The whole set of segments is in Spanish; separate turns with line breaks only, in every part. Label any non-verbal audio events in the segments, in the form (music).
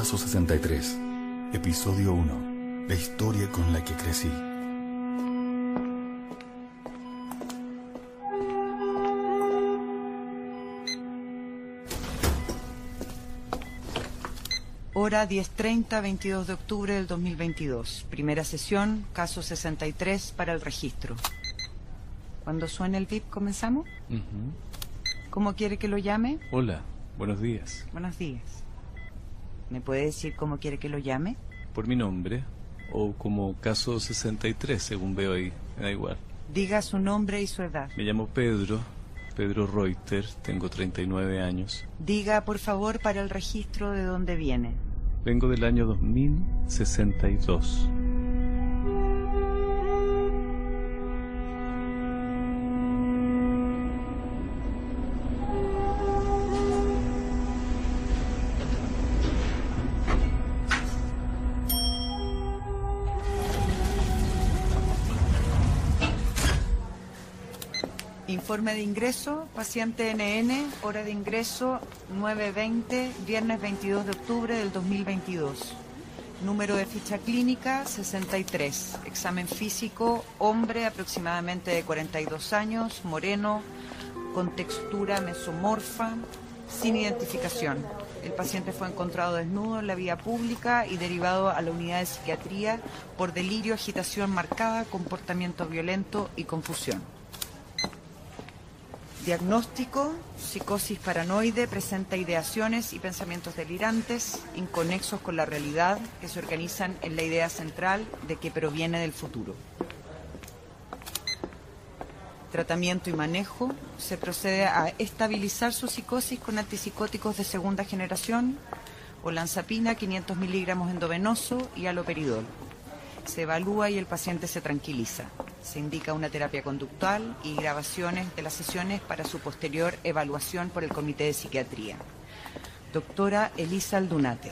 Caso 63, Episodio 1, la historia con la que crecí.
Hora 10.30, 22 de octubre del 2022. Primera sesión, caso 63 para el registro. Cuando suene el VIP, ¿comenzamos?
Ujú.
¿Cómo quiere que lo llame?
Hola, buenos días.
Buenos días. ¿Me puede decir cómo quiere que lo llame?
Por mi nombre, o como caso 63, según veo ahí, me da igual.
Diga su nombre y su edad.
Me llamo Pedro, Pedro Reuter, tengo 39 años.
Diga, por favor, para el registro de dónde viene.
Vengo del año 2062.
Informe de ingreso, paciente NN, hora de ingreso 9.20, viernes 22 de octubre del 2022. Número de ficha clínica 63. Examen físico, hombre aproximadamente de 42 años, moreno, con textura mesomorfa, sin identificación. El paciente fue encontrado desnudo en la vía pública y derivado a la unidad de psiquiatría por delirio, agitación marcada, comportamiento violento y confusión. Diagnóstico, psicosis paranoide, presenta ideaciones y pensamientos delirantes, inconexos con la realidad, que se organizan en la idea central de que proviene del futuro. Tratamiento y manejo, se procede a estabilizar su psicosis con antipsicóticos de segunda generación, olanzapina 500 miligramos endovenoso y aloperidol. Se evalúa y el paciente se tranquiliza. Se indica una terapia conductual y grabaciones de las sesiones para su posterior evaluación por el Comité de Psiquiatría. Doctora Elisa Aldunate.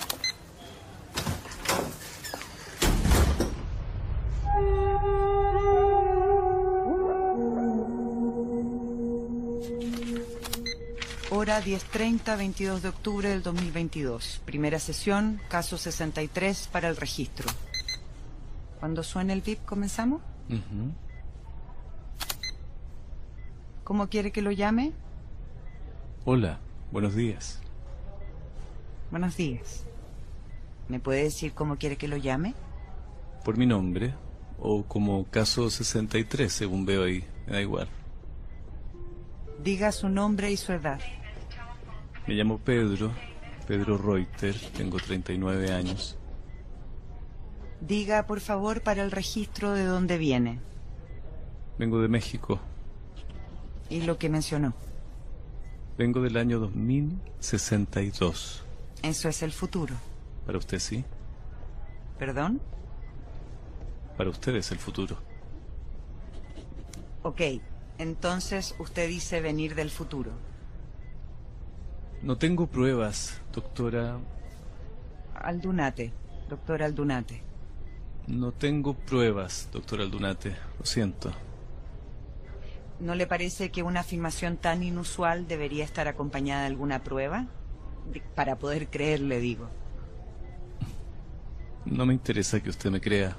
Hora 10.30, 22 de octubre del 2022. Primera sesión, caso 63 para el registro. Cuando suene el VIP, ¿comenzamos?
Ujú.
¿Cómo quiere que lo llame?
Hola, buenos días.
Buenos días. ¿Me puede decir cómo quiere que lo llame?
Por mi nombre, o como caso 63, según veo ahí, me da igual.
Diga su nombre y su edad.
Me llamo Pedro, Pedro Reuter, tengo 39 años.
Diga, por favor, para el registro de dónde viene
Vengo de México.
y lo que mencionó.
Vengo del año 2062.
Eso es el futuro.
Para usted sí,
¿Perdón?
para usted es el futuro.
Ok. Entonces usted dice venir del futuro.
No tengo pruebas, doctora.
Aldunate, doctor Aldunate.
No tengo pruebas, doctora Aldunate. Lo siento.
¿No le parece que una afirmación tan inusual debería estar acompañada de alguna prueba? De- Para poder creerle, digo.
No me interesa que usted me crea.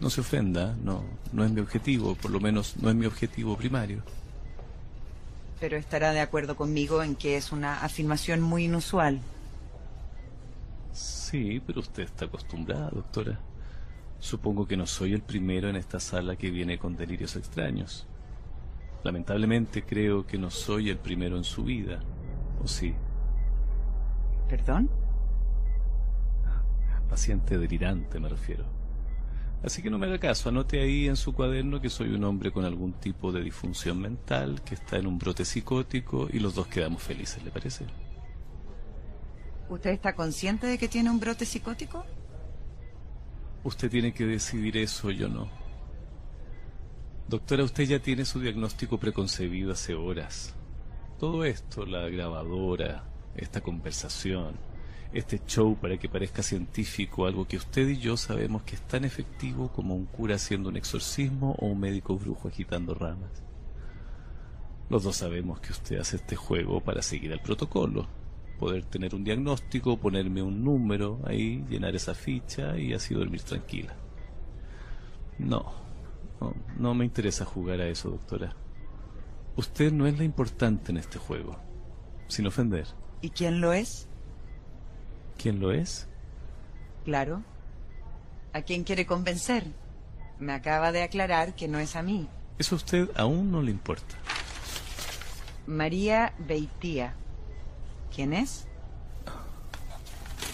No se ofenda, no, no es mi objetivo, por lo menos no es mi objetivo primario.
Pero estará de acuerdo conmigo en que es una afirmación muy inusual.
Sí, pero usted está acostumbrada, doctora. Supongo que no soy el primero en esta sala que viene con delirios extraños. Lamentablemente creo que no soy el primero en su vida. ¿O sí?
¿Perdón?
Paciente delirante me refiero. Así que no me haga caso, anote ahí en su cuaderno que soy un hombre con algún tipo de disfunción mental, que está en un brote psicótico y los dos quedamos felices, ¿le parece?
¿Usted está consciente de que tiene un brote psicótico?
Usted tiene que decidir eso, yo no. Doctora, usted ya tiene su diagnóstico preconcebido hace horas. Todo esto, la grabadora, esta conversación, este show para que parezca científico, algo que usted y yo sabemos que es tan efectivo como un cura haciendo un exorcismo o un médico brujo agitando ramas. Los dos sabemos que usted hace este juego para seguir el protocolo. Poder tener un diagnóstico, ponerme un número ahí, llenar esa ficha y así dormir tranquila. No, no, no me interesa jugar a eso, doctora. Usted no es la importante en este juego, sin ofender.
¿Y quién lo es?
¿Quién lo es?
Claro. ¿A quién quiere convencer? Me acaba de aclarar que no es a mí.
Eso a usted aún no le importa.
María Beitía. ¿Quién es?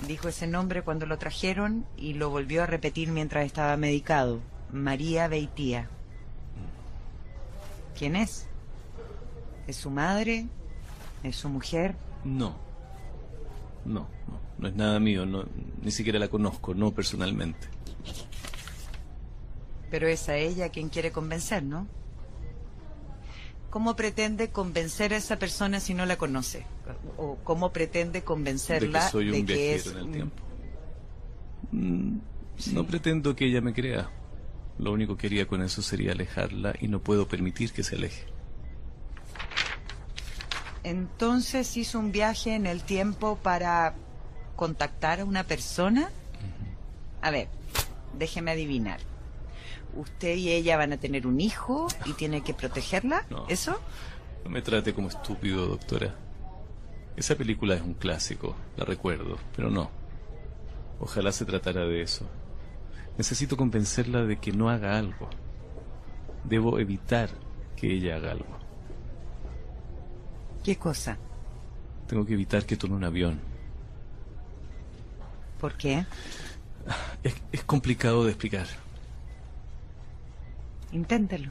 Dijo ese nombre cuando lo trajeron y lo volvió a repetir mientras estaba medicado. María Beitía. ¿Quién es? ¿Es su madre? ¿Es su mujer?
No. No, no, no es nada mío, no, ni siquiera la conozco, no personalmente.
Pero es a ella quien quiere convencer, ¿no? ¿Cómo pretende convencer a esa persona si no la conoce? ¿O cómo pretende convencerla
de que soy un
de que es
en el tiempo? Mm, No pretendo que ella me crea. Lo único que haría con eso sería alejarla y no puedo permitir que se aleje.
Entonces hizo un viaje en el tiempo para contactar a una persona. A ver, déjeme adivinar. Usted y ella van a tener un hijo y tiene que protegerla.
No.
¿Eso?
No me trate como estúpido, doctora. Esa película es un clásico, la recuerdo, pero no. Ojalá se tratara de eso. Necesito convencerla de que no haga algo. Debo evitar que ella haga algo.
¿Qué cosa?
Tengo que evitar que tome un avión.
¿Por qué?
Es, es complicado de explicar.
Inténtelo.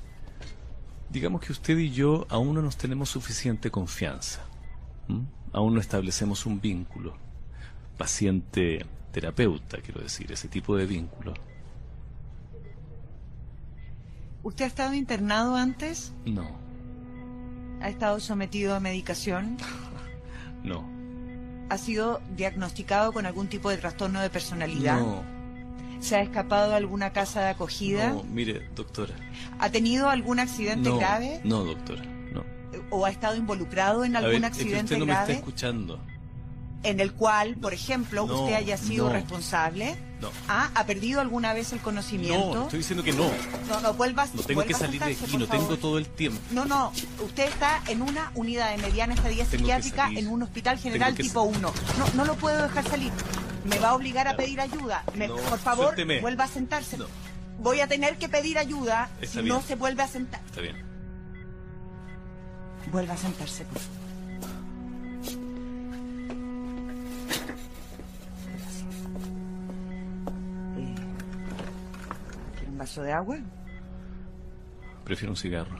Digamos que usted y yo aún no nos tenemos suficiente confianza. Aún no establecemos un vínculo. Paciente-terapeuta, quiero decir, ese tipo de vínculo.
¿Usted ha estado internado antes?
No,
¿Ha estado sometido a medicación? (laughs)
no,
¿Ha sido diagnosticado con algún tipo de trastorno de personalidad?
no,
¿Se ha escapado de alguna casa de acogida?
no, mire, doctora.
¿Ha tenido algún accidente
No,
grave?
no, doctora, no.
¿O ha estado involucrado en
A
algún
ver, es que
accidente
usted no me
grave?
está escuchando.
en el cual, por ejemplo,
No,
usted haya sido
no.
responsable?
No.
Ah, ¿Ha perdido alguna vez el
No,
conocimiento?
estoy diciendo que no.
No, no, vuelvas,
No tengo que
a
salir de aquí, no tengo todo el tiempo.
No, no, usted está en una unidad de mediana estadía
Tengo
psiquiátrica en un hospital general tipo 1. No, no lo puedo dejar salir. Me va a obligar a pedir ayuda. Me-
No,
por favor,
suélteme.
vuelva a sentarse.
No.
Voy a tener que pedir ayuda
Está
si no se vuelve a sentar.
Está bien.
Vuelva a sentarse, por favor. Gracias. Eh, ¿Quiere un vaso de agua?
Prefiero un cigarro.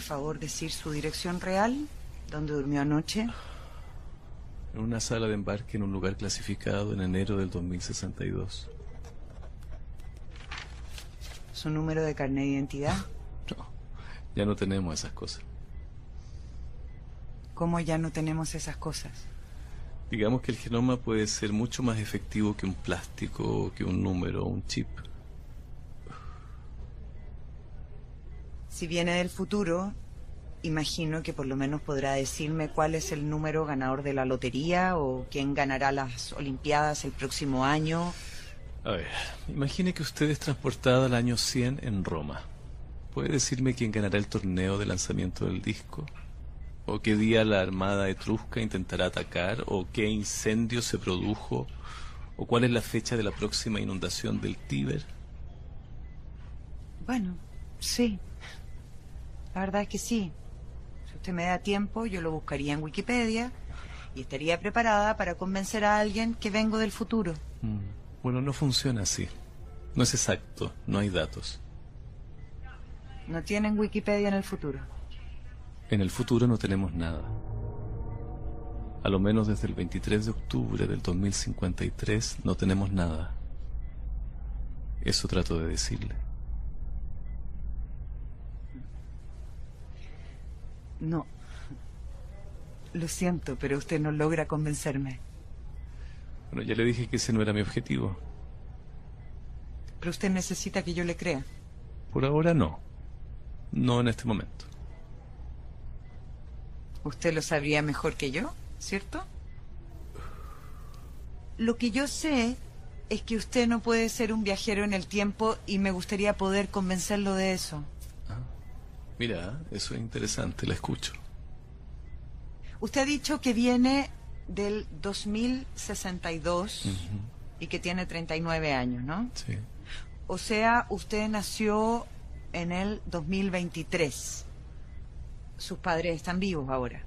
Por favor, decir su dirección real? ¿Dónde durmió anoche?
En una sala de embarque en un lugar clasificado en enero del 2062.
¿Su número de carnet de identidad?
No, ya no tenemos esas cosas.
¿Cómo ya no tenemos esas cosas?
Digamos que el genoma puede ser mucho más efectivo que un plástico, que un número un chip.
Si viene del futuro, imagino que por lo menos podrá decirme cuál es el número ganador de la lotería o quién ganará las Olimpiadas el próximo año.
A ver, imagine que usted es transportada al año 100 en Roma. ¿Puede decirme quién ganará el torneo de lanzamiento del disco? ¿O qué día la armada etrusca intentará atacar? ¿O qué incendio se produjo? ¿O cuál es la fecha de la próxima inundación del Tíber?
Bueno, sí. La verdad es que sí. Si usted me da tiempo, yo lo buscaría en Wikipedia y estaría preparada para convencer a alguien que vengo del futuro.
Mm, Bueno, no funciona así. No es exacto, no hay datos.
No tienen Wikipedia en el futuro.
En el futuro no tenemos nada. A lo menos desde el 23 de octubre del 2053 no tenemos nada. Eso trato de decirle.
No. Lo siento, pero usted no logra convencerme.
Bueno, ya le dije que ese no era mi objetivo.
Pero usted necesita que yo le crea.
Por ahora no. No en este momento.
Usted lo sabría mejor que yo, ¿cierto? Lo que yo sé es que usted no puede ser un viajero en el tiempo y me gustaría poder convencerlo de eso.
Mira, eso es interesante, la escucho.
Usted ha dicho que viene del 2062
Ujú,
y que tiene 39 años, ¿no?
Sí.
O sea, usted nació en el 2023. Sus padres están vivos ahora.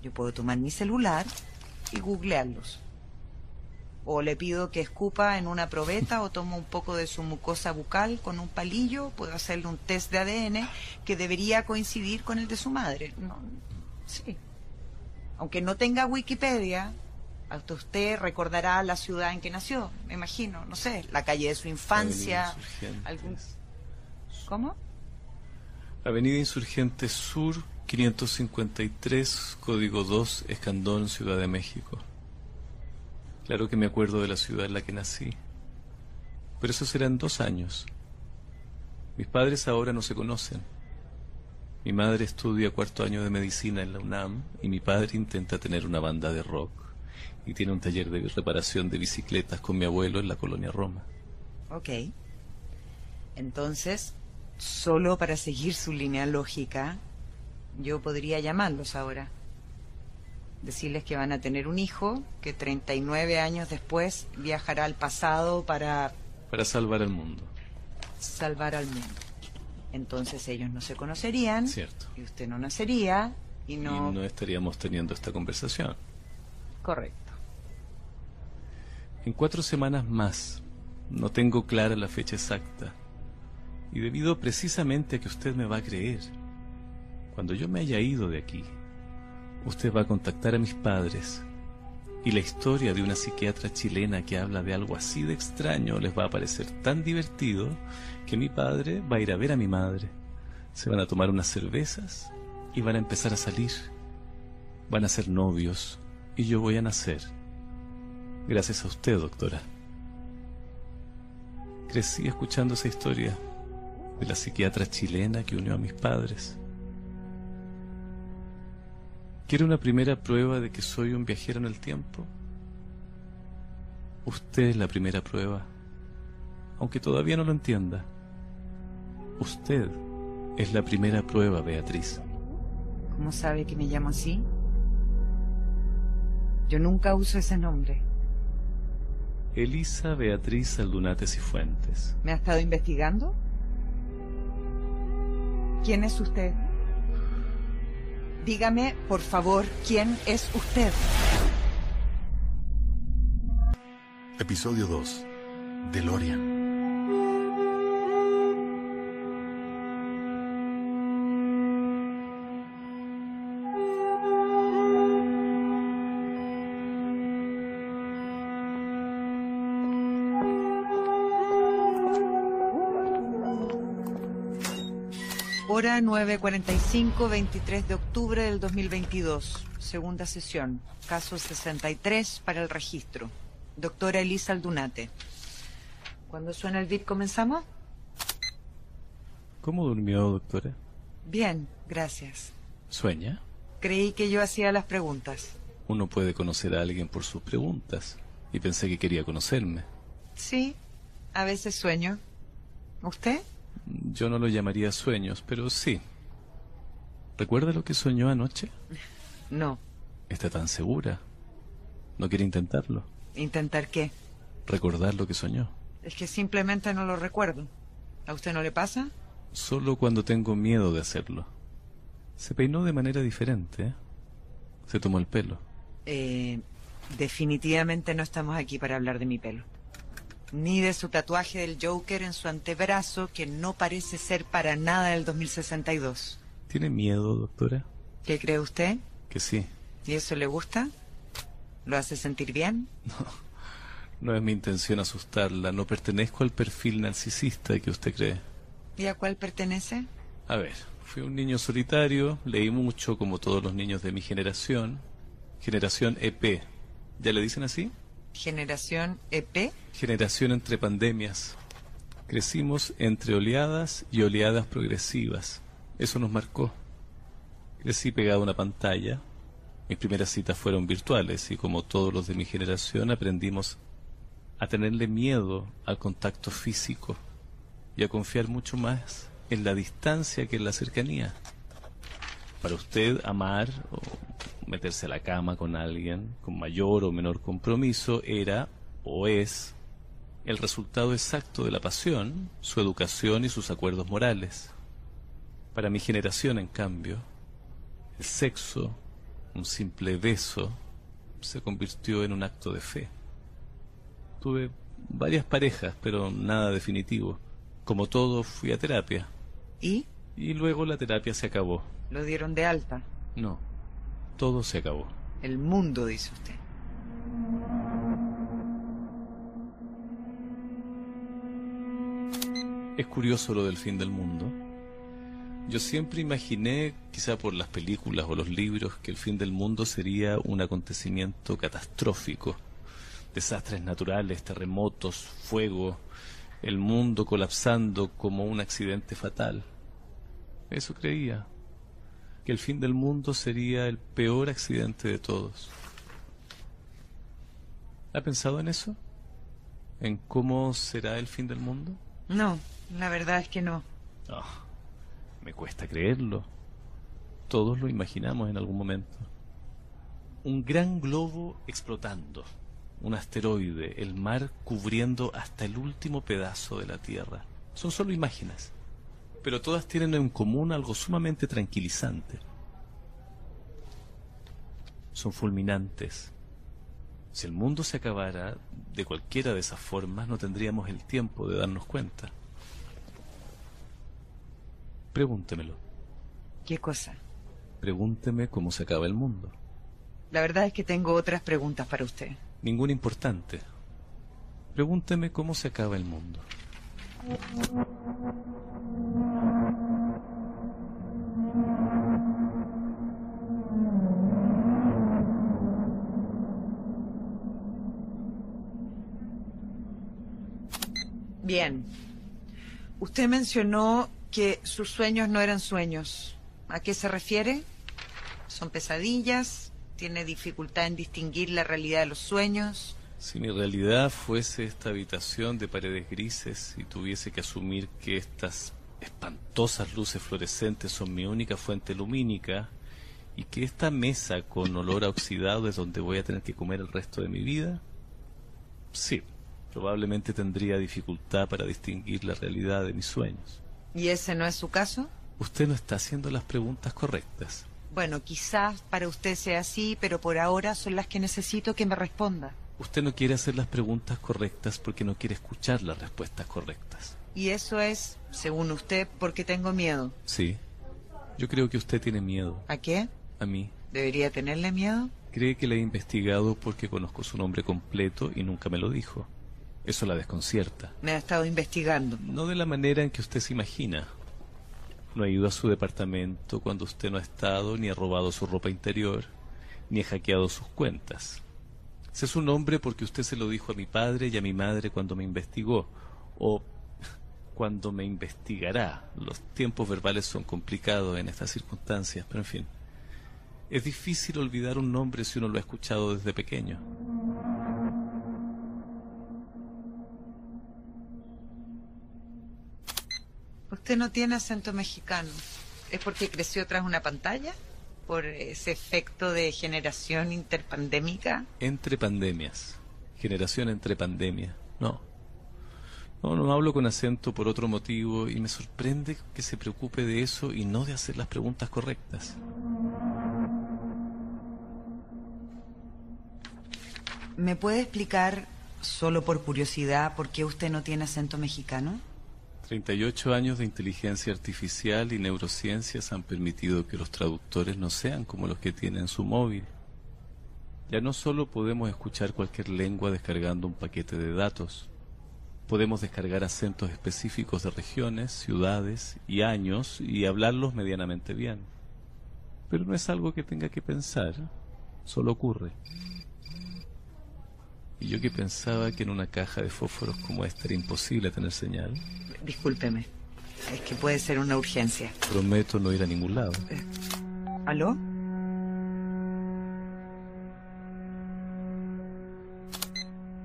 Yo puedo tomar mi celular y googlearlos. O le pido que escupa en una probeta o tomo un poco de su mucosa bucal con un palillo. Puedo hacerle un test de ADN que debería coincidir con el de su madre. No, sí. Aunque no tenga Wikipedia, hasta usted recordará la ciudad en que nació, me imagino. No sé, la calle de su infancia. Algún... ¿Cómo?
Avenida Insurgente Sur, 553, código 2, Escandón, Ciudad de México. Claro que me acuerdo de la ciudad en la que nací. Pero eso será en dos años. Mis padres ahora no se conocen. Mi madre estudia cuarto año de medicina en la UNAM y mi padre intenta tener una banda de rock y tiene un taller de reparación de bicicletas con mi abuelo en la colonia Roma.
Ok. Entonces, solo para seguir su línea lógica, yo podría llamarlos ahora. Decirles que van a tener un hijo, que 39 años después viajará al pasado para
Para salvar al mundo.
salvar al mundo. Entonces ellos no se conocerían,
Cierto.
y usted no nacería, y no...
Y no estaríamos teniendo esta conversación.
Correcto.
En cuatro semanas más. No tengo clara la fecha exacta. Y debido precisamente a que usted me va a creer, cuando yo me haya ido de aquí, usted va a contactar a mis padres y la historia de una psiquiatra chilena que habla de algo así de extraño les va a parecer tan divertido que mi padre va a ir a ver a mi madre. Se van a tomar unas cervezas y van a empezar a salir. Van a ser novios y yo voy a nacer. Gracias a usted, doctora. Crecí escuchando esa historia de la psiquiatra chilena que unió a mis padres. ¿Quiere una primera prueba de que soy un viajero en el tiempo? Usted es la primera prueba, aunque todavía no lo entienda. Usted es la primera prueba, Beatriz.
¿Cómo sabe que me llamo así? Yo nunca uso ese nombre.
Elisa Beatriz Aldunates y Fuentes.
¿Me ha estado investigando? ¿Quién es usted? Dígame, por favor, ¿quién es usted?
Episodio 2. DeLorean.
Hora 9.45, 23 de octubre del 2022. Segunda sesión. Caso 63 para el registro. Doctora Elisa Aldunate. Cuando suena el bip comenzamos?
¿Cómo durmió, doctora?
Bien, gracias.
¿Sueña?
Creí que yo hacía las preguntas.
Uno puede conocer a alguien por sus preguntas. Y pensé que quería conocerme.
Sí, a veces sueño. ¿Usted?
Yo no lo llamaría sueños, pero sí. ¿Recuerda lo que soñó anoche?
No.
¿Está tan segura? ¿No quiere intentarlo?
¿Intentar qué?
¿Recordar lo que soñó?
Es que simplemente no lo recuerdo. ¿A usted no le pasa?
Solo cuando tengo miedo de hacerlo. Se peinó de manera diferente, ¿eh? Se tomó el pelo.
Eh, definitivamente no estamos aquí para hablar de mi pelo. Ni de su tatuaje del Joker en su antebrazo, que no parece ser para nada del 2062.
¿Tiene miedo, doctora?
¿Qué cree usted?
Que sí.
¿Y eso le gusta? ¿Lo hace sentir bien? (laughs)
No es mi intención asustarla. No pertenezco al perfil narcisista que usted cree.
¿Y a cuál pertenece?
A ver, fui un niño solitario, leí mucho como todos los niños de mi generación. Generación EP. ¿Ya le dicen así?
Generación EP.
Generación entre pandemias. Crecimos entre oleadas y oleadas progresivas. Eso nos marcó. Crecí pegado a una pantalla. Mis primeras citas fueron virtuales y como todos los de mi generación aprendimos a tenerle miedo al contacto físico y a confiar mucho más en la distancia que en la cercanía. Para usted amar o meterse a la cama con alguien con mayor o menor compromiso era o es el resultado exacto de la pasión, su educación y sus acuerdos morales. Para mi generación, en cambio, el sexo, un simple beso, se convirtió en un acto de fe. Tuve varias parejas, pero nada definitivo. Como todo, fui a terapia.
¿Y?
Y luego la terapia se acabó.
¿Lo dieron de alta?
No, todo se acabó.
El mundo, dice usted.
Es curioso lo del fin del mundo. Yo siempre imaginé, quizá por las películas o los libros, que el fin del mundo sería un acontecimiento catastrófico. Desastres naturales, terremotos, fuego, el mundo colapsando como un accidente fatal. Eso creía, que el fin del mundo sería el peor accidente de todos. ¿Ha pensado en eso? ¿En cómo será el fin del mundo?
No, la verdad es que no.
Ah, me cuesta creerlo. Todos lo imaginamos en algún momento. Un gran globo explotando, un asteroide, el mar cubriendo hasta el último pedazo de la Tierra. Son solo imágenes, pero todas tienen en común algo sumamente tranquilizante. Son fulminantes. Si el mundo se acabara de cualquiera de esas formas, no tendríamos el tiempo de darnos cuenta. Pregúntemelo.
¿Qué cosa?
Pregúnteme cómo se acaba el mundo.
La verdad es que tengo otras preguntas para usted.
Ninguna importante. Pregúnteme cómo se acaba el mundo.
Bien. Usted mencionó que sus sueños no eran sueños. ¿A qué se refiere? ¿Son pesadillas? ¿Tiene dificultad en distinguir la realidad de los sueños?
Si mi realidad fuese esta habitación de paredes grises y tuviese que asumir que estas espantosas luces fluorescentes son mi única fuente lumínica y que esta mesa con olor a oxidado es donde voy a tener que comer el resto de mi vida, sí, probablemente tendría dificultad para distinguir la realidad de mis sueños.
¿Y ese no es su caso?
Usted no está haciendo las preguntas correctas.
Bueno, quizás para usted sea así, pero por ahora son las que necesito que me responda.
Usted no quiere hacer las preguntas correctas porque no quiere escuchar las respuestas correctas.
Y eso es, según usted, porque tengo miedo.
Sí. Yo creo que usted tiene miedo.
¿A qué?
A mí.
¿Debería tenerle miedo?
Cree que le he investigado porque conozco su nombre completo y nunca me lo dijo. Eso la desconcierta.
Me ha estado investigando.
No de la manera en que usted se imagina. No ha ido a su departamento cuando usted no ha estado, ni ha robado su ropa interior, ni ha hackeado sus cuentas. Sé su nombre porque usted se lo dijo a mi padre y a mi madre cuando me investigó, o (laughs) cuando me investigará. Los tiempos verbales son complicados en estas circunstancias, pero en fin. Es difícil olvidar un nombre si uno lo ha escuchado desde pequeño.
Usted no tiene acento mexicano. ¿Es porque creció tras una pantalla? ¿Por ese efecto de generación interpandémica?
Entre pandemias. Generación entre pandemias. No. No, no hablo con acento por otro motivo y me sorprende que se preocupe de eso y no de hacer las preguntas correctas.
¿Me puede explicar, solo por curiosidad, por qué usted no tiene acento mexicano?
38 años de inteligencia artificial y neurociencias han permitido que los traductores no sean como los que tienen su móvil. Ya no solo podemos escuchar cualquier lengua descargando un paquete de datos, Podemos descargar acentos específicos de regiones, ciudades y años y hablarlos medianamente bien. Pero no es algo que tenga que pensar, solo ocurre. Y yo que pensaba que en una caja de fósforos como esta era imposible tener señal,
Discúlpeme. Es que puede ser una urgencia.
prometo no ir a ningún lado.
¿Aló?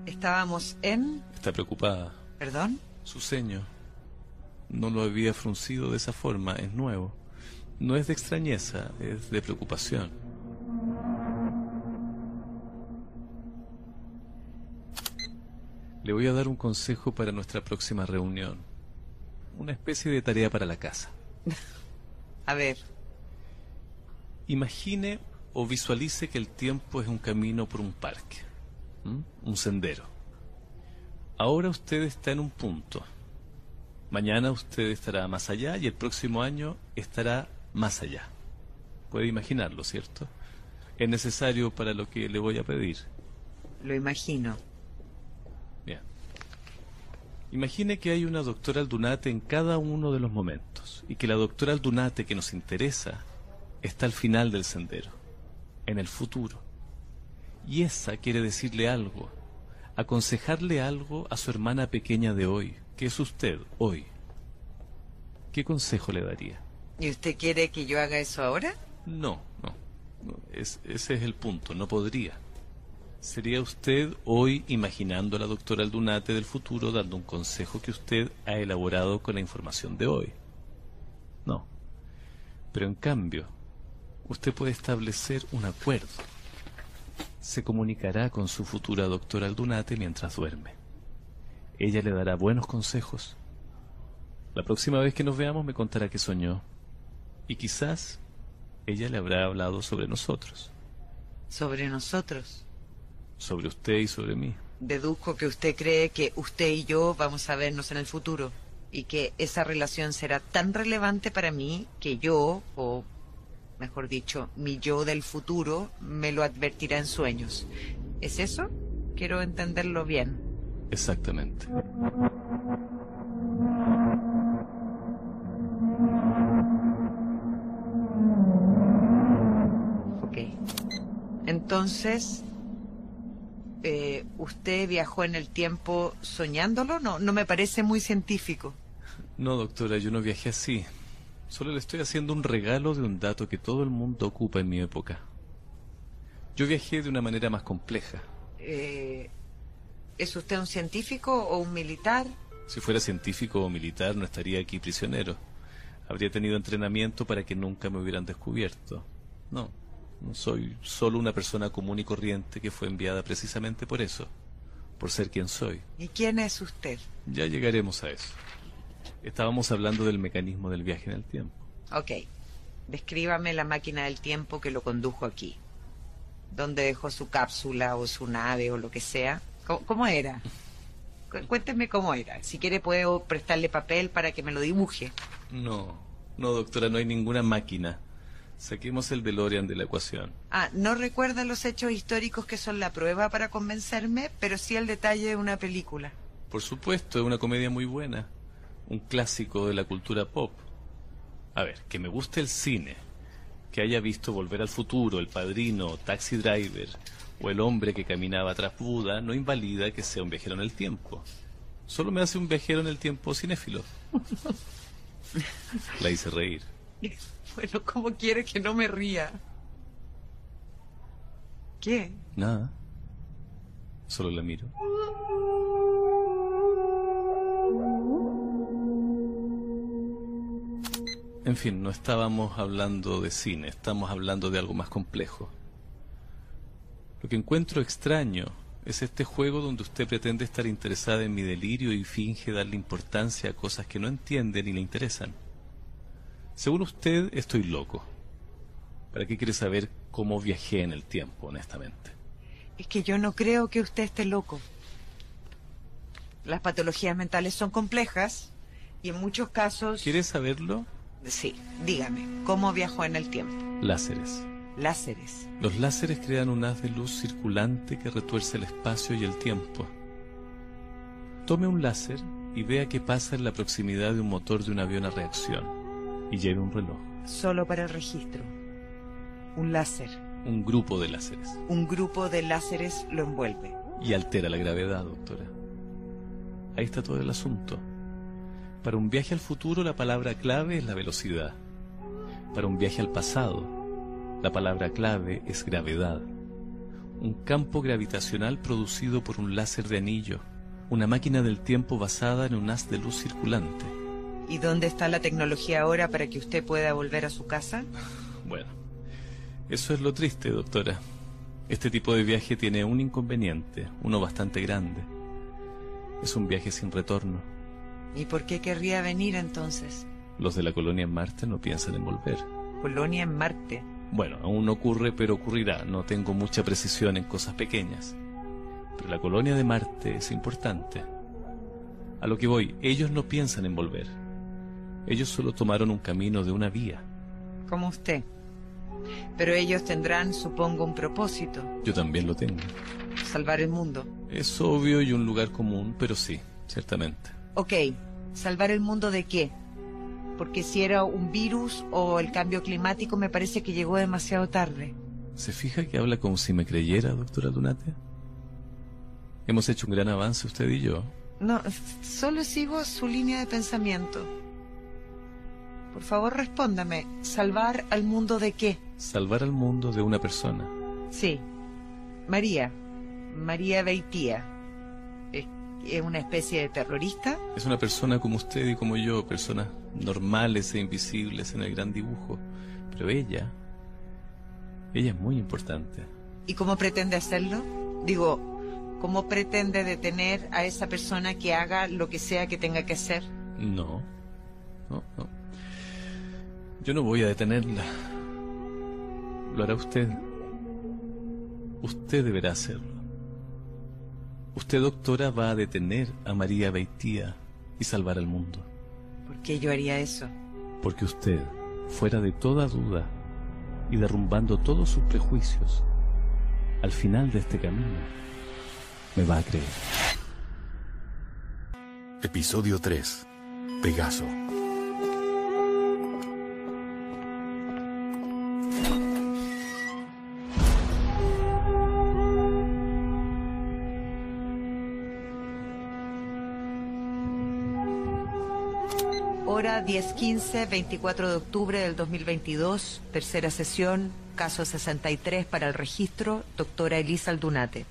Estábamos en...
Está preocupada.
¿Perdón?
Su ceño. No lo había fruncido de esa forma, es nuevo. No es de extrañeza, es de preocupación. Le voy a dar un consejo para nuestra próxima reunión. Una especie de tarea para la casa. (laughs)
A ver,
Imagine o visualice que el tiempo es un camino por un parque, ¿m? un sendero. Ahora usted está en un punto. Mañana usted estará más allá y el próximo año estará más allá. Puede imaginarlo, ¿cierto? Es necesario para lo que le voy a pedir.
lo imagino.
Imagine que hay una doctora Aldunate en cada uno de los momentos y que la doctora Aldunate que nos interesa está al final del sendero, en el futuro. Y esa quiere decirle algo, aconsejarle algo a su hermana pequeña de hoy, que es usted hoy. ¿Qué consejo le daría?
¿Y usted quiere que yo haga eso ahora?
No, no. no, es- ese es el punto, no podría. Sería usted hoy imaginando a la doctora Aldunate del futuro dando un consejo que usted ha elaborado con la información de hoy. No. Pero en cambio, usted puede establecer un acuerdo. Se comunicará con su futura doctora Aldunate mientras duerme. Ella le dará buenos consejos. La próxima vez que nos veamos me contará qué soñó. Y quizás ella le habrá hablado sobre nosotros,
Sobre nosotros.
Sobre usted y sobre mí.
Deduzco que usted cree que usted y yo vamos a vernos en el futuro y que esa relación será tan relevante para mí que yo, o mejor dicho, mi yo del futuro, me lo advertirá en sueños. ¿Es eso? Quiero entenderlo bien.
Exactamente.
Ok. Entonces, eh, ¿usted viajó en el tiempo soñándolo? No, no me parece muy científico.
No, doctora, yo no viajé así. Solo le estoy haciendo un regalo de un dato que todo el mundo ocupa en mi época. Yo viajé de una manera más compleja.
Eh, ¿Es usted un científico o un militar?
Si fuera científico o militar no estaría aquí prisionero. Habría tenido entrenamiento para que nunca me hubieran descubierto. No, no soy solo una persona común y corriente que fue enviada precisamente por eso, por ser quien soy.
¿Y quién es usted?
Ya llegaremos a eso. Estábamos hablando del mecanismo del viaje en el tiempo.
Ok. Descríbame la máquina del tiempo que lo condujo aquí. ¿Dónde dejó su cápsula o su nave o lo que sea? ¿Cómo, cómo era? Cu- Cuénteme cómo era. Si quiere puedo prestarle papel para que me lo dibuje.
No, no, doctora, no hay ninguna máquina. Saquemos el DeLorean de la ecuación.
Ah, no recuerda los hechos históricos que son la prueba para convencerme, pero sí el detalle de una película.
Por supuesto, es una comedia muy buena. Un clásico de la cultura pop. A ver, que me guste el cine. Que haya visto Volver al Futuro, El Padrino, Taxi Driver o El hombre que caminaba tras Buda no invalida que sea un viajero en el tiempo. Solo me hace un viajero en el tiempo cinéfilo. (laughs) La hice reír. (laughs)
Bueno, ¿cómo quiere que no me ría? ¿Qué?
Nada. Solo la miro. En fin, no estábamos hablando de cine, estamos hablando de algo más complejo. Lo que encuentro extraño es este juego donde usted pretende estar interesada en mi delirio y finge darle importancia a cosas que no entiende ni le interesan. Según usted, estoy loco. ¿Para qué quiere saber cómo viajé en el tiempo, honestamente?
Es que yo no creo que usted esté loco. Las patologías mentales son complejas y en muchos casos...
¿Quiere saberlo?
Sí, dígame, ¿cómo viajó en el tiempo?
Láseres.
Láseres.
Los láseres crean un haz de luz circulante que retuerce el espacio y el tiempo. Tome un láser y vea qué pasa en la proximidad de un motor de un avión a reacción. Y lleve un reloj.
Solo para el registro. Un láser.
Un grupo de láseres.
Un grupo de láseres lo envuelve.
Y altera la gravedad, doctora. Ahí está todo el asunto. Para un viaje al futuro la palabra clave es la velocidad. Para un viaje al pasado, la palabra clave es gravedad. Un campo gravitacional producido por un láser de anillo. Una máquina del tiempo basada en un haz de luz circulante.
¿Y dónde está la tecnología ahora para que usted pueda volver a su casa?
Bueno, eso es lo triste, doctora. Este tipo de viaje tiene un inconveniente, uno bastante grande. Es un viaje sin retorno.
¿Y por qué querría venir entonces?
Los de la colonia en Marte no piensan en volver.
Colonia en Marte.
Bueno, aún no ocurre, pero ocurrirá. No tengo mucha precisión en cosas pequeñas. Pero la colonia de Marte es importante. A lo que voy, ellos no piensan en volver. Ellos solo tomaron un camino de una vía.
Como usted. Pero ellos tendrán, supongo, un propósito.
Yo también lo tengo.
Salvar el mundo.
Es obvio y un lugar común, pero sí, ciertamente.
Ok, ¿salvar el mundo de qué? Porque si era un virus o el cambio climático me parece que llegó demasiado tarde.
¿Se fija que habla como si me creyera, doctora Lunate? Hemos hecho un gran avance usted y yo.
No, solo sigo su línea de pensamiento. Por favor, respóndame. ¿Salvar al mundo de qué?
Salvar al mundo de una persona.
Sí. María. María Beitía. ¿Es, una especie de terrorista?
Es una persona como usted y como yo, personas normales e invisibles en el gran dibujo. Pero ella, ella es muy importante.
¿Y cómo pretende hacerlo? Digo, ¿cómo pretende detener a esa persona que haga lo que sea que tenga que hacer?
No, no, no. Yo no voy a detenerla. Lo hará usted. Usted deberá hacerlo. Usted, doctora, va a detener a María Beitía y salvar al mundo.
¿Por qué yo haría eso?
Porque usted, fuera de toda duda y derrumbando todos sus prejuicios, al final de este camino, me va a creer.
Episodio 3. Pegaso.
Hora 10.15, 24 de octubre del 2022, tercera sesión, caso 63 para el registro, doctora Elisa Aldunate.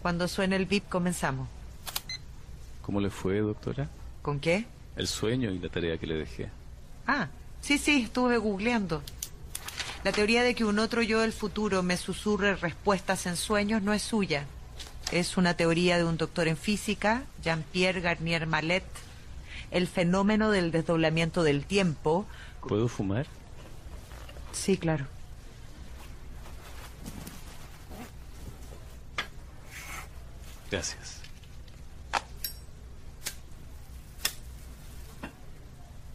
Cuando suene el VIP comenzamos.
¿Cómo le fue, doctora?
¿Con qué?
El sueño y la tarea que le dejé.
Ah, sí, sí, estuve googleando. La teoría de que un otro yo del futuro me susurre respuestas en sueños no es suya. Es una teoría de un doctor en física, Jean-Pierre Garnier Mallet. El fenómeno del desdoblamiento del tiempo.
¿Puedo fumar?
Sí, claro.
Gracias.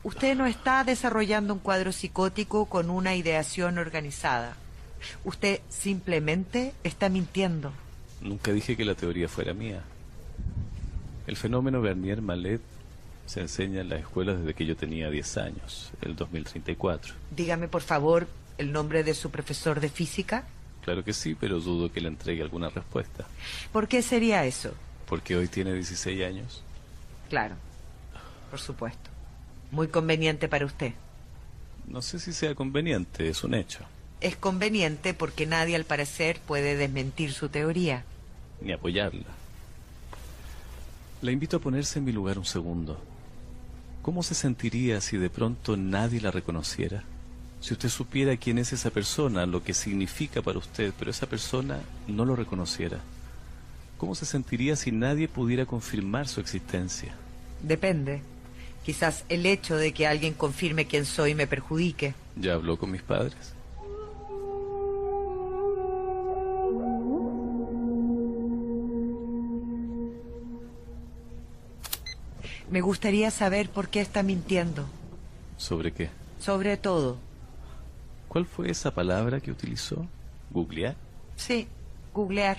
Usted no está desarrollando un cuadro psicótico con una ideación organizada. Usted simplemente está mintiendo.
Nunca dije que la teoría fuera mía. El fenómeno Garnier Mallet se enseña en las escuelas desde que yo tenía 10 años, el 2034.
Dígame, por favor, el nombre de su profesor de física.
Claro que sí, pero dudo que le entregue alguna respuesta.
¿Por qué sería eso?
Porque hoy tiene 16 años.
Claro, por supuesto. Muy conveniente para usted.
No sé si sea conveniente, es un hecho.
Es conveniente porque nadie, al parecer, puede desmentir su teoría.
Ni apoyarla. La invito a ponerse en mi lugar un segundo. ¿Cómo se sentiría si de pronto nadie la reconociera? Si usted supiera quién es esa persona, lo que significa para usted, pero esa persona no lo reconociera. ¿Cómo se sentiría si nadie pudiera confirmar su existencia?
Depende. Quizás el hecho de que alguien confirme quién soy me perjudique.
¿Ya habló con mis padres?
Me gustaría saber por qué está mintiendo.
¿Sobre qué?
Sobre todo.
¿Cuál fue esa palabra que utilizó? ¿Googlear?
Sí, googlear.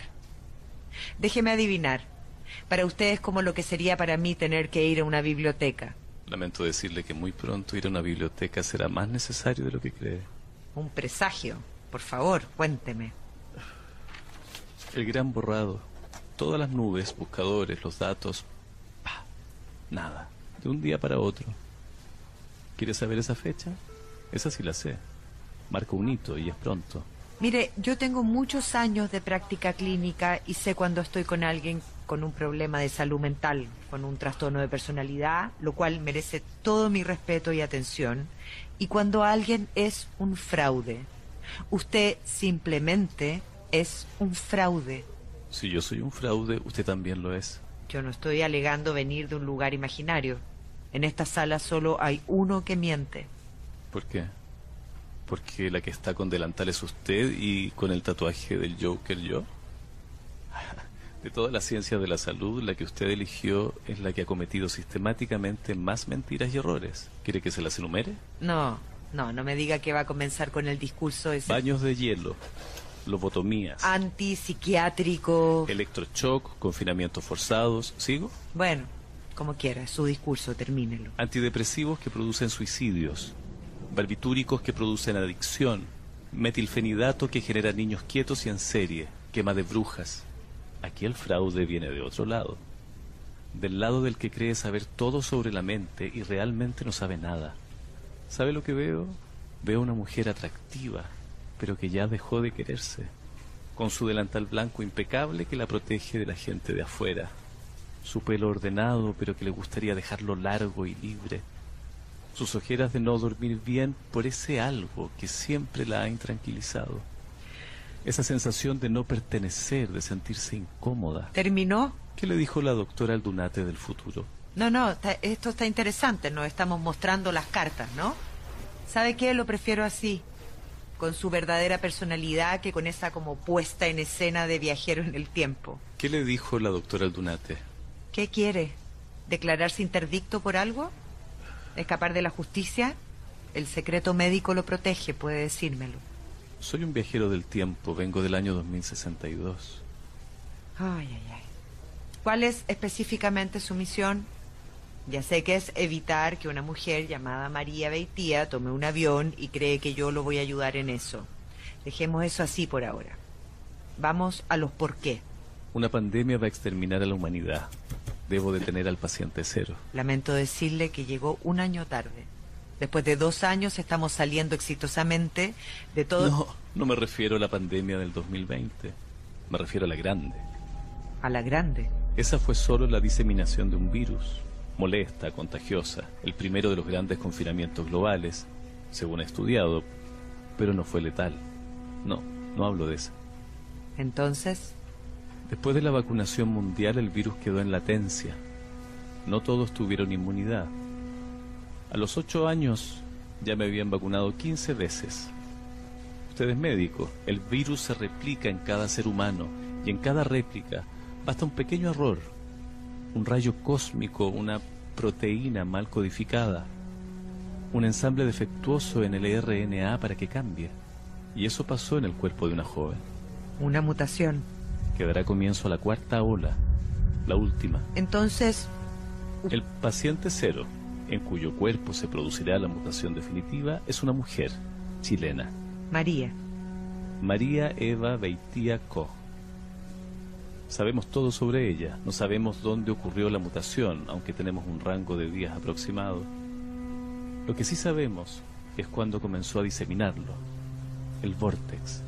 Déjeme adivinar. Para usted es como lo que sería para mí tener que ir a una biblioteca.
Lamento decirle que muy pronto ir a una biblioteca será más necesario de lo que cree.
Un presagio. Por favor, cuénteme.
El gran borrado. Todas las nubes, buscadores, los datos. Nada. De un día para otro. ¿Quiere saber esa fecha? Esa sí la sé. Marca un hito y es pronto.
Mire, yo tengo muchos años de práctica clínica y sé cuando estoy con alguien con un problema de salud mental, con un trastorno de personalidad, lo cual merece todo mi respeto y atención, y cuando alguien es un fraude. Usted simplemente es un fraude.
Si yo soy un fraude, usted también lo es.
Yo no estoy alegando venir de un lugar imaginario. En esta sala solo hay uno que miente.
¿Por qué? Porque la que está con delantal es usted y con el tatuaje del Joker yo. (laughs) De todas las ciencias de la salud, la que usted eligió es la que ha cometido sistemáticamente más mentiras y errores. ¿Quiere que se las enumere?
No, no, no me diga que va a comenzar con el discurso ese
Baños de hielo, lobotomías,
antipsiquiátrico.
electroshock, confinamientos forzados. ¿Sigo?
Bueno, como quiera, su discurso, termínelo.
Antidepresivos que producen suicidios, barbitúricos que producen adicción, metilfenidato que genera niños quietos y en serie, quema de brujas. Aquí el fraude viene de otro lado, del lado del que cree saber todo sobre la mente y realmente no sabe nada. ¿Sabe lo que veo? Veo una mujer atractiva, pero que ya dejó de quererse, con su delantal blanco impecable que la protege de la gente de afuera, su pelo ordenado, pero que le gustaría dejarlo largo y libre, sus ojeras de no dormir bien por ese algo que siempre la ha intranquilizado, esa sensación de no pertenecer, de sentirse incómoda.
¿Terminó?
¿Qué le dijo la doctora Aldunate del futuro?
No, no, está- esto está interesante, nos estamos mostrando las cartas, ¿no? ¿Sabe qué? Lo prefiero así, con su verdadera personalidad que con esa como puesta en escena de viajero en el tiempo.
¿Qué le dijo la doctora Aldunate?
¿Qué quiere? ¿Declararse interdicto por algo? ¿Escapar de la justicia? El secreto médico lo protege, puede decírmelo.
Soy un viajero del tiempo, vengo del año 2062.
Ay, ay, ay. ¿Cuál es específicamente su misión? Ya sé que es evitar que una mujer llamada María Beitía tome un avión y cree que yo lo voy a ayudar en eso. Dejemos eso así por ahora. Vamos a los por qué.
Una pandemia va a exterminar a la humanidad. Debo detener al paciente cero.
Lamento decirle que llegó un año tarde. Después de dos años estamos saliendo exitosamente de todo...
No, no me refiero a la pandemia del 2020. Me refiero a la grande.
A la grande.
Esa fue solo la diseminación de un virus, molesta, contagiosa, el primero de los grandes confinamientos globales, según he estudiado, pero no fue letal. No, no hablo de eso.
Entonces,
Después de la vacunación mundial el virus quedó en latencia. No todos tuvieron inmunidad. A los ocho años ya me habían vacunado 15 veces. Usted es médico. El virus se replica en cada ser humano y en cada réplica basta un pequeño error, un rayo cósmico, una proteína mal codificada, un ensamble defectuoso en el RNA para que cambie. Y eso pasó en el cuerpo de una joven
una mutación.
que dará comienzo a la cuarta ola, la última.
Entonces,
El paciente cero, en cuyo cuerpo se producirá la mutación definitiva, es una mujer chilena,
María.
María Eva Beitía Co. Sabemos todo sobre ella, no sabemos dónde ocurrió la mutación, aunque tenemos un rango de días aproximado. Lo que sí sabemos es cuándo comenzó a diseminarlo, el Vortex.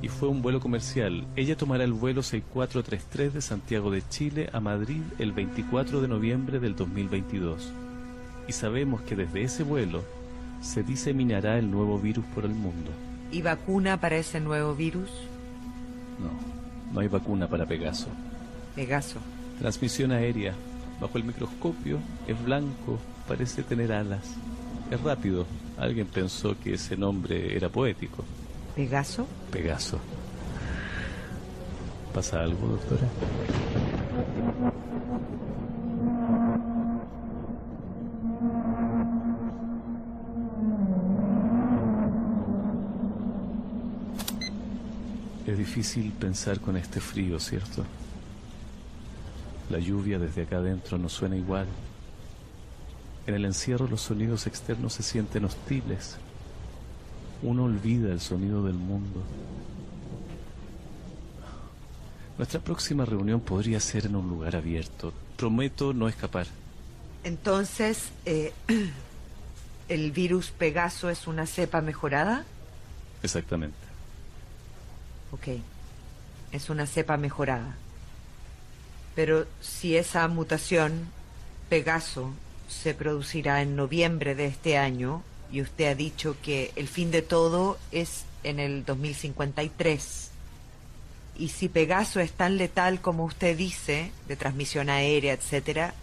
Y fue un vuelo comercial. Ella tomará el vuelo 6433 de Santiago de Chile a Madrid el 24 de noviembre del 2022. Y sabemos que desde ese vuelo se diseminará el nuevo virus por el mundo.
¿Y vacuna para ese nuevo virus?
No, no hay vacuna para Pegaso.
Pegaso.
Transmisión aérea. Bajo el microscopio es blanco, parece tener alas. Es rápido. Alguien pensó que ese nombre era poético.
¿Pegaso?
Pegaso. ¿Pasa algo, doctora? Es difícil pensar con este frío, ¿cierto? La lluvia desde acá adentro no suena igual. En el encierro los sonidos externos se sienten hostiles. Uno olvida el sonido del mundo. Nuestra próxima reunión podría ser en un lugar abierto. Prometo no escapar.
Entonces, eh, (clears throat) ¿el virus Pegaso es una cepa mejorada?
Exactamente.
Ok, es una cepa mejorada. Pero si esa mutación, Pegaso, se producirá en noviembre de este año, y usted ha dicho que el fin de todo es en el 2053. Y si Pegaso es tan letal como usted dice, de transmisión aérea, etcétera,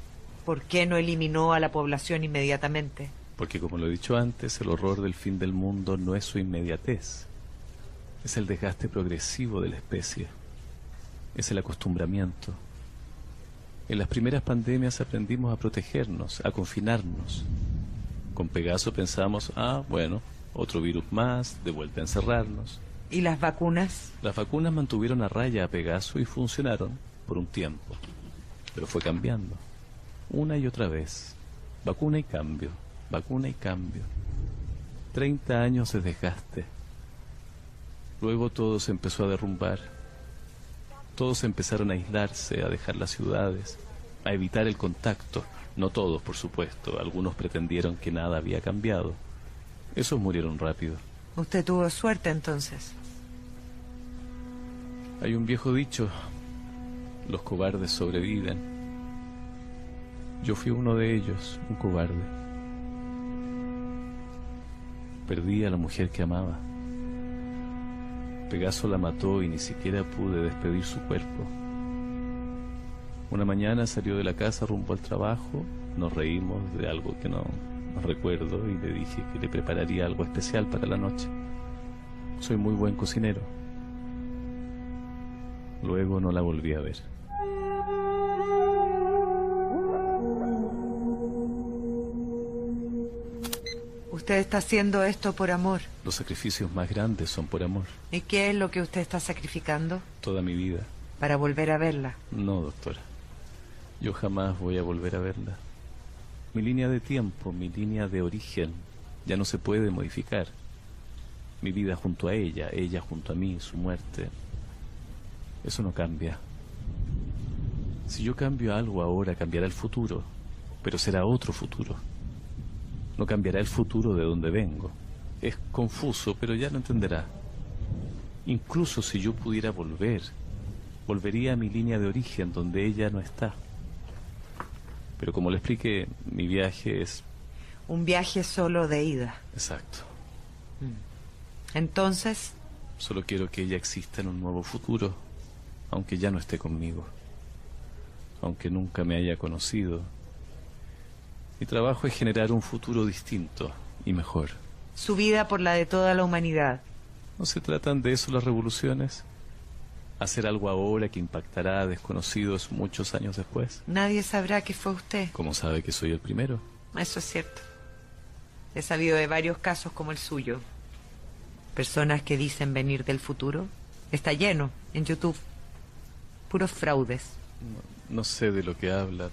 ¿por qué no eliminó a la población inmediatamente?
Porque como lo he dicho antes, el horror del fin del mundo no es su inmediatez. Es el desgaste progresivo de la especie. Es el acostumbramiento. En las primeras pandemias aprendimos a protegernos, a confinarnos. Con Pegaso pensamos, ah, bueno, otro virus más, de vuelta a encerrarnos.
¿Y las vacunas?
Las vacunas mantuvieron a raya a Pegaso y funcionaron por un tiempo. Pero fue cambiando. Una y otra vez. Vacuna y cambio. Vacuna y cambio. Treinta años de desgaste. Luego todo se empezó a derrumbar. Todos empezaron a aislarse, a dejar las ciudades, a evitar el contacto. No todos, por supuesto. Algunos pretendieron que nada había cambiado. Esos murieron rápido.
Usted tuvo suerte entonces.
Hay un viejo dicho, los cobardes sobreviven. Yo fui uno de ellos, un cobarde. Perdí a la mujer que amaba. Pegaso la mató y ni siquiera pude despedir su cuerpo. Una mañana salió de la casa rumbo al trabajo, nos reímos de algo que no, no recuerdo y le dije que le prepararía algo especial para la noche. Soy muy buen cocinero. Luego no la volví a ver.
Usted está haciendo esto por amor.
Los sacrificios más grandes son por amor.
¿Y qué es lo que usted está sacrificando?
Toda mi vida.
Para volver a verla.
No, doctora. Yo jamás voy a volver a verla. Mi línea de tiempo, mi línea de origen, ya no se puede modificar. Mi vida junto a ella, ella junto a mí, su muerte, eso no cambia. Si yo cambio algo ahora, cambiará el futuro, pero será otro futuro. No cambiará el futuro de donde vengo. Es confuso, pero ya lo entenderá. Incluso si yo pudiera volver, volvería a mi línea de origen donde ella no está. Pero como le expliqué, mi viaje es...
Un viaje solo de ida.
Exacto.
Entonces...
Solo quiero que ella exista en un nuevo futuro aunque ya no esté conmigo, aunque nunca me haya conocido. Mi trabajo es generar un futuro distinto y mejor.
Su vida por la de toda la humanidad.
¿No se tratan de eso las revoluciones? ¿Hacer algo ahora que impactará a desconocidos muchos años después?
Nadie sabrá que fue usted.
¿Cómo sabe que soy el primero?
Eso es cierto. He sabido de varios casos como el suyo. Personas que dicen venir del futuro. Está lleno en YouTube puros fraudes.
No, sé de lo que habla.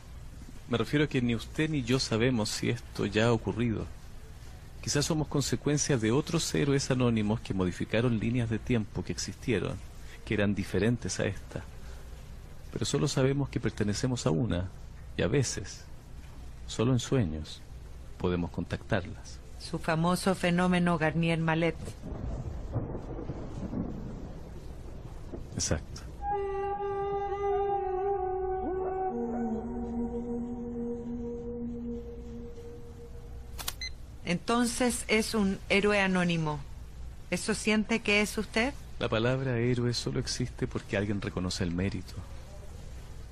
Me refiero a que ni usted ni yo sabemos si esto ya ha ocurrido. Quizás somos consecuencia de otros héroes anónimos que modificaron líneas de tiempo que existieron, que eran diferentes a esta. Pero solo sabemos que pertenecemos a una, y a veces, solo en sueños, podemos contactarlas.
Su famoso fenómeno Garnier Malet.
Exacto.
Entonces es un héroe anónimo. ¿Eso siente que es usted?
La palabra héroe solo existe porque alguien reconoce el mérito.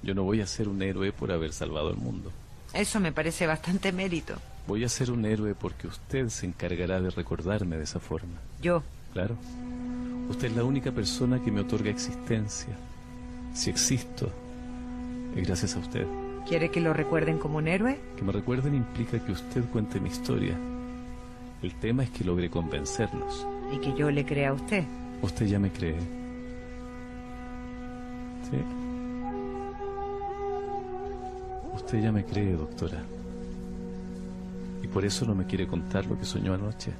Yo no voy a ser un héroe por haber salvado el mundo.
Eso me parece bastante mérito.
Voy a ser un héroe porque usted se encargará de recordarme de esa forma.
¿Yo?
Claro. Usted es la única persona que me otorga existencia. Si existo, es gracias a usted.
¿Quiere que lo recuerden como un héroe?
Que me recuerden implica que usted cuente mi historia el tema es que logre convencernos.
Y que yo le crea a usted.
Usted ya me cree. ¿Sí? Usted ya me cree, doctora. Y por eso no me quiere contar lo que soñó anoche.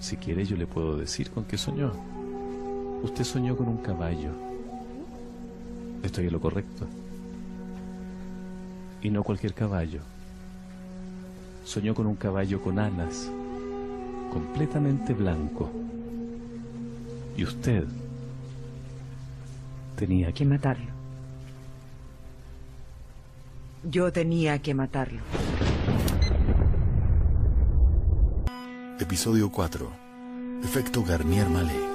Si quiere yo le puedo decir con qué soñó. Usted soñó con un caballo. Estoy en lo correcto. Y no cualquier caballo. Soñó con un caballo con alas, completamente blanco. Y usted tenía
que matarlo. Yo tenía que matarlo.
Episodio 4. Efecto Garnier Mallet.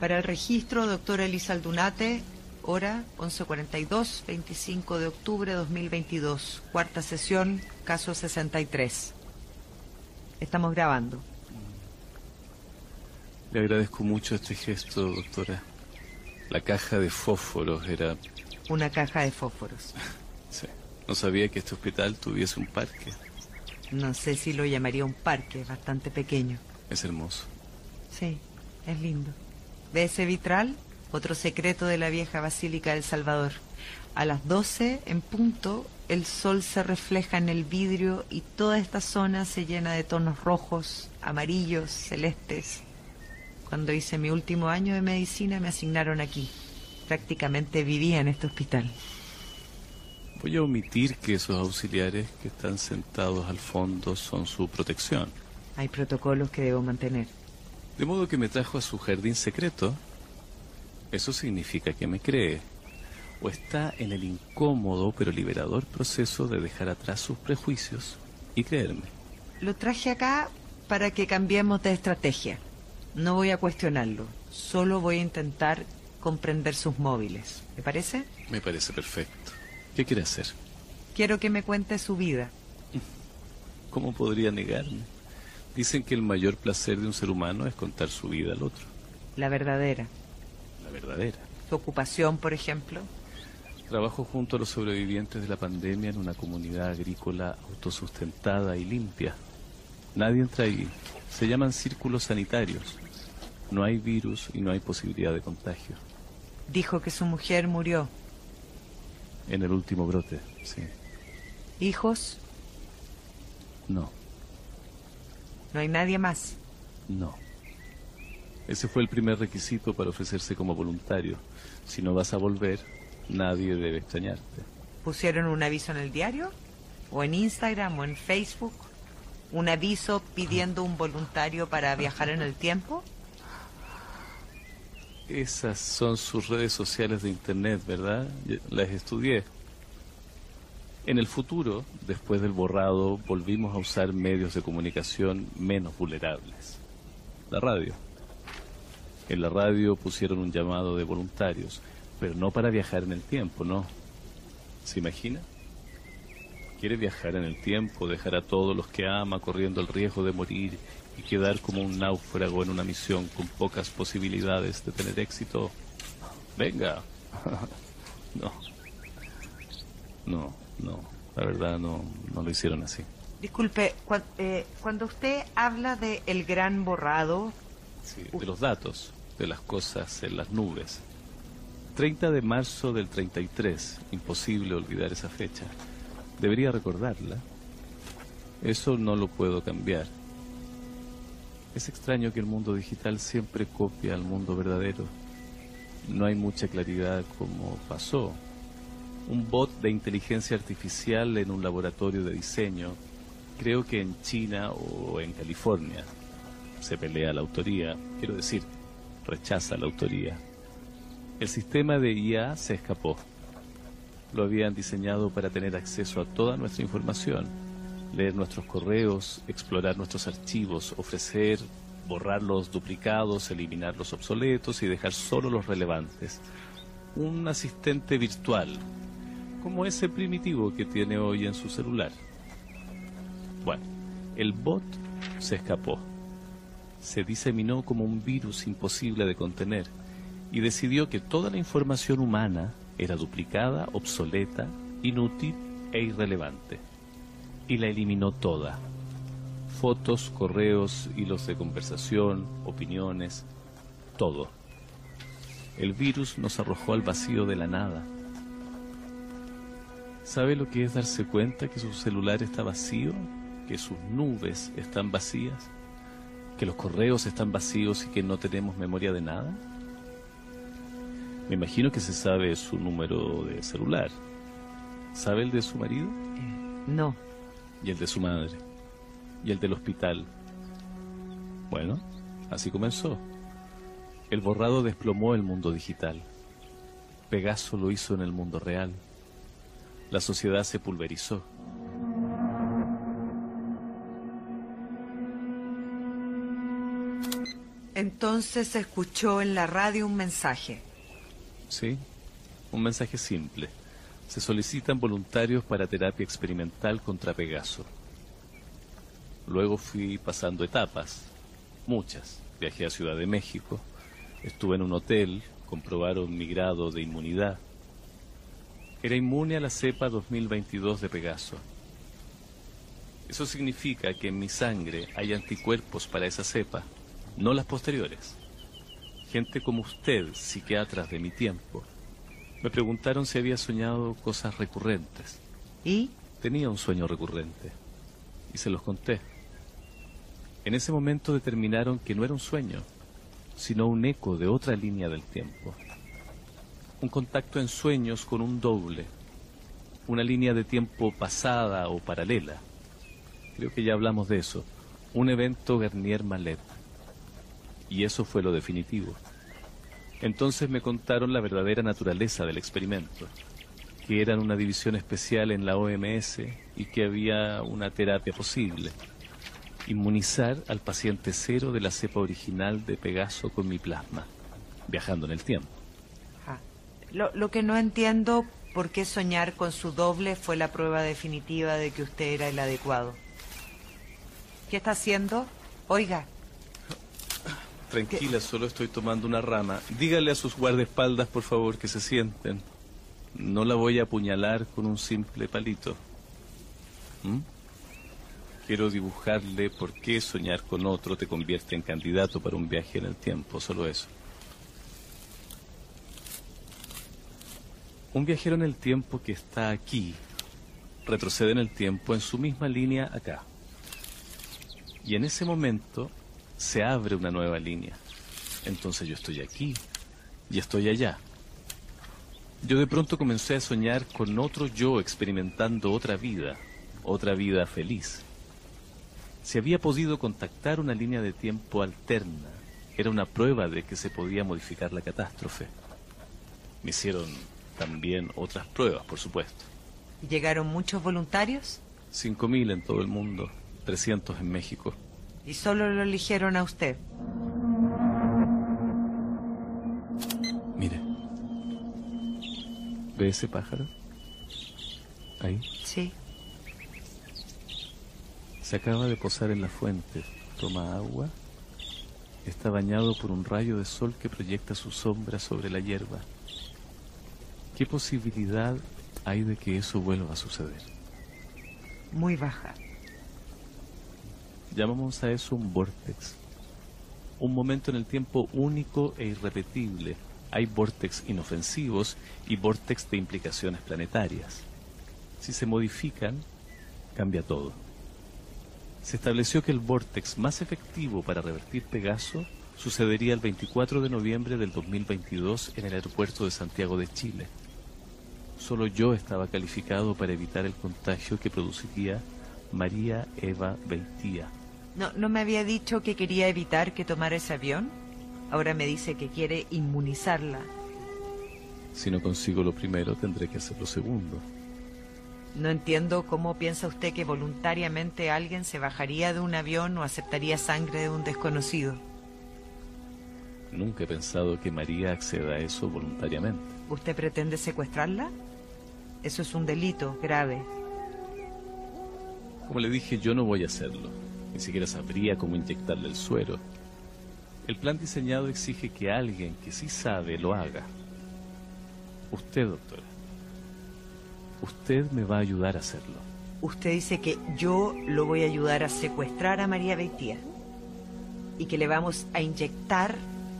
Para el registro, doctora Elisa Aldunate, hora 11.42, 25 de octubre de 2022, cuarta sesión, caso 63. Estamos grabando.
Le agradezco mucho este gesto, doctora. La caja de fósforos era...
Una caja de fósforos. (laughs)
sí. No sabía que este hospital tuviese un parque.
No sé si lo llamaría un parque, es bastante pequeño.
Es hermoso.
Sí, es lindo. ¿Ve ese vitral? Otro secreto de la vieja Basílica del Salvador. A las 12 en punto, el sol se refleja en el vidrio y toda esta zona se llena de tonos rojos, amarillos, celestes. Cuando hice mi último año de medicina me asignaron aquí. Prácticamente vivía en este hospital.
Voy a omitir que esos auxiliares que están sentados al fondo son su protección.
Hay protocolos que debo mantener.
De modo que me trajo a su jardín secreto. Eso significa que me cree. O está en el incómodo pero liberador proceso de dejar atrás sus prejuicios y creerme.
Lo traje acá para que cambiemos de estrategia. No voy a cuestionarlo. Solo voy a intentar comprender sus móviles. ¿Me parece?
Me parece perfecto. ¿Qué quiere hacer?
Quiero que me cuente su vida.
¿Cómo podría negarme? Dicen que el mayor placer de un ser humano es contar su vida al otro.
La verdadera.
La verdadera.
¿Su ocupación, por ejemplo?
Trabajo junto a los sobrevivientes de la pandemia en una comunidad agrícola autosustentada y limpia. Nadie entra ahí. Se llaman círculos sanitarios. No hay virus y no hay posibilidad de contagio.
Dijo que su mujer murió.
En el último brote, sí.
¿Hijos?
No.
¿No hay nadie más?
No. Ese fue el primer requisito para ofrecerse como voluntario. Si no vas a volver, nadie debe extrañarte.
¿Pusieron un aviso en el diario? ¿O en Instagram o en Facebook? ¿Un aviso pidiendo un voluntario para viajar en el tiempo?
Esas son sus redes sociales de Internet, ¿verdad? Las estudié. En el futuro, después del borrado, volvimos a usar medios de comunicación menos vulnerables. La radio. En la radio pusieron un llamado de voluntarios, pero no para viajar en el tiempo, no. ¿Se imagina? Quiere viajar en el tiempo, dejar a todos los que ama corriendo el riesgo de morir y quedar como un náufrago en una misión con pocas posibilidades de tener éxito. Venga. (laughs) no. No. No, la verdad no, no lo hicieron así.
Disculpe, eh, cuando usted habla de el gran borrado...
Sí, de los datos, de las cosas en las nubes. 30 de marzo del 33, imposible olvidar esa fecha. Debería recordarla. Eso no lo puedo cambiar. Es extraño que el mundo digital siempre copia al mundo verdadero. No hay mucha claridad como pasó, un bot de inteligencia artificial en un laboratorio de diseño, creo que en China o en California. Se pelea la autoría, quiero decir, rechaza la autoría. El sistema de IA se escapó. Lo habían diseñado para tener acceso a toda nuestra información, leer nuestros correos, explorar nuestros archivos, ofrecer, borrar los duplicados, eliminar los obsoletos y dejar solo los relevantes. Un asistente virtual como ese primitivo que tiene hoy en su celular. Bueno, el bot se escapó. Se diseminó como un virus imposible de contener y decidió que toda la información humana era duplicada, obsoleta, inútil e irrelevante. Y la eliminó toda. Fotos, correos, hilos de conversación, opiniones, todo. El virus nos arrojó al vacío de la nada. ¿Sabe lo que es darse cuenta que su celular está vacío? ¿Que sus nubes están vacías? ¿Que los correos están vacíos y que no tenemos memoria de nada? Me imagino que se sabe su número de celular. ¿Sabe el de su marido?
No.
¿Y el de su madre? ¿Y el del hospital? Bueno, así comenzó. El borrado desplomó el mundo digital. Pegaso lo hizo en el mundo real. La sociedad se pulverizó.
Entonces escuchó en la radio un mensaje.
Sí, un mensaje simple. Se solicitan voluntarios para terapia experimental contra Pegaso. Luego fui pasando etapas, muchas. Viajé a Ciudad de México, estuve en un hotel, comprobaron mi grado de inmunidad. Era inmune a la cepa 2022 de Pegaso. Eso significa que en mi sangre hay anticuerpos para esa cepa, no las posteriores. Gente como usted, psiquiatras de mi tiempo, me preguntaron si había soñado cosas recurrentes.
¿Y?
Tenía un sueño recurrente y se los conté. En ese momento determinaron que no era un sueño, sino un eco de otra línea del tiempo. Un contacto en sueños con un doble, una línea de tiempo pasada o paralela. Creo que ya hablamos de eso. Un evento Garnier-Mallet. Y eso fue lo definitivo. Entonces me contaron la verdadera naturaleza del experimento, que eran una división especial en la OMS y que había una terapia posible. Inmunizar al paciente cero de la cepa original de Pegaso con mi plasma, viajando en el tiempo.
Lo, lo que no entiendo, ¿por qué soñar con su doble fue la prueba definitiva de que usted era el adecuado? ¿Qué está haciendo? Oiga,
Tranquila, solo estoy tomando una rama. Dígale a sus guardaespaldas, por favor, que se sienten. No la voy a apuñalar con un simple palito. ¿Mm? Quiero dibujarle por qué soñar con otro te convierte en candidato para un viaje en el tiempo, solo eso. Un viajero en el tiempo que está aquí retrocede en el tiempo en su misma línea acá. Y en ese momento se abre una nueva línea. Entonces yo estoy aquí y estoy allá. Yo de pronto comencé a soñar con otro yo experimentando otra vida, otra vida feliz. Si había podido contactar una línea de tiempo alterna, era una prueba de que se podía modificar la catástrofe. Me hicieron también otras pruebas, por supuesto.
¿Llegaron muchos voluntarios?
Cinco mil en todo el mundo, 300 en México.
¿Y solo lo eligieron a usted?
Mire. ¿Ve ese pájaro? Ahí.
Sí.
Se acaba de posar en la fuente. Toma agua. Está bañado por un rayo de sol que proyecta su sombra sobre la hierba. ¿Qué posibilidad hay de que eso vuelva a suceder?
Muy baja.
Llamamos a eso un vortex. Un momento en el tiempo único e irrepetible. Hay vortex inofensivos y vortex de implicaciones planetarias. Si se modifican, cambia todo. Se estableció que el vortex más efectivo para revertir Pegaso sucedería el 24 de noviembre del 2022 en el aeropuerto de Santiago de Chile. Solo yo estaba calificado para evitar el contagio que produciría María Eva Beitía.
¿No, ¿No me había dicho que quería evitar que tomara ese avión? Ahora me dice que quiere inmunizarla.
Si no consigo lo primero, tendré que hacer lo segundo.
No entiendo cómo piensa usted que voluntariamente alguien se bajaría de un avión o aceptaría sangre de un desconocido.
Nunca he pensado que María acceda a eso voluntariamente.
¿Usted pretende secuestrarla? Eso es un delito grave.
Como le dije, yo no voy a hacerlo. Ni siquiera sabría cómo inyectarle el suero. El plan diseñado exige que alguien que sí sabe lo haga. Usted, doctora. Usted me va a ayudar a hacerlo.
Usted dice que yo lo voy a ayudar a secuestrar a María Beitía y que le vamos a inyectar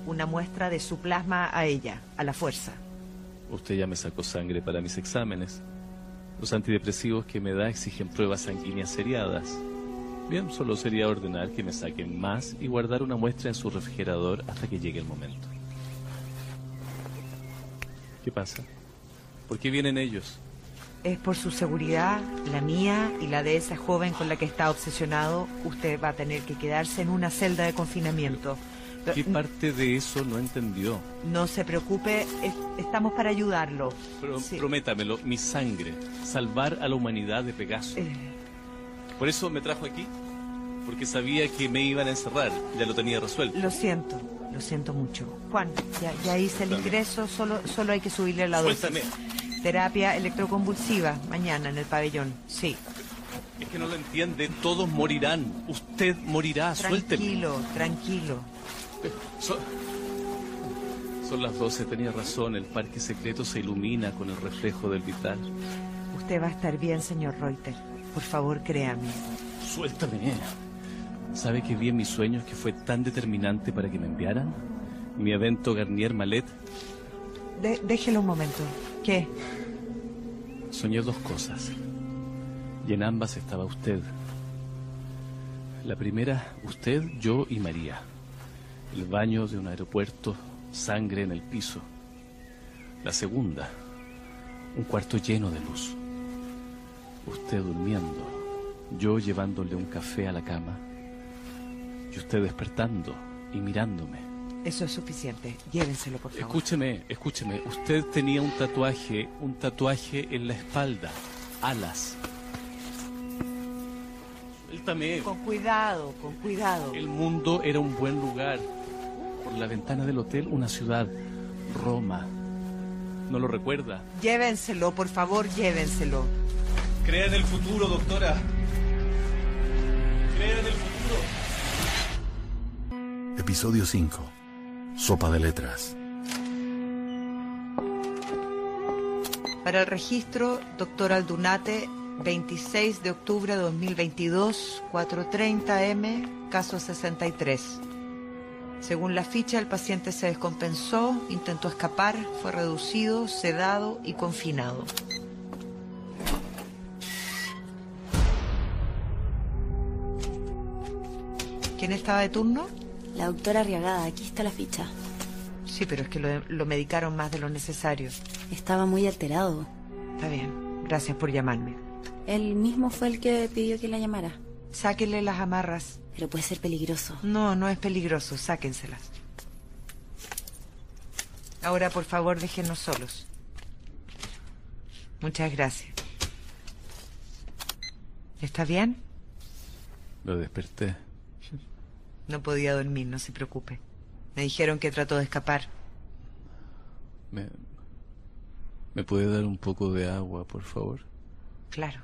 una muestra de su plasma a ella, a la fuerza.
Usted ya me sacó sangre para mis exámenes. Los antidepresivos que me da exigen pruebas sanguíneas seriadas. Bien, solo sería ordenar que me saquen más y guardar una muestra en su refrigerador hasta que llegue el momento. ¿Qué pasa? ¿Por qué vienen ellos?
Es por su seguridad, la mía y la de esa joven con la que está obsesionado. Usted va a tener que quedarse en una celda de confinamiento.
¿Qué parte de eso no entendió?
No se preocupe, es- estamos para ayudarlo.
Pero
Sí.
prométamelo, mi sangre, salvar a la humanidad de Pegaso.
Eh,
Por eso me trajo aquí, porque sabía que me iban a encerrar, ya lo tenía resuelto.
lo siento, lo siento mucho. Juan, ya, ya hice el
Dame.
ingreso, solo, solo hay que subirle la dosis.
Suéltame.
Terapia electroconvulsiva, mañana en el pabellón. Sí.
Es que no lo entiende, todos morirán. Usted morirá, suélteme.
Tranquilo, tranquilo.
Son, son las 12, tenía razón, el parque secreto se ilumina con el reflejo del vital.
Usted va a estar bien, señor Reuter. Por favor, créame.
Suéltame. ¿Sabe que vi en mis sueños que fue tan determinante para que me enviaran? Mi evento Garnier Malet,
De- déjelo un momento. ¿Qué?
soñé dos cosas. Y en ambas estaba usted. La primera, usted, yo y María. El baño de un aeropuerto, sangre en el piso. La segunda, un cuarto lleno de luz. Usted durmiendo, yo llevándole un café a la cama. Y usted despertando y mirándome.
Eso es suficiente. Llévenselo, por favor.
Escúcheme, escúcheme. Usted tenía un tatuaje, un tatuaje en la espalda. Alas. Suéltame.
Con cuidado, con cuidado.
El mundo era un buen lugar. Por la ventana del hotel, una ciudad. Roma. ¿No lo recuerda?
Llévenselo, por favor, llévenselo.
Crea en el futuro, doctora. Crea en el futuro.
Episodio 5. Sopa de letras.
Para el registro, doctor Aldunate, 26 de octubre de 2022, 4.30 M, caso 63. Según la ficha, el paciente se descompensó, intentó escapar, fue reducido, sedado y confinado. ¿Quién estaba de turno?
La doctora Arriagada, aquí está la ficha.
Sí, pero es que lo, lo medicaron más de lo necesario.
Estaba muy alterado.
Está bien, gracias por llamarme.
Él mismo fue el que pidió que la llamara.
Sáquenle las amarras.
Pero puede ser peligroso.
No, no es peligroso, sáquenselas. Ahora, por favor, déjenos solos. Muchas gracias. ¿Está bien?
Lo desperté.
No podía dormir, no se preocupe. Me dijeron que trató de escapar.
¿Me, ¿Me puede dar un poco de agua, por favor?
Claro.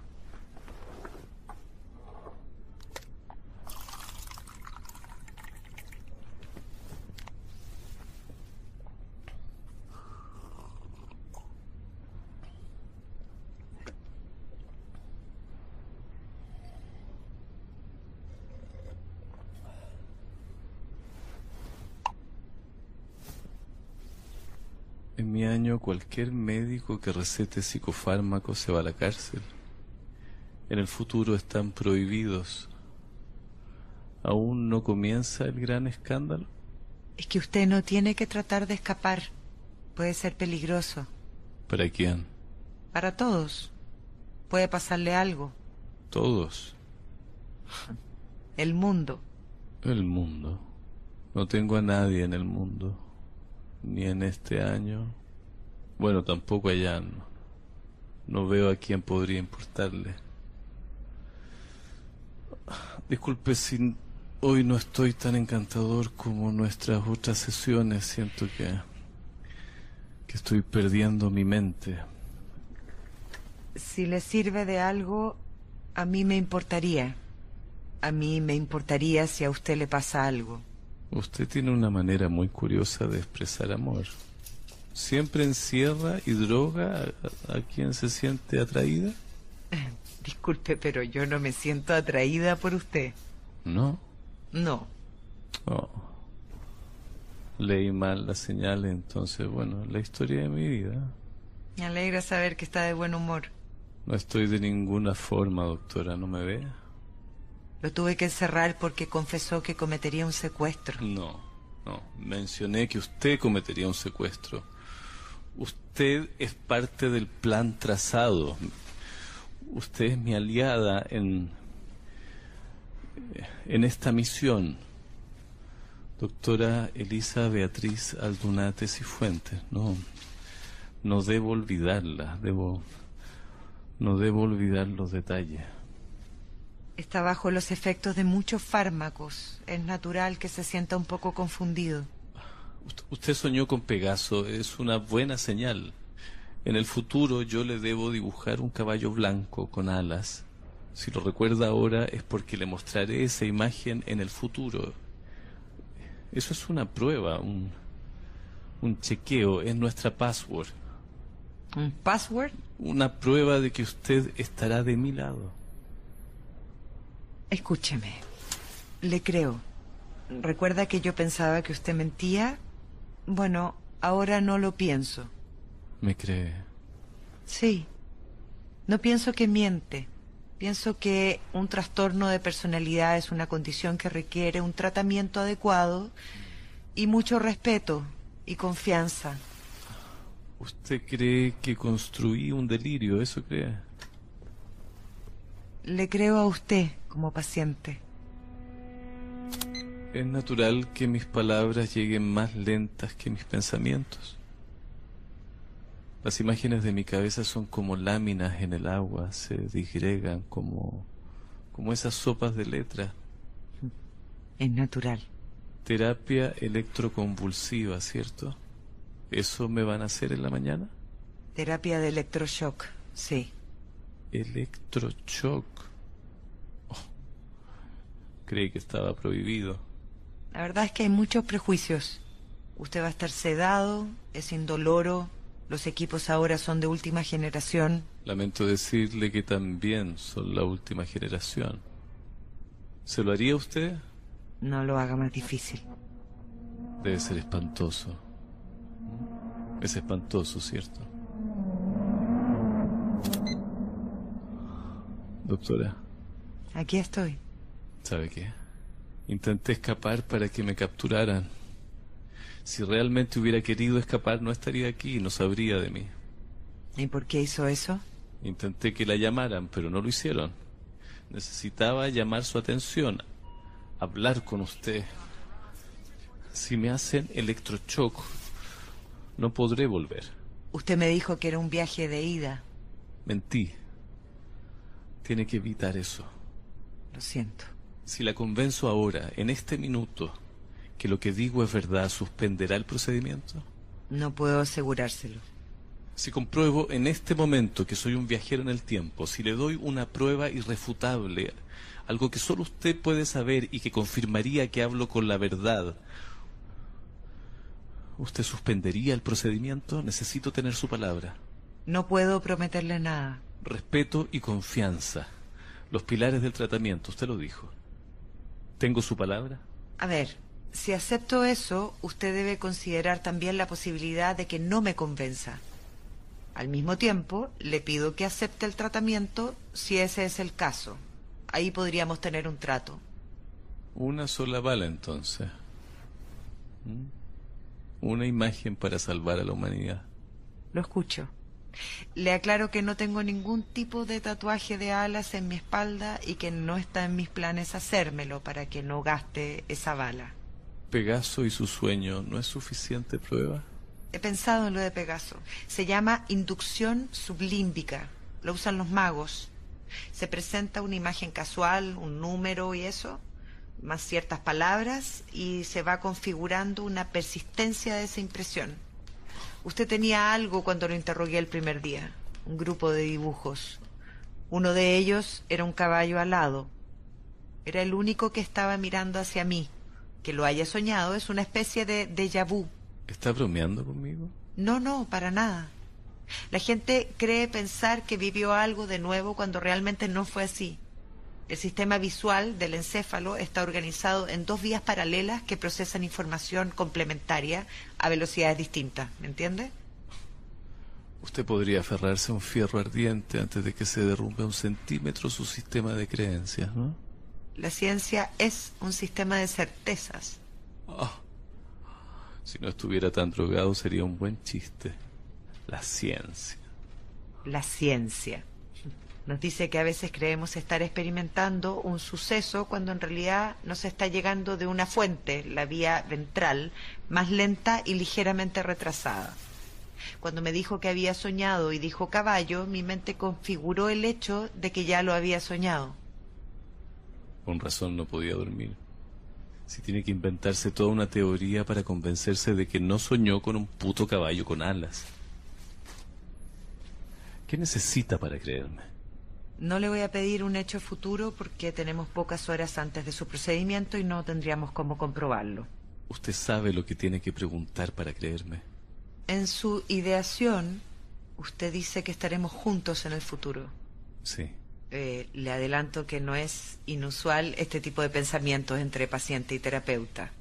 En mi año, cualquier médico que recete psicofármacos se va a la cárcel. En el futuro están prohibidos. ¿Aún no comienza el gran escándalo?
Es que usted no tiene que tratar de escapar. Puede ser peligroso.
¿Para quién?
Para todos. Puede pasarle algo.
Todos.
El mundo.
El mundo. No tengo a nadie en el mundo. Ni en este año. Bueno, tampoco allá. No, no veo a quién podría importarle. Disculpe si hoy no estoy tan encantador como nuestras otras sesiones. Siento que, que estoy perdiendo mi mente.
Si le sirve de algo, a mí me importaría. A mí me importaría si a usted le pasa algo.
Usted tiene una manera muy curiosa de expresar amor. ¿Siempre encierra y droga a, a quien se siente atraída? (laughs)
Disculpe, pero yo no me siento atraída por usted.
No.
No.
Oh. Leí mal las señales, entonces, bueno, la historia de mi vida.
Me alegra saber que está de buen humor.
No estoy de ninguna forma, doctora, ¿no me ve?
Lo tuve que encerrar porque confesó que cometería un secuestro.
No, no. Mencioné que usted cometería un secuestro. Usted es parte del plan trazado. Usted es mi aliada en en esta misión. Doctora Elisa Beatriz Aldunate Cifuentes, no no debo olvidarla, debo no debo olvidar los detalles.
Está bajo los efectos de muchos fármacos. Es natural que se sienta un poco confundido.
Ust- Usted soñó con Pegaso, es una buena señal. En el futuro yo le debo dibujar un caballo blanco con alas. Si lo recuerda ahora es porque le mostraré esa imagen en el futuro. Eso es una prueba, un, un chequeo, es nuestra password.
¿Un password?
Una prueba de que usted estará de mi lado.
Escúcheme. Le creo. ¿Recuerda que yo pensaba que usted mentía? Bueno, ahora no lo pienso.
¿Me cree?
Sí. No pienso que miente. Pienso que un trastorno de personalidad es una condición que requiere un tratamiento adecuado y mucho respeto y confianza.
¿Usted cree que construí un delirio? ¿Eso cree?
Le creo a usted como paciente.
Es natural que mis palabras lleguen más lentas que mis pensamientos. Las imágenes de mi cabeza son como láminas en el agua, se disgregan como, como esas sopas de letras.
Es natural.
Terapia electroconvulsiva, ¿cierto? ¿Eso me van a hacer en la mañana?
Terapia de electroshock, sí.
Electroshock. Oh, creí que estaba prohibido.
La verdad es que hay muchos prejuicios. Usted va a estar sedado, es indoloro, los equipos ahora son de última generación.
Lamento decirle que también son la última generación. ¿Se lo haría usted?
No lo haga más difícil.
Debe ser espantoso. Es espantoso, ¿cierto? Doctora,
Aquí estoy.
¿sabe qué? Intenté escapar para que me capturaran. Si realmente hubiera querido escapar, no estaría aquí y no sabría de mí.
¿Y por qué hizo eso?
Intenté que la llamaran, pero no lo hicieron. Necesitaba llamar su atención, hablar con usted. Si me hacen electrochoc, no podré volver.
Usted me dijo que era un viaje de ida.
Mentí. Tiene que evitar eso.
Lo siento.
Si la convenzo ahora, en este minuto, que lo que digo es verdad, suspenderá el procedimiento.
No puedo asegurárselo.
Si compruebo en este momento que soy un viajero en el tiempo, si le doy una prueba irrefutable, algo que solo usted puede saber y que confirmaría que hablo con la verdad, ¿usted suspendería el procedimiento? Necesito tener su palabra.
No puedo prometerle nada.
Respeto y confianza. Los pilares del tratamiento, usted lo dijo. ¿Tengo su palabra?
A ver, si acepto eso, usted debe considerar también la posibilidad de que no me convenza. Al mismo tiempo, le pido que acepte el tratamiento si ese es el caso. Ahí podríamos tener un trato.
Una sola bala entonces. ¿Mm? Una imagen para salvar a la humanidad.
Lo escucho. Le aclaro que no tengo ningún tipo de tatuaje de alas en mi espalda y que no está en mis planes hacérmelo para que no gaste esa bala.
Pegaso y su sueño no es suficiente prueba.
He pensado en lo de Pegaso. Se llama inducción sublímbica. Lo usan los magos. Se presenta una imagen casual, un número y eso, más ciertas palabras, y se va configurando una persistencia de esa impresión. Usted tenía algo cuando lo interrogué el primer día, un grupo de dibujos. Uno de ellos era un caballo alado. Era el único que estaba mirando hacia mí, Que lo haya soñado es una especie de déjà vu.
¿Está bromeando conmigo?
No, no, para nada. La gente cree pensar que vivió algo de nuevo cuando realmente no fue así. El sistema visual del encéfalo está organizado en dos vías paralelas que procesan información complementaria a velocidades distintas, ¿me entiende?
Usted podría aferrarse a un fierro ardiente antes de que se derrumbe un centímetro su sistema de creencias, ¿no?
La ciencia es un sistema de certezas.
Ah, si no estuviera tan drogado sería un buen chiste. La ciencia.
La ciencia. Nos dice que a veces creemos estar experimentando un suceso cuando en realidad nos está llegando de una fuente, la vía ventral, más lenta y ligeramente retrasada. Cuando me dijo que había soñado y dijo caballo, mi mente configuró el hecho de que ya lo había soñado.
Con razón no podía dormir. Si tiene que inventarse toda una teoría para convencerse de que no soñó con un puto caballo con alas. ¿Qué necesita para creerme?
No le voy a pedir un hecho futuro porque tenemos pocas horas antes de su procedimiento y no tendríamos cómo comprobarlo.
Usted sabe lo que tiene que preguntar para creerme.
En su ideación, usted dice que estaremos juntos en el futuro.
Sí.
Eh, le adelanto que no es inusual este tipo de pensamientos entre paciente y terapeuta.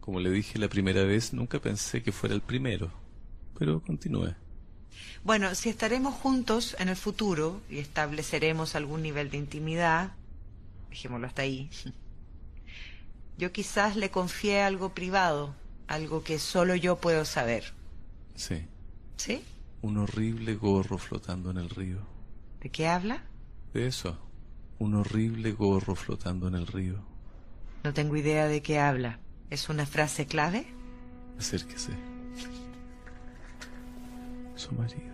Como le dije la primera vez, nunca pensé que fuera el primero. Pero continúe.
Bueno, si estaremos juntos en el futuro y estableceremos algún nivel de intimidad, dejémoslo hasta ahí, (laughs) yo quizás le confié algo privado, algo que solo yo puedo saber.
Sí.
¿Sí?
Un horrible gorro flotando en el río.
¿De qué habla?
De eso. Un horrible gorro flotando en el río.
No tengo idea de qué habla. ¿Es una frase clave?
Acérquese. Su marido.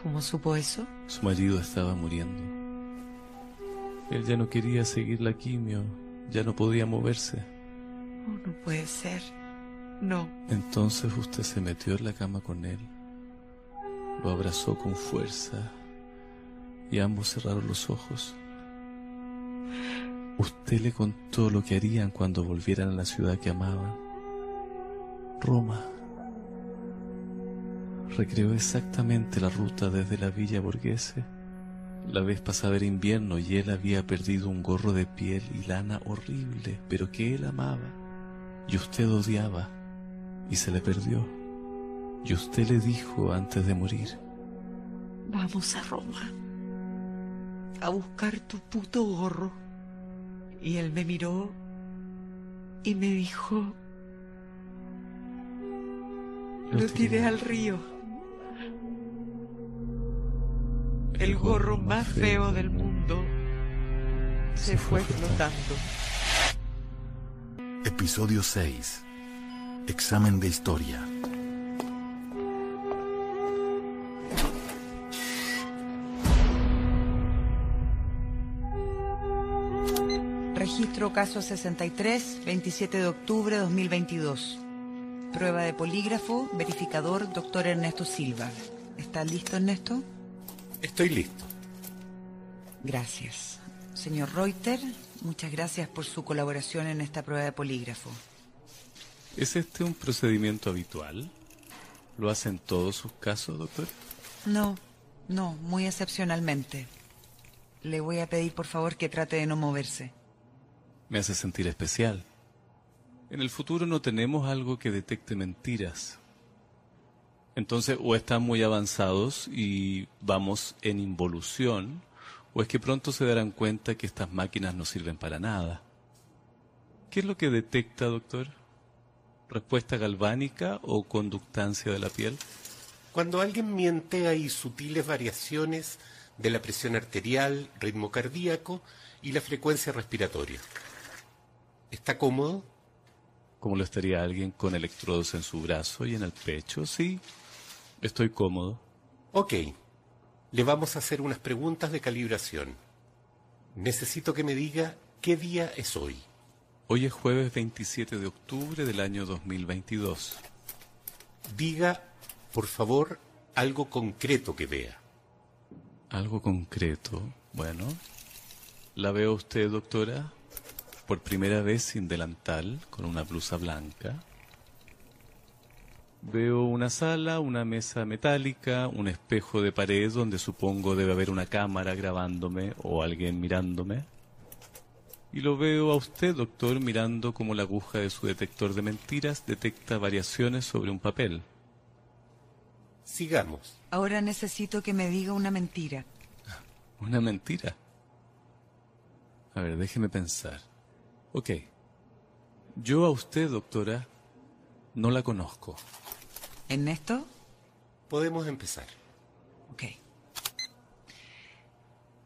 ¿Cómo supo eso?
Su marido estaba muriendo. Él ya no quería seguir la quimio, ya no podía moverse.
Oh, no puede ser. No.
Entonces usted se metió en la cama con él, lo abrazó con fuerza y ambos cerraron los ojos. Usted le contó lo que harían cuando volvieran a la ciudad que amaban. Roma. Recreó exactamente la ruta desde la Villa Borghese. La vez pasada era invierno y él había perdido un gorro de piel y lana horrible, pero que él amaba. Y usted odiaba y se le perdió. Y usted le dijo antes de morir,
Vamos a Roma. A buscar tu puto gorro. Y él me miró y me dijo, lo tiré al río. El gorro más feo del mundo se fue flotando.
Episodio 6. Examen de historia.
Registro caso 63, 27 de octubre de 2022. Prueba de polígrafo, verificador, doctor Ernesto Silva. ¿Está listo, Ernesto?
Estoy listo.
Gracias. Señor Reuter, muchas gracias por su colaboración en esta prueba de polígrafo.
¿es este un procedimiento habitual? ¿Lo hacen todos sus casos, doctor?
No, no, muy excepcionalmente. Le voy a pedir por favor que trate de no moverse.
Me hace sentir especial. En el futuro no tenemos algo que detecte mentiras. Entonces, o están muy avanzados y vamos en involución, o es que pronto se darán cuenta que estas máquinas no sirven para nada. ¿Qué es lo que detecta, doctor? ¿Respuesta galvánica o conductancia de la piel?
Cuando alguien miente hay sutiles variaciones de la presión arterial, ritmo cardíaco y la frecuencia respiratoria. ¿Está cómodo?
¿Cómo lo estaría alguien con electrodos en su brazo y en el pecho? Sí, estoy cómodo.
Ok. Le vamos a hacer unas preguntas de calibración. Necesito que me diga qué día es hoy.
Hoy es jueves 27 de octubre del año 2022.
Diga, por favor, algo concreto que vea.
Algo concreto. Bueno. ¿La veo usted, doctora? por primera vez sin delantal, con una blusa blanca. Veo una sala, una mesa metálica, un espejo de pared donde supongo debe haber una cámara grabándome o alguien mirándome. Y lo veo a usted, doctor, mirando como la aguja de su detector de mentiras detecta variaciones sobre un papel.
Sigamos.
Ahora necesito que me diga una mentira.
¿Una mentira? A ver, déjeme pensar. Ok. Yo a usted, doctora, no la conozco.
¿Ernesto?
Podemos empezar.
Ok.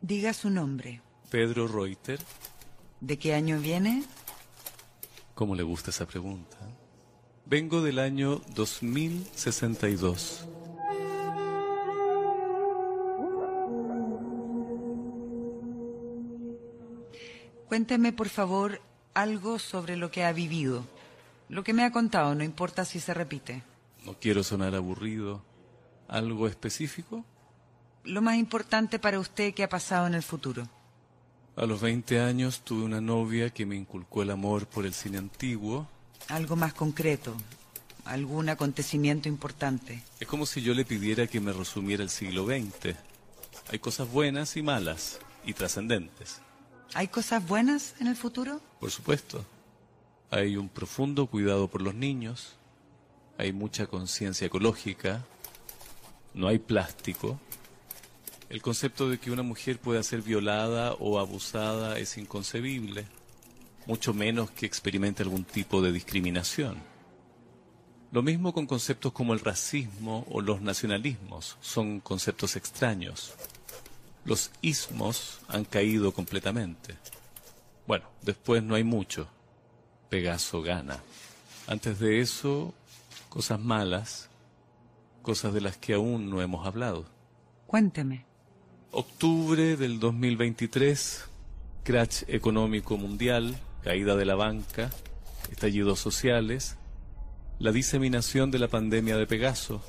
Diga su nombre.
Pedro Reuter.
¿De qué año viene?
¿Cómo le gusta esa pregunta? Vengo del año 2062.
Cuénteme, por favor, algo sobre lo que ha vivido. Lo que me ha contado, no importa si se repite.
No quiero sonar aburrido. ¿Algo específico?
Lo más importante para usted que ha pasado en el futuro.
A los 20 años tuve una novia que me inculcó el amor por el cine antiguo.
Algo más concreto. Algún acontecimiento importante.
Es como si yo le pidiera que me resumiera el siglo XX. Hay cosas buenas y malas, y trascendentes.
¿Hay cosas buenas en el futuro?
Por supuesto. Hay un profundo cuidado por los niños. Hay mucha conciencia ecológica. No hay plástico. El concepto de que una mujer pueda ser violada o abusada es inconcebible, mucho menos que experimente algún tipo de discriminación. Lo mismo con conceptos como el racismo o los nacionalismos, son conceptos extraños. Los ismos han caído completamente. Bueno, después no hay mucho. Pegaso gana. Antes de eso, cosas malas, cosas de las que aún no hemos hablado.
Cuénteme.
Octubre del 2023, crash económico mundial, caída de la banca, estallidos sociales, la diseminación de la pandemia de Pegaso.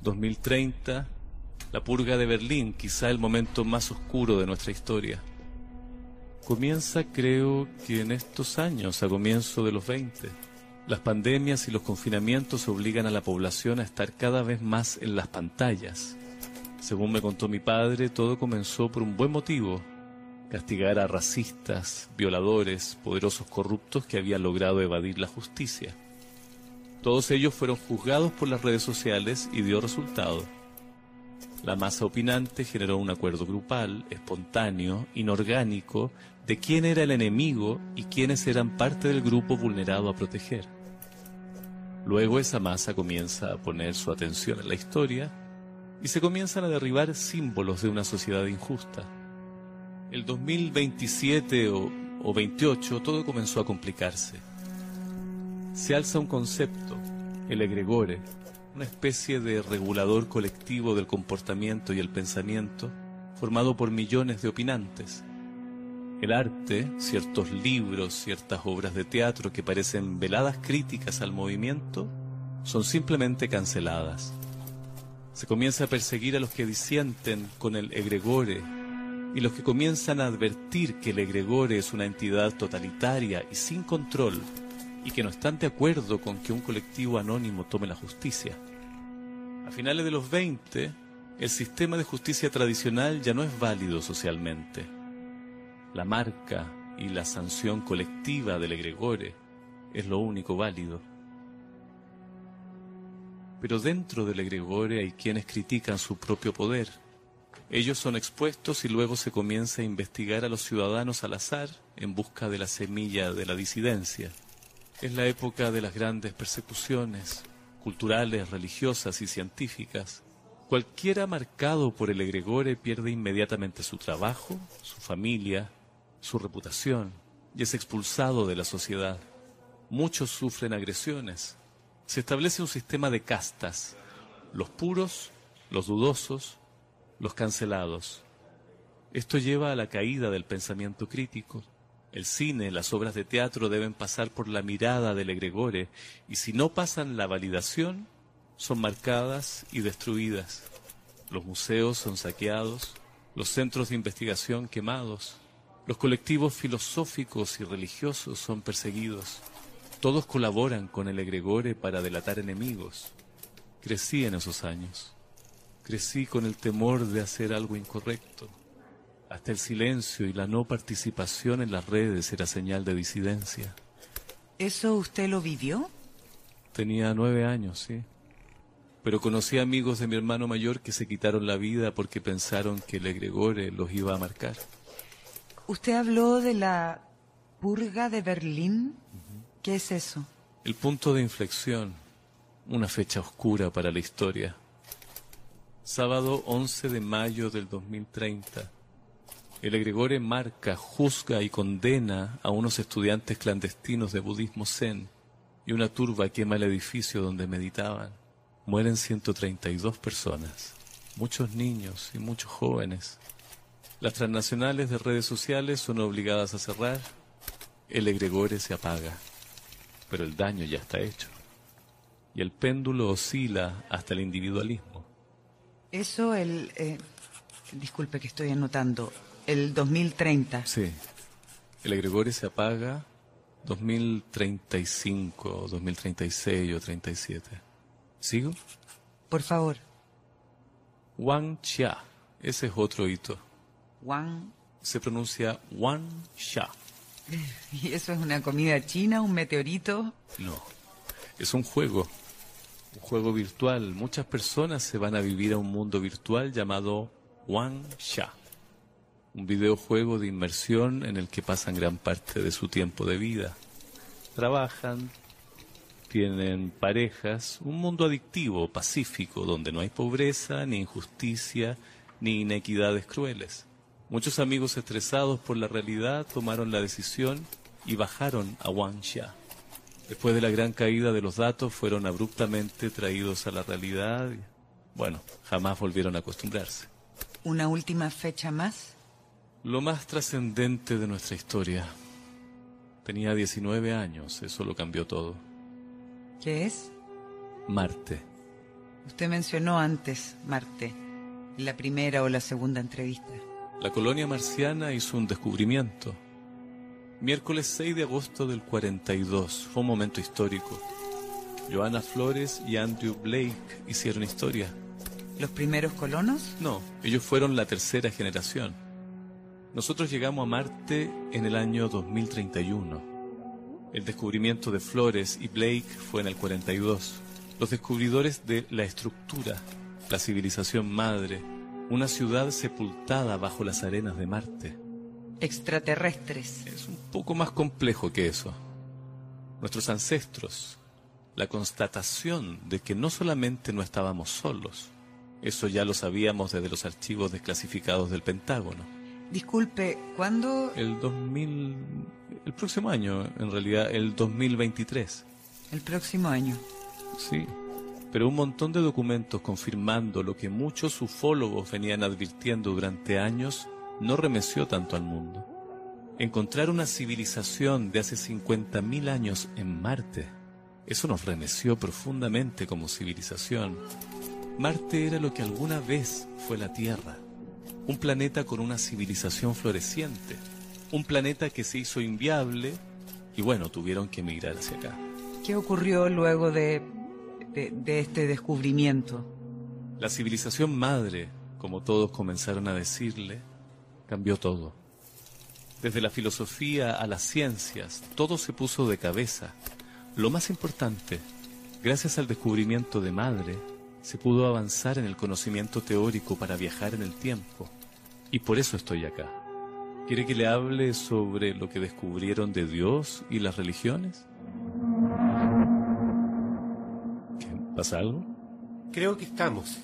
2030, la purga de Berlín, quizá el momento más oscuro de nuestra historia. Comienza, creo que en estos años, a comienzo de los 20. Las pandemias y los confinamientos obligan a la población a estar cada vez más en las pantallas. Según me contó mi padre, todo comenzó por un buen motivo, castigar a racistas, violadores, poderosos corruptos que habían logrado evadir la justicia. Todos ellos fueron juzgados por las redes sociales y dio resultado. La masa opinante generó un acuerdo grupal, espontáneo, inorgánico, de quién era el enemigo y quiénes eran parte del grupo vulnerado a proteger. Luego esa masa comienza a poner su atención en la historia y se comienzan a derribar símbolos de una sociedad injusta. El 2027 o, o 28 todo comenzó a complicarse. Se alza un concepto, el egregore, una especie de regulador colectivo del comportamiento y el pensamiento, formado por millones de opinantes. El arte, ciertos libros, ciertas obras de teatro que parecen veladas críticas al movimiento, son simplemente canceladas. Se comienza a perseguir a los que disienten con el egregore y los que comienzan a advertir que el egregore es una entidad totalitaria y sin control y que no están de acuerdo con que un colectivo anónimo tome la justicia. A finales de los 20, el sistema de justicia tradicional ya no es válido socialmente. La marca y la sanción colectiva del egregore es lo único válido. Pero dentro del egregore hay quienes critican su propio poder. Ellos son expuestos y luego se comienza a investigar a los ciudadanos al azar en busca de la semilla de la disidencia. Es la época de las grandes persecuciones, culturales, religiosas y científicas. Cualquiera marcado por el egregore pierde inmediatamente su trabajo, su familia, su reputación y es expulsado de la sociedad. Muchos sufren agresiones. Se establece un sistema de castas, los puros, los dudosos, los cancelados. Esto lleva a la caída del pensamiento crítico. El cine, las obras de teatro deben pasar por la mirada del egregore y si no pasan la validación, son marcadas y destruidas. Los museos son saqueados, los centros de investigación quemados, Los colectivos filosóficos y religiosos son perseguidos. Todos colaboran con el egregore para delatar enemigos. Crecí en esos años. Crecí con el temor de hacer algo incorrecto. Hasta el silencio y la no participación en las redes era señal de disidencia.
¿Eso usted lo vivió?
Tenía nueve años, sí. Pero conocí amigos de mi hermano mayor que se quitaron la vida porque pensaron que el egregore los iba a marcar.
Usted habló de la purga de Berlín. ¿Qué es eso?
El punto de inflexión, una fecha oscura para la historia. Sábado 11 de mayo del 2030. El egregore marca, juzga y condena a unos estudiantes clandestinos de budismo zen y una turba quema el edificio donde meditaban. Mueren 132 personas, muchos niños y muchos jóvenes. Las transnacionales de redes sociales son obligadas a cerrar, el egregore se apaga, pero el daño ya está hecho. Y el péndulo oscila hasta el individualismo.
Eso el... eh, disculpe que estoy anotando. El 2030.
Sí, el egregore se apaga 2035, 2036 o 37. ¿Sigo?
Por favor.
Wang Xia, ese es otro hito.
Wang.
Se pronuncia Wang Xia. (laughs)
¿Y eso es una comida china, un meteorito?
No, es un juego, un juego virtual. Muchas personas se van a vivir a un mundo virtual llamado Wang Xia, un videojuego de inmersión en el que pasan gran parte de su tiempo de vida. Trabajan, tienen parejas, un mundo adictivo, pacífico, donde no hay pobreza, ni injusticia, ni inequidades crueles. Muchos amigos estresados por la realidad tomaron la decisión y bajaron a Wansha. Después de la gran caída de los datos, fueron abruptamente traídos a la realidad y, bueno, jamás volvieron a acostumbrarse.
¿Una última fecha más?
Lo más trascendente de nuestra historia. Tenía 19 años, eso lo cambió todo.
¿Qué es?
Marte.
Usted mencionó antes Marte, en la primera o la segunda entrevista.
La colonia marciana hizo un descubrimiento. Miércoles 6 de agosto del 42. Fue un momento histórico. Joana Flores y Andrew Blake hicieron historia.
¿Los primeros colonos?
No, ellos fueron la tercera generación. Nosotros llegamos a Marte en el año 2031. El descubrimiento de Flores y Blake fue en el 42. Los descubridores de la estructura, la civilización madre, una ciudad sepultada bajo las arenas de Marte.
Extraterrestres.
Es un poco más complejo que eso. Nuestros ancestros, la constatación de que no solamente no estábamos solos, eso ya lo sabíamos desde los archivos desclasificados del Pentágono.
Disculpe, ¿cuándo?
El 2000, el próximo año, en realidad, el 2023.
El próximo año.
Sí, pero un montón de documentos confirmando lo que muchos ufólogos venían advirtiendo durante años no remeció tanto al mundo. Encontrar una civilización de hace 50.000 años en Marte, eso nos remeció profundamente como civilización. Marte era lo que alguna vez fue la Tierra, un planeta con una civilización floreciente, un planeta que se hizo inviable y bueno, tuvieron que emigrar hacia acá.
¿Qué ocurrió luego de, de, este descubrimiento?
La civilización madre, como todos comenzaron a decirle, cambió todo. Desde la filosofía a las ciencias, todo se puso de cabeza. Lo más importante, gracias al descubrimiento de Madre, se pudo avanzar en el conocimiento teórico para viajar en el tiempo. Y por eso estoy acá. ¿Quiere que le hable sobre lo que descubrieron de Dios y las religiones? ¿Pasa algo?
Creo que estamos.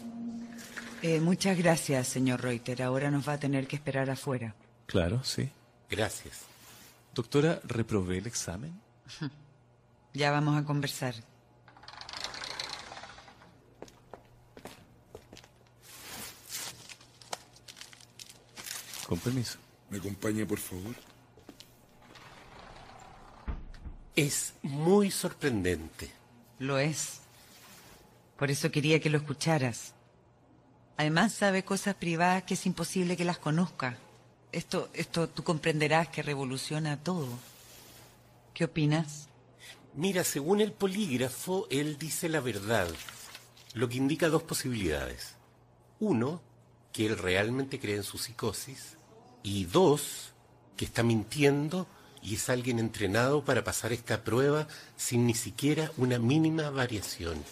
Eh, muchas gracias, señor Reuter. Ahora nos va a tener que esperar afuera.
Claro, sí.
Gracias.
Doctora, ¿reprobé el examen? (laughs)
Ya vamos a conversar.
Con permiso.
¿Me acompaña, por favor?
Es muy sorprendente.
Lo es. Por eso quería que lo escucharas. Además sabe cosas privadas que es imposible que las conozca. esto, esto tú comprenderás que revoluciona todo. ¿Qué opinas?
Mira, según el polígrafo, él dice la verdad, lo que indica dos posibilidades. Uno, que él realmente cree en su psicosis, y dos, que está mintiendo y es alguien entrenado para pasar esta prueba sin ni siquiera una mínima variación.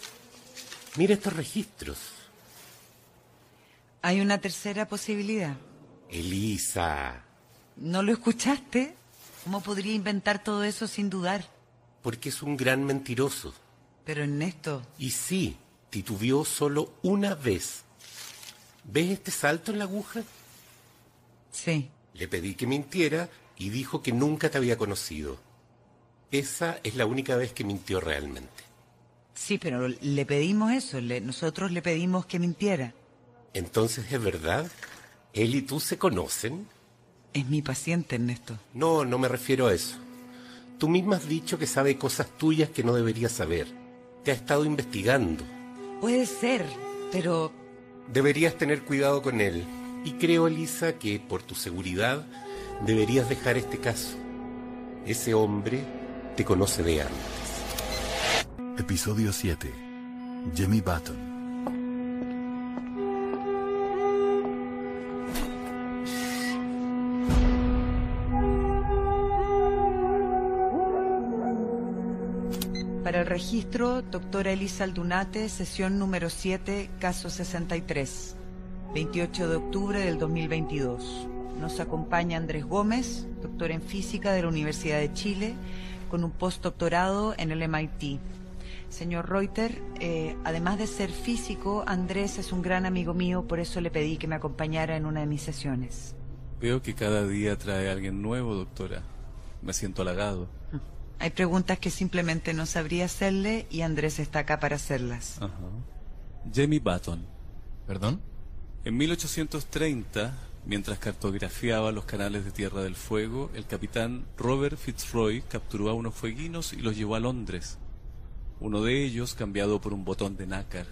Mira estos registros.
Hay una tercera posibilidad.
Elisa,
¿No lo escuchaste? ¿Cómo podría inventar todo eso sin dudar?
porque es un gran mentiroso.
Pero Ernesto,
Y sí, titubeó solo una vez. ¿Ves este salto en la aguja?
sí.
Le pedí que mintiera y dijo que nunca te había conocido. Esa es la única vez que mintió realmente.
Sí, pero le pedimos eso, le- nosotros le pedimos que mintiera.
Entonces, ¿es verdad? ¿Él y tú se conocen?
Es mi paciente, Ernesto.
No, no me refiero a eso. Tú misma has dicho que sabe cosas tuyas que no deberías saber. Te ha estado investigando.
Puede ser, pero
Deberías tener cuidado con él. Y creo, Elisa, que por tu seguridad deberías dejar este caso. Ese hombre te conoce de antes.
Episodio 7. Jimmy Button.
para el registro, doctora Elisa Aldunate, sesión número 7, caso 63, 28 de octubre del 2022. Nos acompaña Andrés Gómez, doctor en física de la Universidad de Chile, con un postdoctorado en el MIT. Señor Reuter, eh, además de ser físico, Andrés es un gran amigo mío, por eso le pedí que me acompañara en una de mis sesiones.
Veo que cada día trae a alguien nuevo, doctora. Me siento halagado.
Hay preguntas que simplemente no sabría hacerle y Andrés está acá para hacerlas.
Ajá. Jamie Button.
¿Perdón?
En 1830, mientras cartografiaba los canales de Tierra del Fuego, el capitán Robert Fitzroy capturó a unos fueguinos y los llevó a Londres. Uno de ellos, cambiado por un botón de nácar,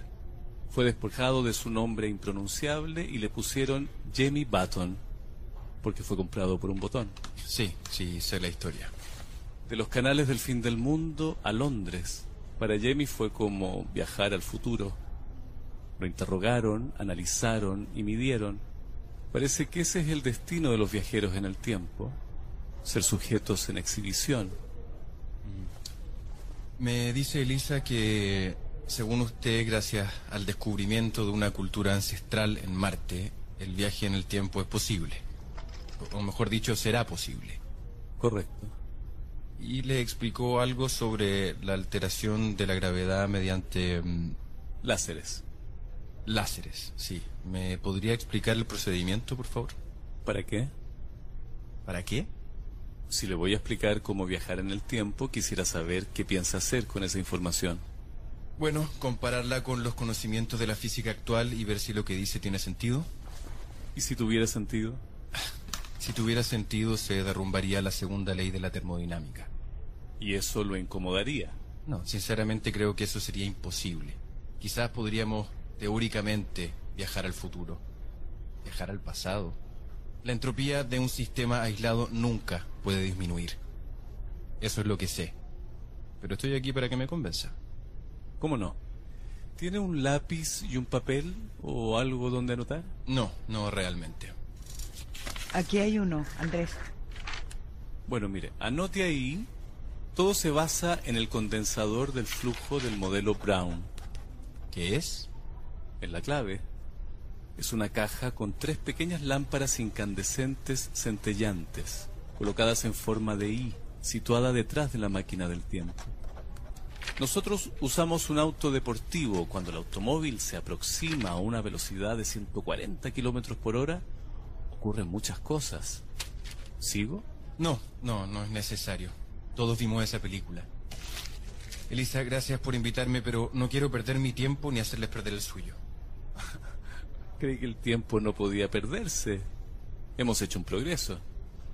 fue despojado de su nombre impronunciable y le pusieron Jamie Button, porque fue comprado por un botón.
Sí, sí, sé la historia.
De los canales del fin del mundo a Londres. Para Jamie fue como viajar al futuro. Lo interrogaron, analizaron y midieron. Parece que ese es el destino de los viajeros en el tiempo. Ser sujetos en exhibición.
Me dice Elisa que, según usted, gracias al descubrimiento de una cultura ancestral en Marte, el viaje en el tiempo es posible. O mejor dicho, será posible.
Correcto.
Y le explicó algo sobre la alteración de la gravedad mediante mm,
Láseres.
láseres. Sí. ¿Me podría explicar el procedimiento, por favor?
¿Para qué?
¿Para qué?
Si le voy a explicar cómo viajar en el tiempo, quisiera saber qué piensa hacer con esa información.
Bueno, compararla con los conocimientos de la física actual y ver si lo que dice tiene sentido.
¿Y si tuviera sentido?
Si tuviera sentido, se derrumbaría la segunda ley de la termodinámica.
Y eso lo incomodaría.
No, sinceramente creo que eso sería imposible. Quizás podríamos, teóricamente, viajar al futuro. Viajar al pasado. La entropía de un sistema aislado nunca puede disminuir. Eso es lo que sé. Pero estoy aquí para que me convenza.
¿Cómo no? ¿Tiene un lápiz y un papel o algo donde anotar?
No, no realmente.
Aquí hay uno, Andrés.
Bueno, mire, anote ahí. Todo se basa en el condensador del flujo del modelo Brown.
¿Qué es?
En la clave. Es una caja con tres pequeñas lámparas incandescentes centellantes, colocadas en forma de I, situada detrás de la máquina del tiempo. Nosotros usamos un auto deportivo cuando el automóvil se aproxima a una velocidad de 140 kilómetros por hora. Ocurren muchas cosas. ¿Sigo?
No, no, no es necesario. Todos vimos esa película. Elisa, gracias por invitarme, pero no quiero perder mi tiempo ni hacerles perder el suyo.
Creí que el tiempo no podía perderse. Hemos hecho un progreso.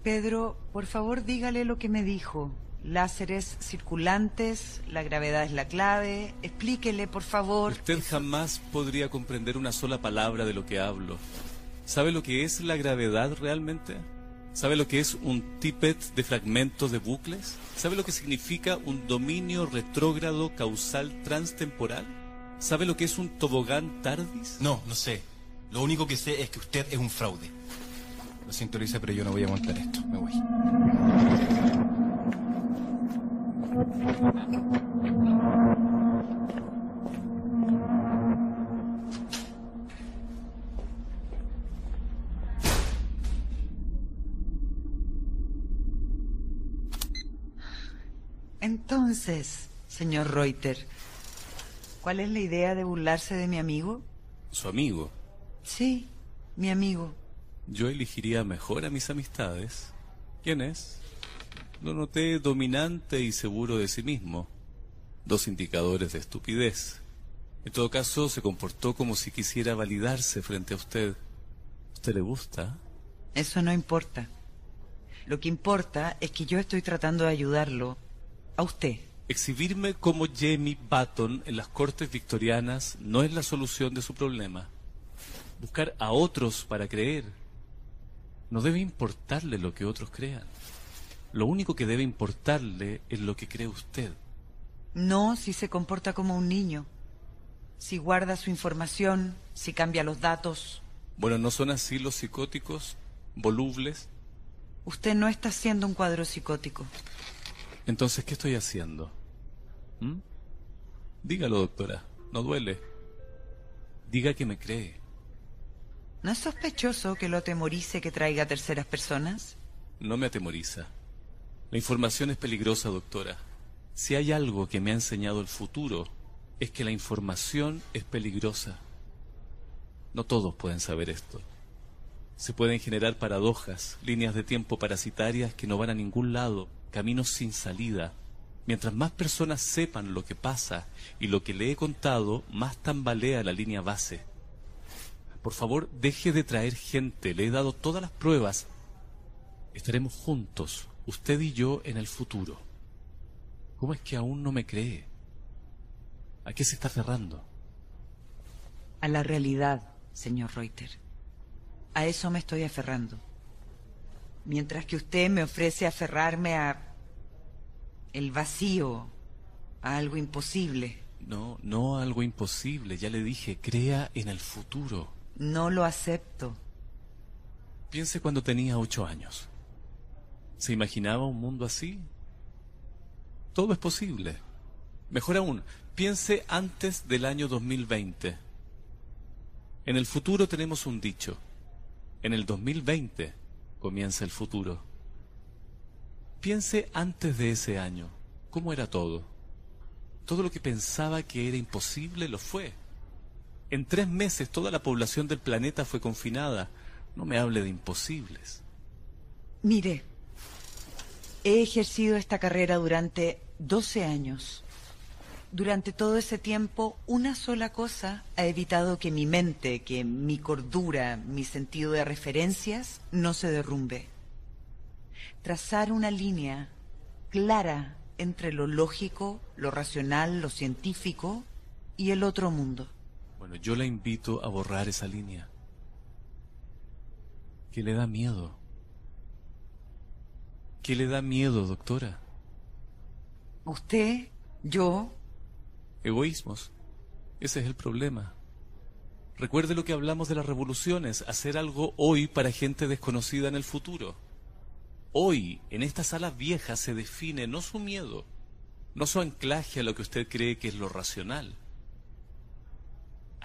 Pedro, por favor dígale lo que me dijo. Láseres circulantes, la gravedad es la clave. Explíquele, por favor.
Usted jamás podría comprender una sola palabra de lo que hablo. ¿Sabe lo que es la gravedad realmente? ¿Sabe lo que es un tippet de fragmentos de bucles? ¿Sabe lo que significa un dominio retrógrado causal transtemporal? ¿Sabe lo que es un tobogán tardis?
No, no sé. Lo único que sé es que usted es un fraude. Lo siento, Lisa, pero yo no voy a aguantar esto. Me voy.
Entonces, señor Reuter, ¿cuál es la idea de burlarse de mi amigo?
Su amigo.
Sí, mi amigo.
Yo elegiría mejor a mis amistades. ¿Quién es? Lo noté dominante y seguro de sí mismo. Dos indicadores de estupidez. En todo caso, se comportó como si quisiera validarse frente a usted. ¿Usted le gusta?
Eso no importa. Lo que importa es que yo estoy tratando de ayudarlo a usted.
Exhibirme como Jamie Button en las cortes victorianas no es la solución de su problema. Buscar a otros para creer. No debe importarle lo que otros crean. Lo único que debe importarle es lo que cree usted.
No si se comporta como un niño. Si guarda su información, si cambia los datos.
Bueno, ¿no son así los psicóticos? ¿Volubles?
Usted no está haciendo un cuadro psicótico.
Entonces, ¿qué estoy haciendo? ¿Mm? Dígalo, doctora. No duele. Diga que me cree.
¿No es sospechoso que lo atemorice que traiga a terceras personas?
No me atemoriza. La información es peligrosa, doctora. Si hay algo que me ha enseñado el futuro, es que la información es peligrosa. No todos pueden saber esto. Se pueden generar paradojas, líneas de tiempo parasitarias que no van a ningún lado, caminos sin salida. Mientras más personas sepan lo que pasa y lo que le he contado, más tambalea la línea base. Por favor, deje de traer gente, le he dado todas las pruebas. Estaremos juntos, usted y yo, en el futuro. ¿Cómo es que aún no me cree? ¿A qué se está cerrando?
A la realidad, señor Reuter. A eso me estoy aferrando. Mientras que usted me ofrece aferrarme a el vacío, a algo imposible.
No, no a algo imposible. Ya le dije, crea en el futuro.
No lo acepto.
Piense cuando tenía ocho años. ¿Se imaginaba un mundo así? Todo es posible. Mejor aún, piense antes del año 2020. En el futuro tenemos un dicho. En el 2020 comienza el futuro. Piense antes de ese año. ¿Cómo era todo? Todo lo que pensaba que era imposible lo fue. En tres meses toda la población del planeta fue confinada. No me hable de imposibles.
Mire, he ejercido esta carrera durante 12 años. Durante todo ese tiempo, una sola cosa ha evitado que mi mente, que mi cordura, mi sentido de referencias no se derrumbe. Trazar una línea clara entre lo lógico, lo racional, lo científico y el otro mundo.
Bueno, yo la invito a borrar esa línea. ¿Qué le da miedo? ¿Qué le da miedo, doctora?
Usted, yo,
Egoísmos. Ese es el problema. Recuerde lo que hablamos de las revoluciones, hacer algo hoy para gente desconocida en el futuro. Hoy, en estas salas viejas, se define no su miedo, no su anclaje a lo que usted cree que es lo racional.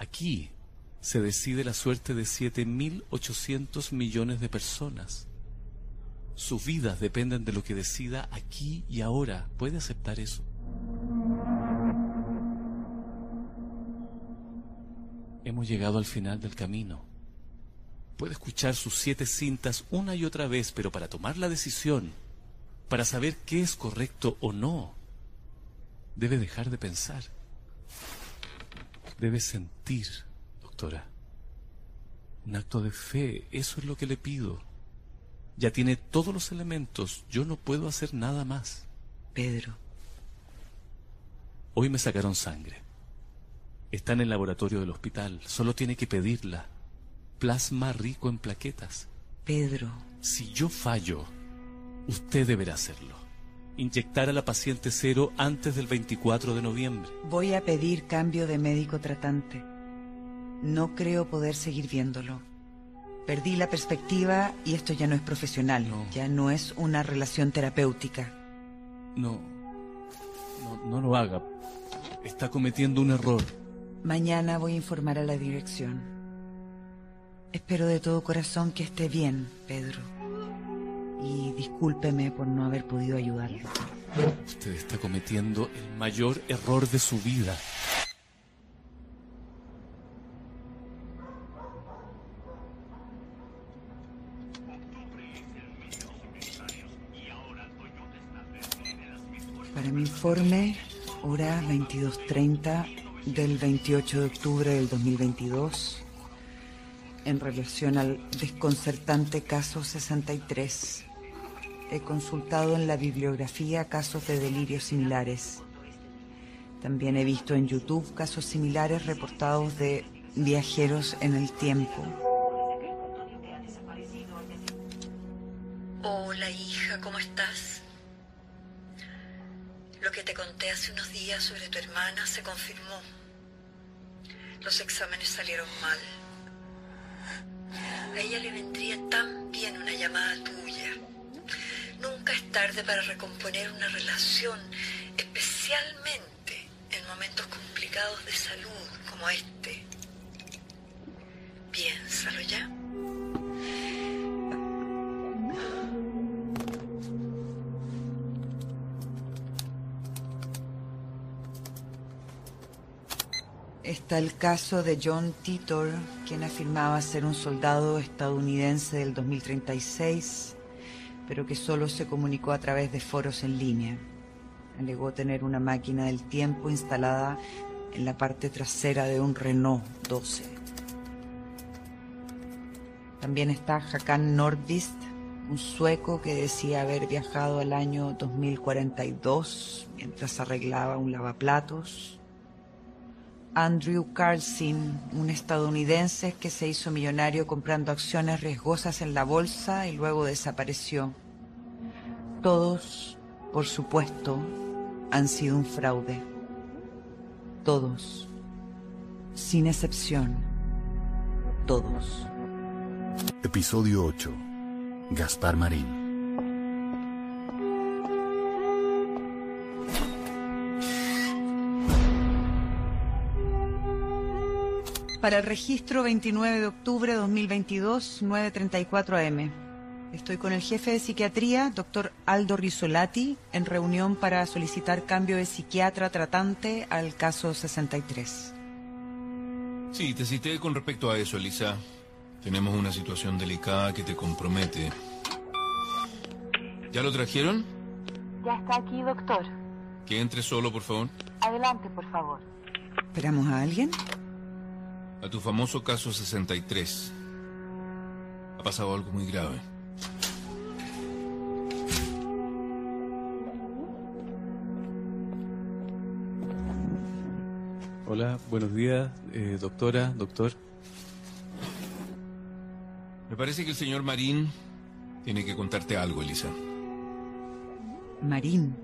Aquí se decide la suerte de 7.800 millones de personas. Sus vidas dependen de lo que decida aquí y ahora. ¿Puede aceptar eso? Hemos llegado al final del camino. Puede escuchar sus siete cintas una y otra vez, pero para tomar la decisión, para saber qué es correcto o no, debe dejar de pensar. Debe sentir, doctora. Un acto de fe, eso es lo que le pido. Ya tiene todos los elementos, yo no puedo hacer nada más.
Pedro.
Hoy me sacaron sangre. Está en el laboratorio del hospital. Solo tiene que pedirla. Plasma rico en plaquetas.
Pedro.
Si yo fallo, usted deberá hacerlo. Inyectar a la paciente cero antes del 24 de noviembre.
Voy a pedir cambio de médico tratante. No creo poder seguir viéndolo. Perdí la perspectiva y esto ya no es profesional,
No.
ya no es una relación terapéutica.
No, no, no lo haga. Está cometiendo un error.
Mañana voy a informar a la dirección. Espero de todo corazón que esté bien, Pedro. Y discúlpeme por no haber podido ayudarlo.
Usted está cometiendo el mayor error de su vida.
Para mi informe, hora 22.30 del 28 de octubre del 2022, en relación al desconcertante caso 63. He consultado en la bibliografía casos de delirios similares. También he visto en YouTube casos similares reportados de viajeros en el tiempo.
Hola hija, ¿cómo estás? Lo que te conté hace unos días sobre tu hermana se confirmó. Los exámenes salieron mal. A ella le vendría tan bien una llamada tuya. Nunca es tarde para recomponer una relación, especialmente en momentos complicados de salud como este. Piénsalo ya.
Está el caso de John Titor, quien afirmaba ser un soldado estadounidense del 2036, pero que solo se comunicó a través de foros en línea. Alegó tener una máquina del tiempo instalada en la parte trasera de un Renault 12. También está Hakan Nordvist, un sueco que decía haber viajado al año 2042 mientras arreglaba un lavaplatos. Andrew Carlson, un estadounidense que se hizo millonario comprando acciones riesgosas en la bolsa y luego desapareció. Todos, por supuesto, han sido un fraude. Todos. Sin excepción. Todos.
Episodio 8. Gaspar Marín.
Para el registro 29 de octubre de 2022, 9.34 am. Estoy con el jefe de psiquiatría, doctor Aldo Risolati, en reunión para solicitar cambio de psiquiatra tratante al caso 63.
Sí, te cité con respecto a eso, Elisa. Tenemos una situación delicada que te compromete. ¿Ya lo trajeron?
Ya está aquí, doctor.
Que entre solo, por favor.
Adelante, por favor.
¿Esperamos a alguien?
A tu famoso caso 63. Ha pasado algo muy grave.
Hola, buenos días, eh, doctora, doctor.
Me parece que el señor Marín tiene que contarte algo, Elisa.
Marín.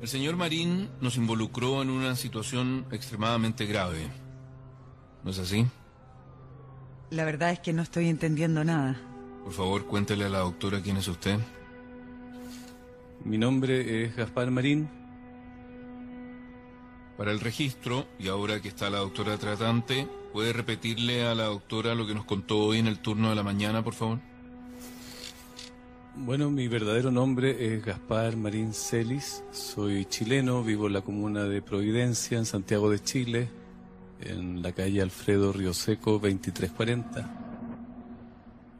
El señor Marín nos involucró en una situación extremadamente grave. ¿No es así?
La verdad es que no estoy entendiendo nada.
Por favor, cuéntele a la doctora quién es usted.
Mi nombre es Gaspar Marín.
Para el registro, y ahora que está la doctora tratante, ¿puede repetirle a la doctora lo que nos contó hoy en el turno de la mañana, por favor?
Bueno, mi verdadero nombre es Gaspar Marín Celis. Soy chileno, vivo en la comuna de Providencia, en Santiago de Chile, en la calle Alfredo Río Seco 2340.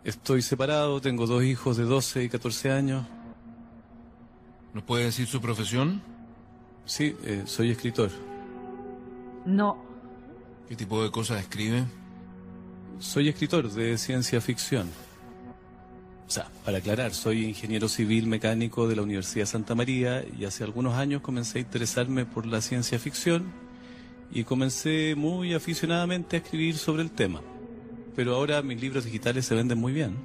Estoy separado, tengo dos hijos de 12 y 14 años.
¿Nos puede decir su profesión?
Sí, eh, soy escritor.
No.
¿Qué tipo de cosas escribe?
Soy escritor de ciencia ficción. O sea, para aclarar, soy ingeniero civil mecánico de la Universidad de Santa María y hace algunos años comencé a interesarme por la ciencia ficción y comencé muy aficionadamente a escribir sobre el tema. Pero ahora mis libros digitales se venden muy bien.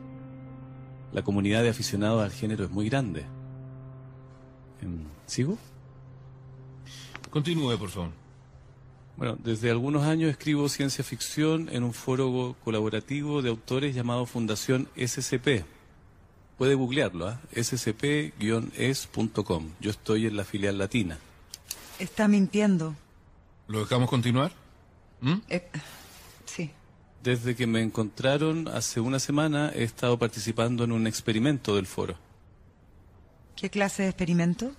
La comunidad de aficionados al género es muy grande. Em, ¿Sigo?
Continúe, por favor.
Bueno, desde algunos años escribo ciencia ficción en un foro colaborativo de autores llamado Fundación SCP. Puede googlearlo, ¿ah? scp-es.com. Yo estoy en la filial latina.
Está mintiendo.
¿Lo dejamos continuar? ¿Mm?
Eh, sí.
Desde que me encontraron hace una semana he estado participando en un experimento del foro.
¿Qué clase de experimento?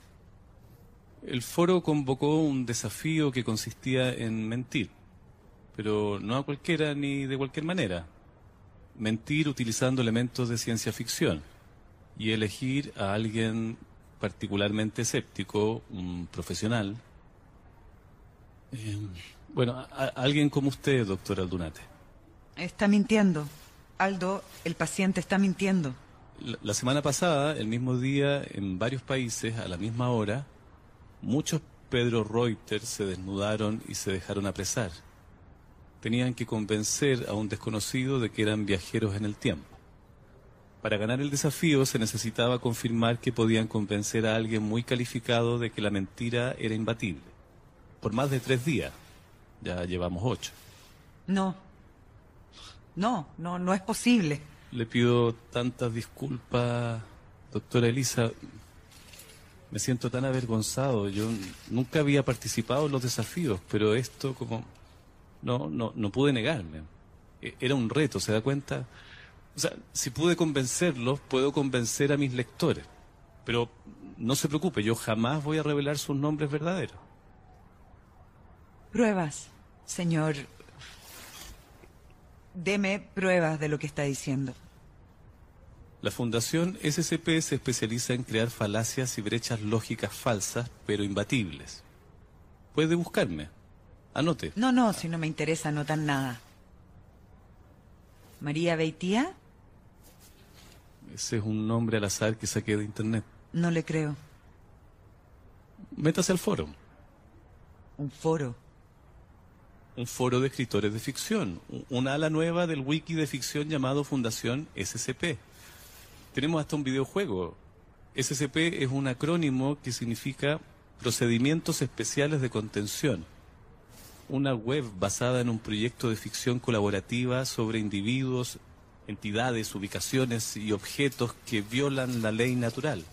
El foro convocó un desafío que consistía en mentir, pero no a cualquiera ni de cualquier manera. Mentir utilizando elementos de ciencia ficción y elegir a alguien particularmente escéptico, un profesional. Eh, bueno, a- a- alguien como usted, doctor Aldunate.
Está mintiendo. Aldo, el paciente está mintiendo.
La, la semana pasada, el mismo día, en varios países, a la misma hora, muchos Pedro Reuters se desnudaron y se dejaron apresar. Tenían que convencer a un desconocido de que eran viajeros en el tiempo. Para ganar el desafío se necesitaba confirmar que podían convencer a alguien muy calificado de que la mentira era imbatible. Por más de tres días. Ya llevamos ocho.
No. No, no, no es posible.
Le pido tantas disculpas, doctora Elisa. Me siento tan avergonzado. Yo nunca había participado en los desafíos, pero esto como... No, no, no pude negarme. E- Era un reto, ¿se da cuenta? O sea, si pude convencerlos, puedo convencer a mis lectores. Pero no se preocupe, yo jamás voy a revelar sus nombres verdaderos.
Pruebas, señor. Deme pruebas de lo que está diciendo.
La Fundación SCP se especializa en crear falacias y brechas lógicas falsas, pero imbatibles. Puede buscarme. Anote.
No, no, si no me interesa, no tan nada. María Beitía,
Ese es un nombre al azar que saqué de internet.
no le creo.
Métase al foro.
Un foro.
Un foro de escritores de ficción. Una ala nueva del wiki de ficción llamado Fundación SCP. Tenemos hasta un videojuego. SCP es un acrónimo que significa Procedimientos Especiales de Contención. Una web basada en un proyecto de ficción colaborativa sobre individuos, entidades, ubicaciones y objetos que violan la ley natural.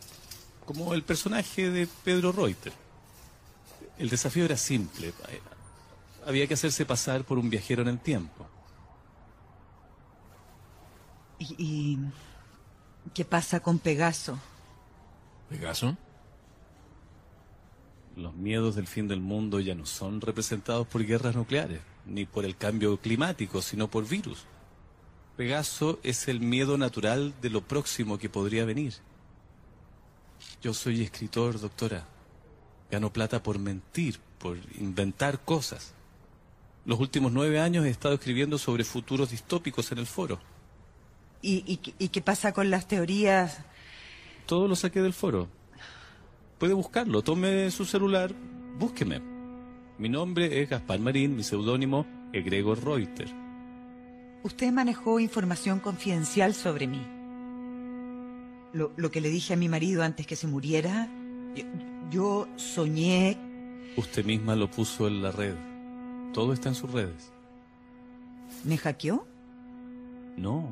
Como el personaje de Pedro Reuter. El desafío era simple. Había que hacerse pasar por un viajero en el tiempo.
¿Y, y qué pasa con Pegaso?
¿Pegaso?
Los miedos del fin del mundo ya no son representados por guerras nucleares, ni por el cambio climático, sino por virus. Pegaso es el miedo natural de lo próximo que podría venir. Yo soy escritor, doctora. Gano plata por mentir, por inventar cosas. Los últimos nueve años he estado escribiendo sobre futuros distópicos en el foro.
¿Y, y, y qué pasa con las teorías?
Todo lo saqué del foro. Puede buscarlo, tome su celular, búsqueme. Mi nombre es Gaspar Marín, mi seudónimo es Gregor Reuter.
Usted manejó información confidencial sobre mí. Lo, lo que le dije a mi marido antes que se muriera, yo, yo soñé...
Usted misma lo puso en la red. Todo está en sus redes.
¿Me hackeó?
No,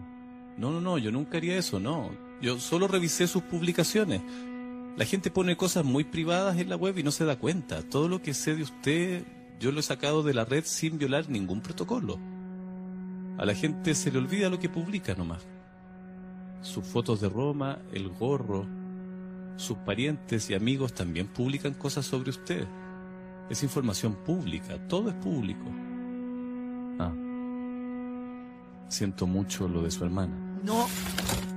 no, no, no, yo nunca haría eso, no. Yo solo revisé sus publicaciones. La gente pone cosas muy privadas en la web y no se da cuenta. Todo lo que sé de usted, yo lo he sacado de la red sin violar ningún protocolo. A la gente se le olvida lo que publica nomás. Sus fotos de Roma, el gorro, sus parientes y amigos también publican cosas sobre usted. Es información pública, todo es público. Ah. Siento mucho lo de su hermana.
No,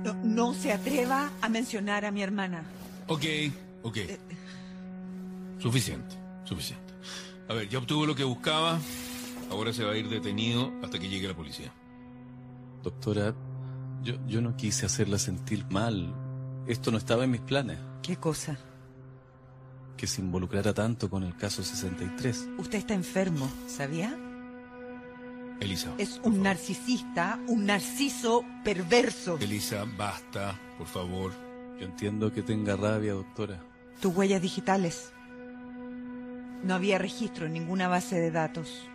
no, no se atreva a mencionar a mi hermana.
Ok, ok. Suficiente, suficiente. A ver, ya obtuvo lo que buscaba. Ahora se va a ir detenido hasta que llegue la policía.
Doctora, yo, yo no quise hacerla sentir mal. Esto no estaba en mis planes.
¿Qué cosa?
Que se involucrara tanto con el caso 63.
Usted está enfermo, ¿sabía?
Elisa.
Es un narcisista, un narciso perverso.
Elisa, basta, por favor.
Yo entiendo que tenga rabia, doctora.
Tus huellas digitales. No había registro en ninguna base de datos.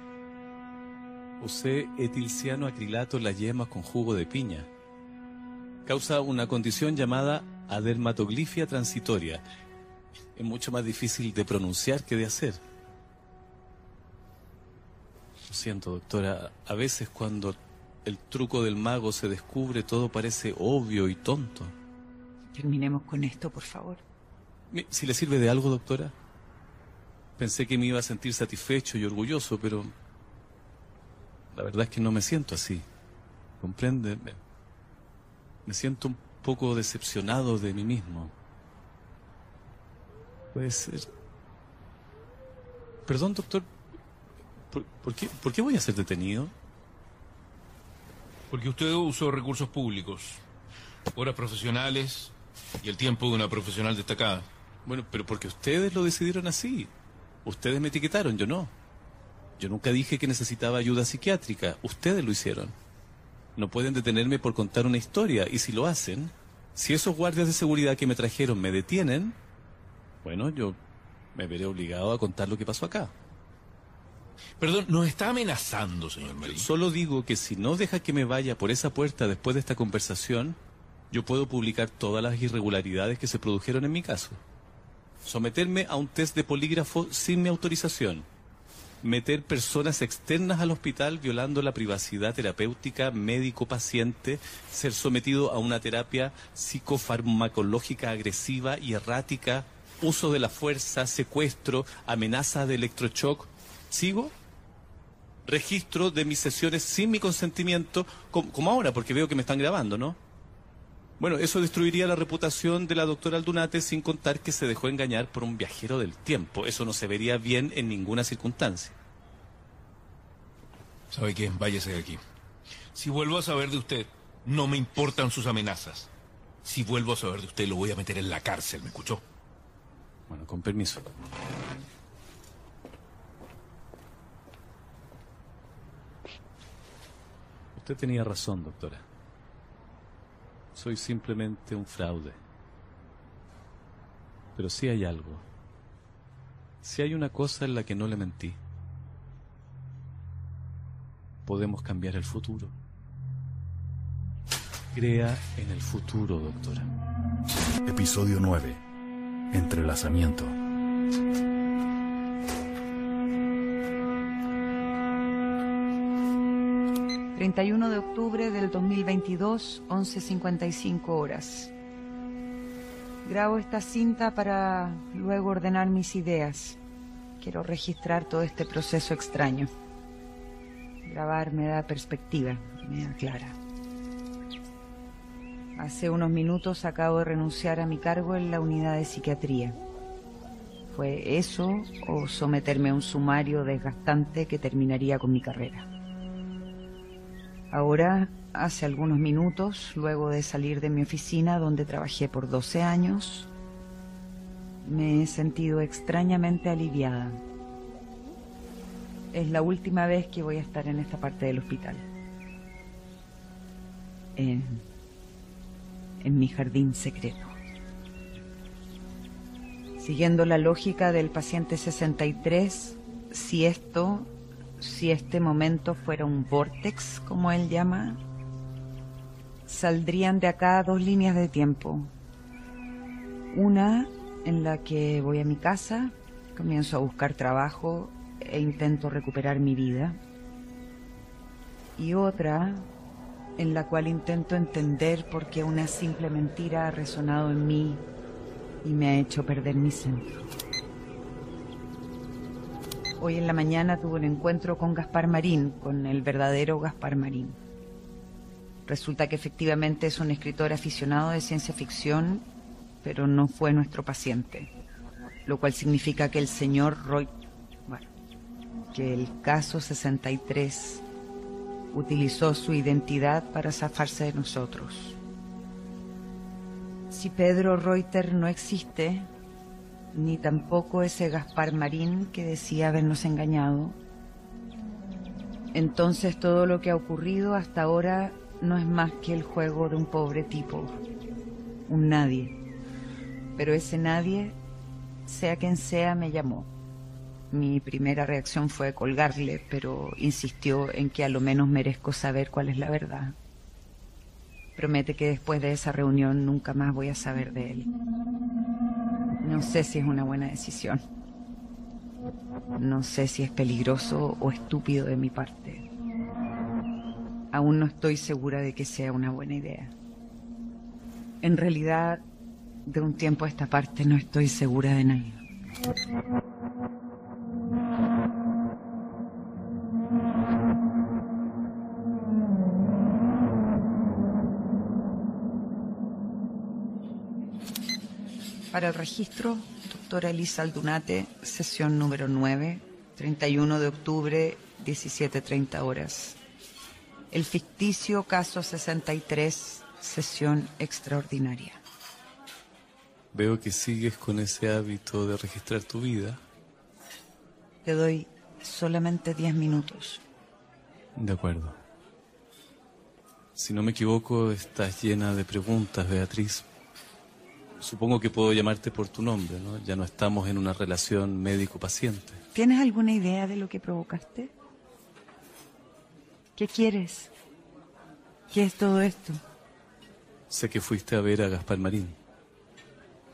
Usé etilciano acrilato en las yemas con jugo de piña. Causa una condición llamada adermatoglifia transitoria. Es mucho más difícil de pronunciar que de hacer. Lo siento, doctora. A veces cuando el truco del mago se descubre, todo parece obvio y tonto.
Terminemos con esto, por favor.
Si le sirve de algo, doctora. Pensé que me iba a sentir satisfecho y orgulloso, pero la verdad es que no me siento así. ¿Comprende? Me siento un poco decepcionado de mí mismo. Puede ser. Perdón, doctor. ¿Por, por qué, ¿Por qué voy a ser detenido?
Porque usted usó recursos públicos, horas profesionales y el tiempo de una profesional destacada.
Bueno, pero porque ustedes lo decidieron así. Ustedes me etiquetaron, yo no. Yo nunca dije que necesitaba ayuda psiquiátrica. Ustedes lo hicieron. No pueden detenerme por contar una historia. Y si lo hacen, si esos guardias de seguridad que me trajeron me detienen, bueno, yo me veré obligado a contar lo que pasó acá.
Perdón, nos está amenazando, señor Marín.
Solo digo que si no deja que me vaya por esa puerta después de esta conversación, yo puedo publicar todas las irregularidades que se produjeron en mi caso. Someterme a un test de polígrafo sin mi autorización. Meter personas externas al hospital violando la privacidad terapéutica médico-paciente. Ser sometido a una terapia psicofarmacológica agresiva y errática. Uso de la fuerza, secuestro, amenaza de electroshock. ¿Sigo? registro de mis sesiones sin mi consentimiento, com- como ahora, porque veo que me están grabando, ¿no? Bueno, eso destruiría la reputación de la doctora Aldunate sin contar que se dejó engañar por un viajero del tiempo. Eso no se vería bien en ninguna circunstancia.
¿Sabe qué? Váyase de aquí. Si vuelvo a saber de usted, no me importan sus amenazas. Si vuelvo a saber de usted, lo voy a meter en la cárcel, ¿me escuchó?
Bueno, con permiso. Usted tenía razón, doctora. Soy simplemente un fraude. Pero sí hay algo. Si hay una cosa en la que no le mentí. Podemos cambiar el futuro. Crea en el futuro, doctora.
Episodio 9. Entrelazamiento.
Entrelazamiento. 31 de octubre del 2022, 11.55 horas. Grabo esta cinta para luego ordenar mis ideas. Quiero registrar todo este proceso extraño. Grabar me da perspectiva, me aclara. Hace unos minutos acabo de renunciar a mi cargo en la unidad de psiquiatría. ¿Fue eso o someterme a un sumario desgastante que terminaría con mi carrera? Ahora, hace algunos minutos, luego de salir de mi oficina donde trabajé por 12 años, me he sentido extrañamente aliviada. Es la última vez que voy a estar en esta parte del hospital. En, en mi jardín secreto. Siguiendo la lógica del paciente 63, si esto, si este momento fuera un vortex, como él llama, saldrían de acá dos líneas de tiempo. Una en la que voy a mi casa, comienzo a buscar trabajo e intento recuperar mi vida. Y otra en la cual intento entender por qué una simple mentira ha resonado en mí y me ha hecho perder mi centro. Hoy en la mañana tuve un encuentro con Gaspar Marín, con el verdadero Gaspar Marín. Resulta que efectivamente es un escritor aficionado de ciencia ficción, pero no fue nuestro paciente. Lo cual significa que el señor Roy... Bueno, que el caso 63 utilizó su identidad para zafarse de nosotros. Si Pedro Reuter no existe, ni tampoco ese Gaspar Marín que decía habernos engañado, Entonces todo lo que ha ocurrido hasta ahora no es más que el juego de un pobre tipo, un nadie. Pero ese nadie, sea quien sea, me llamó. Mi primera reacción fue colgarle, pero insistió en que a lo menos merezco saber cuál es la verdad. Promete que después de esa reunión nunca más voy a saber de él. No sé si es una buena decisión. No sé si es peligroso o estúpido de mi parte. Aún no estoy segura de que sea una buena idea. En realidad, de un tiempo a esta parte no estoy segura de nada. Para el registro, doctora Elisa Aldunate, sesión número 9, 31 de octubre, 17.30 horas. El ficticio caso 63, sesión extraordinaria.
Veo que sigues con ese hábito de registrar tu vida.
Te doy solamente 10 minutos.
De acuerdo. Si no me equivoco, estás llena de preguntas, Beatriz. Supongo que puedo llamarte por tu nombre, ¿no? Ya no estamos en una relación médico-paciente.
¿Tienes alguna idea de lo que provocaste? ¿Qué quieres? ¿Qué es todo esto?
Sé que fuiste a ver a Gaspar Marín.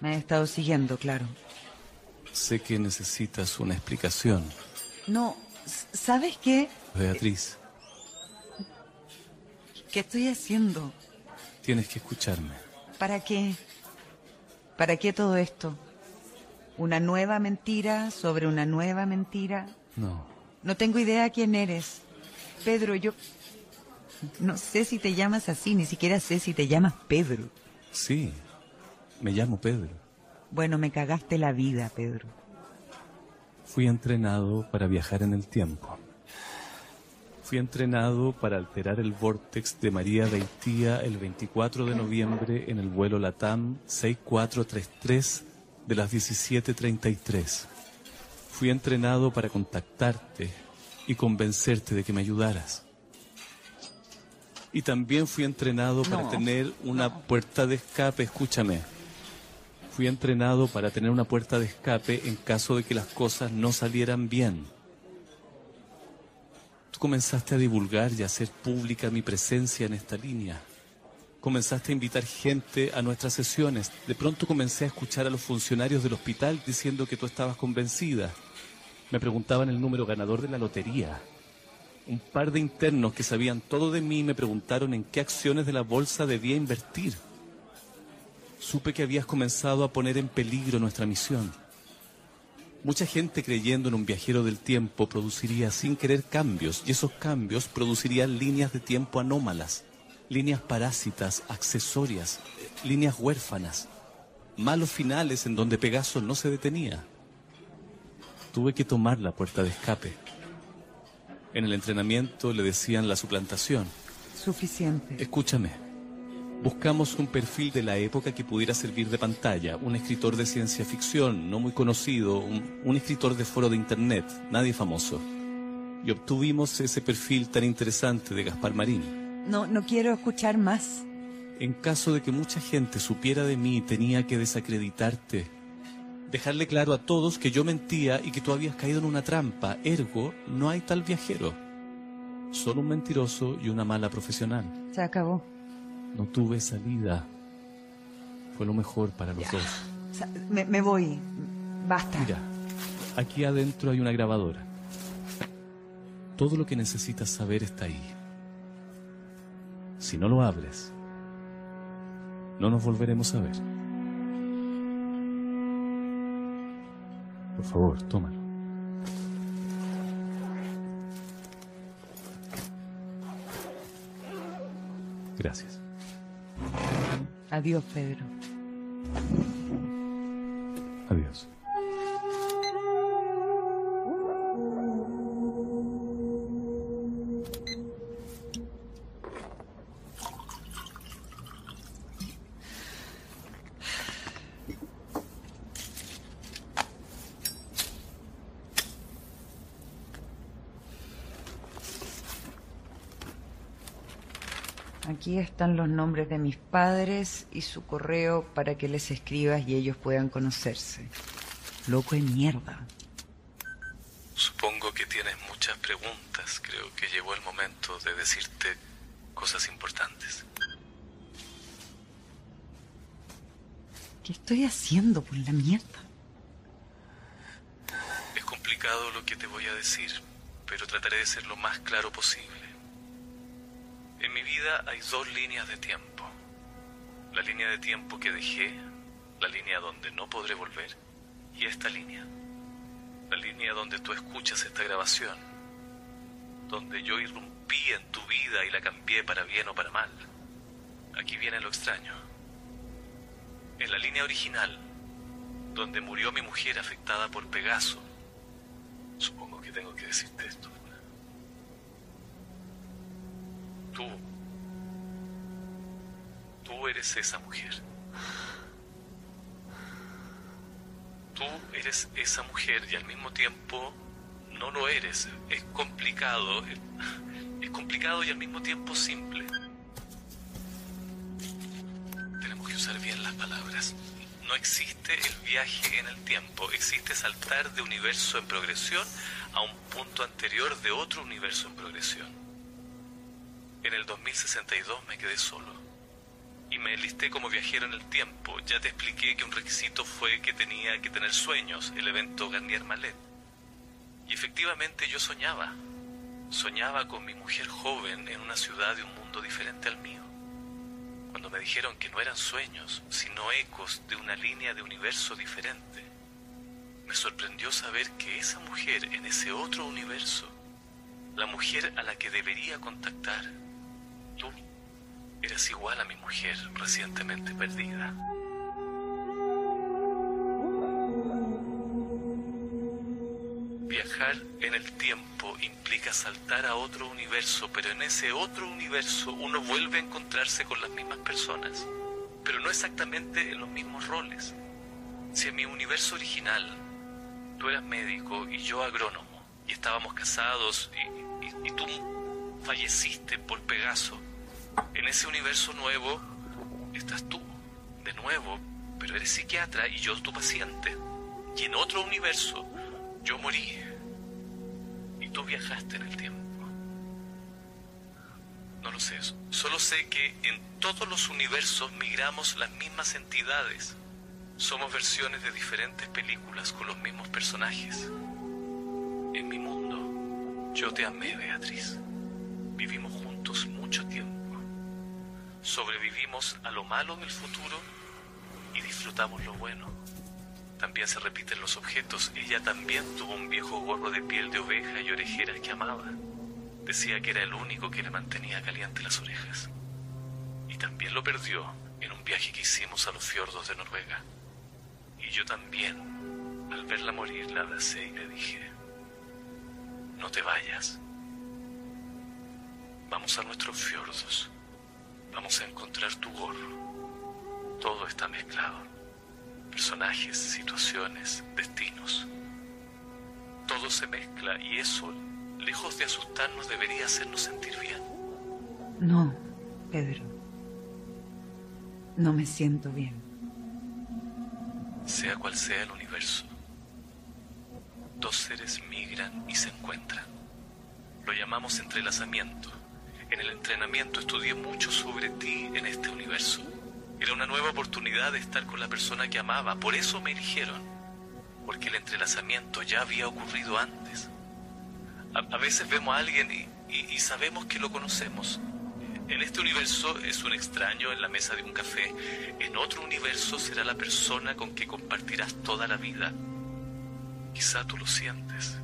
Me he estado siguiendo, claro.
Sé que necesitas una explicación.
No, ¿sabes qué?
Beatriz,
¿Qué estoy haciendo?
tienes que escucharme.
¿Para qué? ¿Para qué todo esto? ¿Una nueva mentira sobre una nueva mentira?
No,
No tengo idea quién eres. Pedro, yo... No sé si te llamas así, ni siquiera sé si te llamas Pedro.
sí, me llamo Pedro.
Bueno, me cagaste la vida, Pedro.
Fui entrenado para viajar en el tiempo. Fui entrenado para alterar el vórtex de María de Haitía el 24 de noviembre en el vuelo LATAM 6433 de las 17.33. Fui entrenado para contactarte y convencerte de que me ayudaras. Y también fui entrenado para tener una puerta de escape, escúchame. Fui entrenado para tener una puerta de escape en caso de que las cosas no salieran bien. Comenzaste a divulgar y a hacer pública mi presencia en esta línea. Comenzaste a invitar gente a nuestras sesiones. De pronto comencé a escuchar a los funcionarios del hospital diciendo que tú estabas convencida. Me preguntaban el número ganador de la lotería. Un par de internos que sabían todo de mí me preguntaron en qué acciones de la bolsa debía invertir. Supe que habías comenzado a poner en peligro nuestra misión. Mucha gente creyendo en un viajero del tiempo produciría sin querer cambios y esos cambios producirían líneas de tiempo anómalas, líneas parásitas, accesorias, líneas huérfanas, malos finales en donde Pegaso no se detenía. Tuve que tomar la puerta de escape. En el entrenamiento le decían la suplantación.
Suficiente.
Escúchame. Buscamos un perfil de la época que pudiera servir de pantalla, un escritor de ciencia ficción, no muy conocido, un, un escritor de foro de internet, nadie famoso. Y obtuvimos ese perfil tan interesante de Gaspar Marín.
No, no quiero escuchar más.
En caso de que mucha gente supiera de mí, tenía que desacreditarte. Dejarle claro a todos que yo mentía y que tú habías caído en una trampa. Ergo, no hay tal viajero. Solo un mentiroso y una mala profesional.
Se acabó.
No tuve salida. Fue lo mejor para los dos.
Me, me voy. Basta.
Mira, aquí adentro hay una grabadora. Todo lo que necesitas saber está ahí. Si no lo abres, no nos volveremos a ver. Por favor, tómalo. Gracias.
Adiós, Pedro.
Adiós.
Están los nombres de mis padres y su correo para que les escribas y ellos puedan conocerse. Loco de mierda.
Supongo que tienes muchas preguntas. Creo que llegó el momento de decirte cosas importantes.
¿Qué estoy haciendo por la mierda?
Es complicado lo que te voy a decir, pero trataré de ser lo más claro posible. En mi vida hay dos líneas de tiempo. La línea de tiempo que dejé, la línea donde no podré volver, y esta línea. La línea donde tú escuchas esta grabación, donde yo irrumpí en tu vida y la cambié para bien o para mal. Aquí viene lo extraño. En la línea original, donde murió mi mujer afectada por Pegaso, supongo que tengo que decirte esto. Tú, tú eres esa mujer. Tú eres esa mujer y al mismo tiempo no lo eres. Es complicado. Es complicado y al mismo tiempo simple. Tenemos que usar bien las palabras. No existe el viaje en el tiempo, existe saltar de universo en progresión a un punto anterior de otro universo en progresión. En el 2062 me quedé solo y me enlisté como viajero en el tiempo. Ya te expliqué que un requisito fue que tenía que tener sueños, el evento Garnier Malet. Y efectivamente yo soñaba. Soñaba con mi mujer joven en una ciudad de un mundo diferente al mío. Cuando me dijeron que no eran sueños, sino ecos de una línea de universo diferente, me sorprendió saber que esa mujer en ese otro universo, la mujer a la que debería contactar, tú, eras igual a mi mujer recientemente perdida. Viajar en el tiempo implica saltar a otro universo, pero en ese otro universo uno vuelve a encontrarse con las mismas personas, pero no exactamente en los mismos roles. Si en mi universo original tú eras médico y yo agrónomo, y estábamos casados y, y- y tú falleciste por Pegaso, en ese universo nuevo estás tú, de nuevo, pero eres psiquiatra y yo tu paciente. Y en otro universo yo morí y tú viajaste en el tiempo. No lo sé, solo sé que en todos los universos migramos las mismas entidades. Somos versiones de diferentes películas con los mismos personajes. En mi mundo, yo te amé, Beatriz. Vivimos juntos mucho tiempo. Sobrevivimos a lo malo del futuro y disfrutamos lo bueno. También se repiten los objetos. Ella también tuvo un viejo gorro de piel de oveja y orejeras que amaba. Decía que era el único que le mantenía caliente las orejas. Y también lo perdió en un viaje que hicimos a los fiordos de Noruega. Y yo también, al verla morir, la abracé y le dije, no te vayas. Vamos a nuestros fiordos. Vamos a encontrar tu gorro. Todo está mezclado. Personajes, situaciones, destinos. Todo se mezcla y eso, lejos de asustarnos, debería hacernos sentir bien.
No, Pedro. No me siento bien.
Sea cual sea el universo, dos seres migran y se encuentran. Lo llamamos entrelazamiento. En el entrenamiento estudié mucho sobre ti en este universo. Era una nueva oportunidad de estar con la persona que amaba. Por eso me eligieron. Porque el entrelazamiento ya había ocurrido antes. A, veces vemos a alguien y- y sabemos que lo conocemos. En este universo es un extraño en la mesa de un café. En otro universo será la persona con que compartirás toda la vida. Quizá tú lo sientes.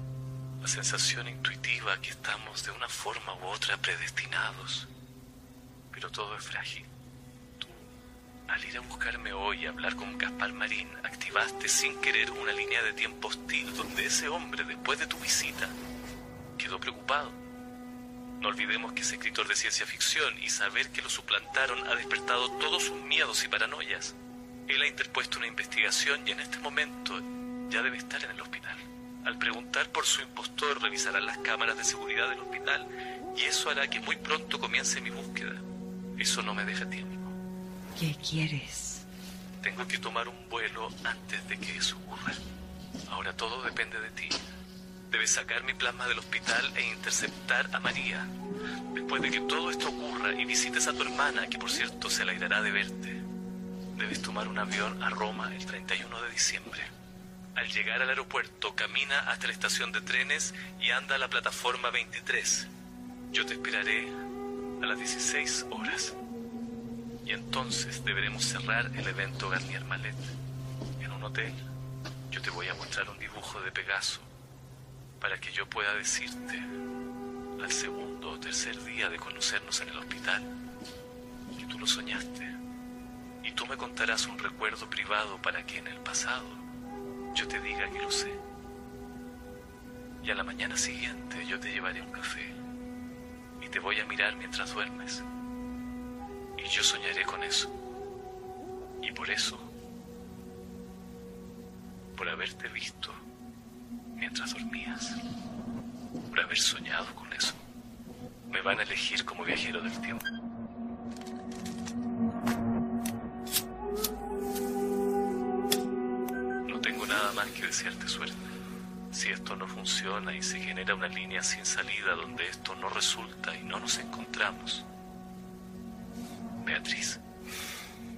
La sensación intuitiva que estamos de una forma u otra predestinados. Pero todo es frágil. Tú, al ir a buscarme hoy y hablar con Gaspar Marín, activaste sin querer una línea de tiempo hostil donde ese hombre, después de tu visita, quedó preocupado. No olvidemos que es escritor de ciencia ficción y saber que lo suplantaron ha despertado todos sus miedos y paranoias. Él ha interpuesto una investigación y en este momento ya debe estar en el hospital. Al preguntar por su impostor revisarán las cámaras de seguridad del hospital y eso hará que muy pronto comience mi búsqueda. Eso no me deja tiempo.
¿Qué quieres?
Tengo que tomar un vuelo antes de que eso ocurra. Ahora todo depende de ti. Debes sacar mi plasma del hospital e interceptar a María. Después de que todo esto ocurra y visites a tu hermana, que por cierto se alegrará de verte, debes tomar un avión a Roma el 31 de diciembre. Al llegar al aeropuerto, camina hasta la estación de trenes y anda a la plataforma 23. Yo te esperaré a las 16 horas. Y entonces deberemos cerrar el evento Garnier Malet en un hotel. Yo te voy a mostrar un dibujo de Pegaso para que yo pueda decirte al segundo o tercer día de conocernos en el hospital que tú lo soñaste. Y tú me contarás un recuerdo privado para que en el pasado yo te diga que lo sé. Y a la mañana siguiente yo te llevaré un café y te voy a mirar mientras duermes. Y yo soñaré con eso. Y por eso, por haberte visto mientras dormías, por haber soñado con eso, me van a elegir como viajero del tiempo. Suerte. Si esto no funciona y se genera una línea sin salida donde esto no resulta y no nos encontramos, Beatriz,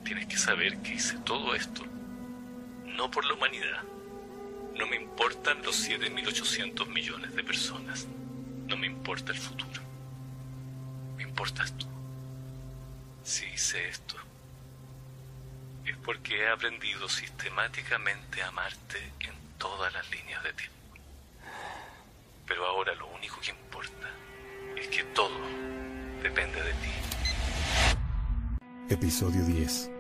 tienes que saber que hice todo esto no por la humanidad. No me importan los 7.800 millones de personas. No me importa el futuro. Me importas tú. Si hice esto, es porque he aprendido sistemáticamente a amarte en todas las líneas de tiempo. Pero ahora lo único que importa es que todo depende de ti.
Episodio 10.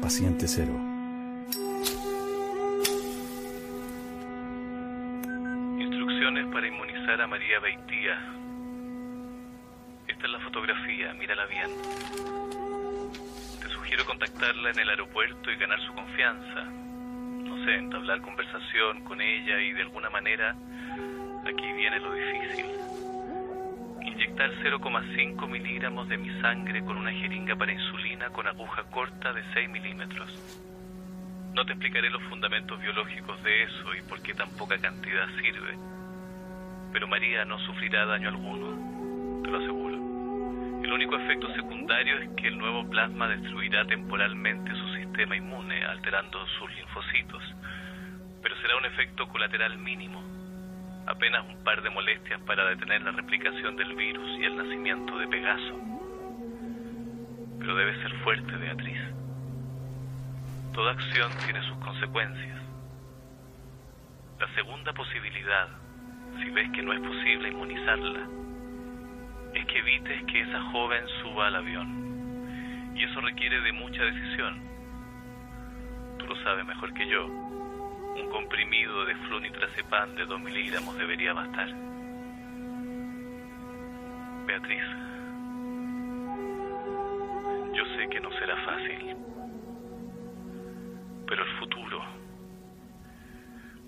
Paciente cero.
Instrucciones para inmunizar a María Beitía. Esta es la fotografía, mírala bien. Te sugiero contactarla en el aeropuerto y ganar su confianza. Sé, entablar conversación con ella y de alguna manera, aquí viene lo difícil. Inyectar 0,5 miligramos de mi sangre con una jeringa para insulina con aguja corta de 6 milímetros. No te explicaré los fundamentos biológicos de eso y por qué tan poca cantidad sirve. Pero María no sufrirá daño alguno, te lo aseguro. El único efecto secundario es que el nuevo plasma destruirá temporalmente su sistema inmune, alterando sus linfocitos. Pero será un efecto colateral mínimo, apenas un par de molestias para detener la replicación del virus y el nacimiento de Pegaso. Pero debe ser fuerte, Beatriz. Toda acción tiene sus consecuencias. La segunda posibilidad, si ves que no es posible inmunizarla, es que evites que esa joven suba al avión. Y eso requiere de mucha decisión. Tú lo sabes mejor que yo. Un comprimido de flunitrazepam de 2 miligramos debería bastar. Beatriz, yo sé que no será fácil, pero el futuro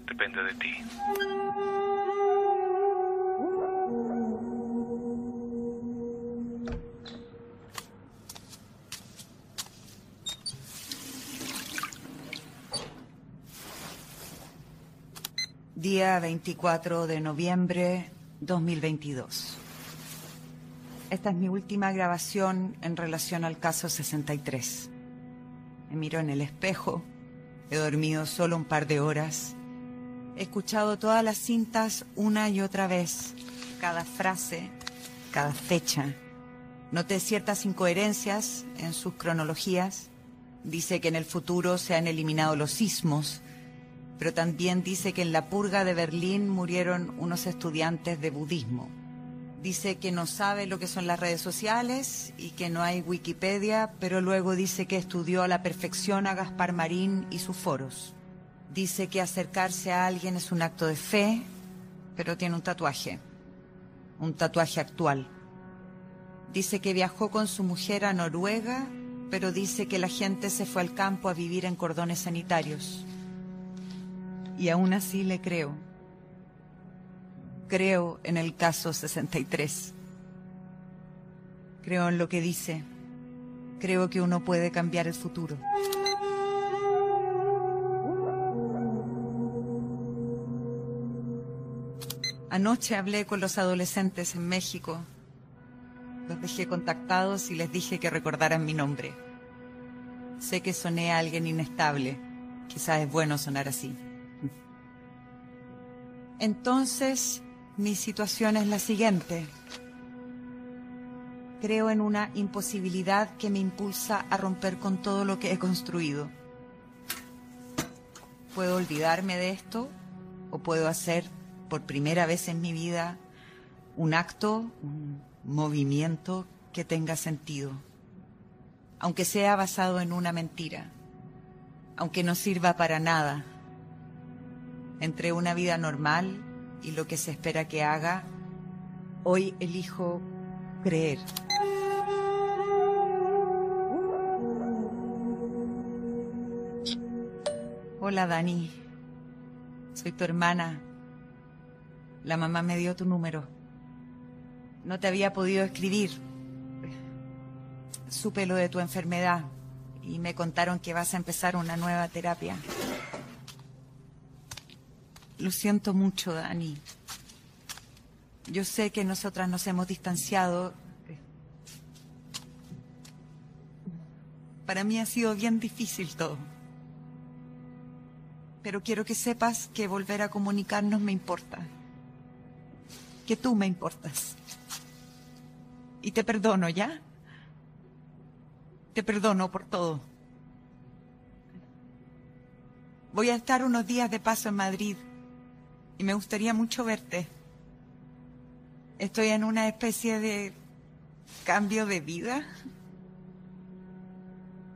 depende de ti.
Día 24 de noviembre 2022. Esta es mi última grabación en relación al caso 63. Me miro en el espejo, he dormido solo un par de horas, he escuchado todas las cintas una y otra vez, cada frase, cada fecha. Noté ciertas incoherencias en sus cronologías. Dice que en el futuro se han eliminado los sismos, pero también dice que en la purga de Berlín murieron unos estudiantes de budismo. Dice que no sabe lo que son las redes sociales y que no hay Wikipedia, pero luego dice que estudió a la perfección a Gaspar Marín y sus foros. Dice que acercarse a alguien es un acto de fe, pero tiene un tatuaje, un tatuaje actual. Dice que viajó con su mujer a Noruega, pero dice que la gente se fue al campo a vivir en cordones sanitarios. Y aún así le creo. Creo en el caso 63. Creo en lo que dice. Creo que uno puede cambiar el futuro. Anoche hablé con los adolescentes en México. Los dejé contactados y les dije que recordaran mi nombre. Sé que soné a alguien inestable. Quizás es bueno sonar así. Entonces, mi situación es la siguiente. Creo en una imposibilidad que me impulsa a romper con todo lo que he construido. Puedo olvidarme de esto o puedo hacer por primera vez en mi vida un acto, un movimiento que tenga sentido, aunque sea basado en una mentira, aunque no sirva para nada. Entre una vida normal y lo que se espera que haga, hoy elijo creer. Hola Dani, soy tu hermana. La mamá me dio tu número. No te había podido escribir. Supe lo de tu enfermedad y me contaron que vas a empezar una nueva terapia. Lo siento mucho, Dani. Yo sé que nosotras nos hemos distanciado. Para mí ha sido bien difícil todo. Pero quiero que sepas que volver a comunicarnos me importa. Que tú me importas. Y te perdono, ¿ya? Te perdono por todo. Voy a estar unos días de paso en Madrid y me gustaría mucho verte. Estoy en una especie de cambio de vida.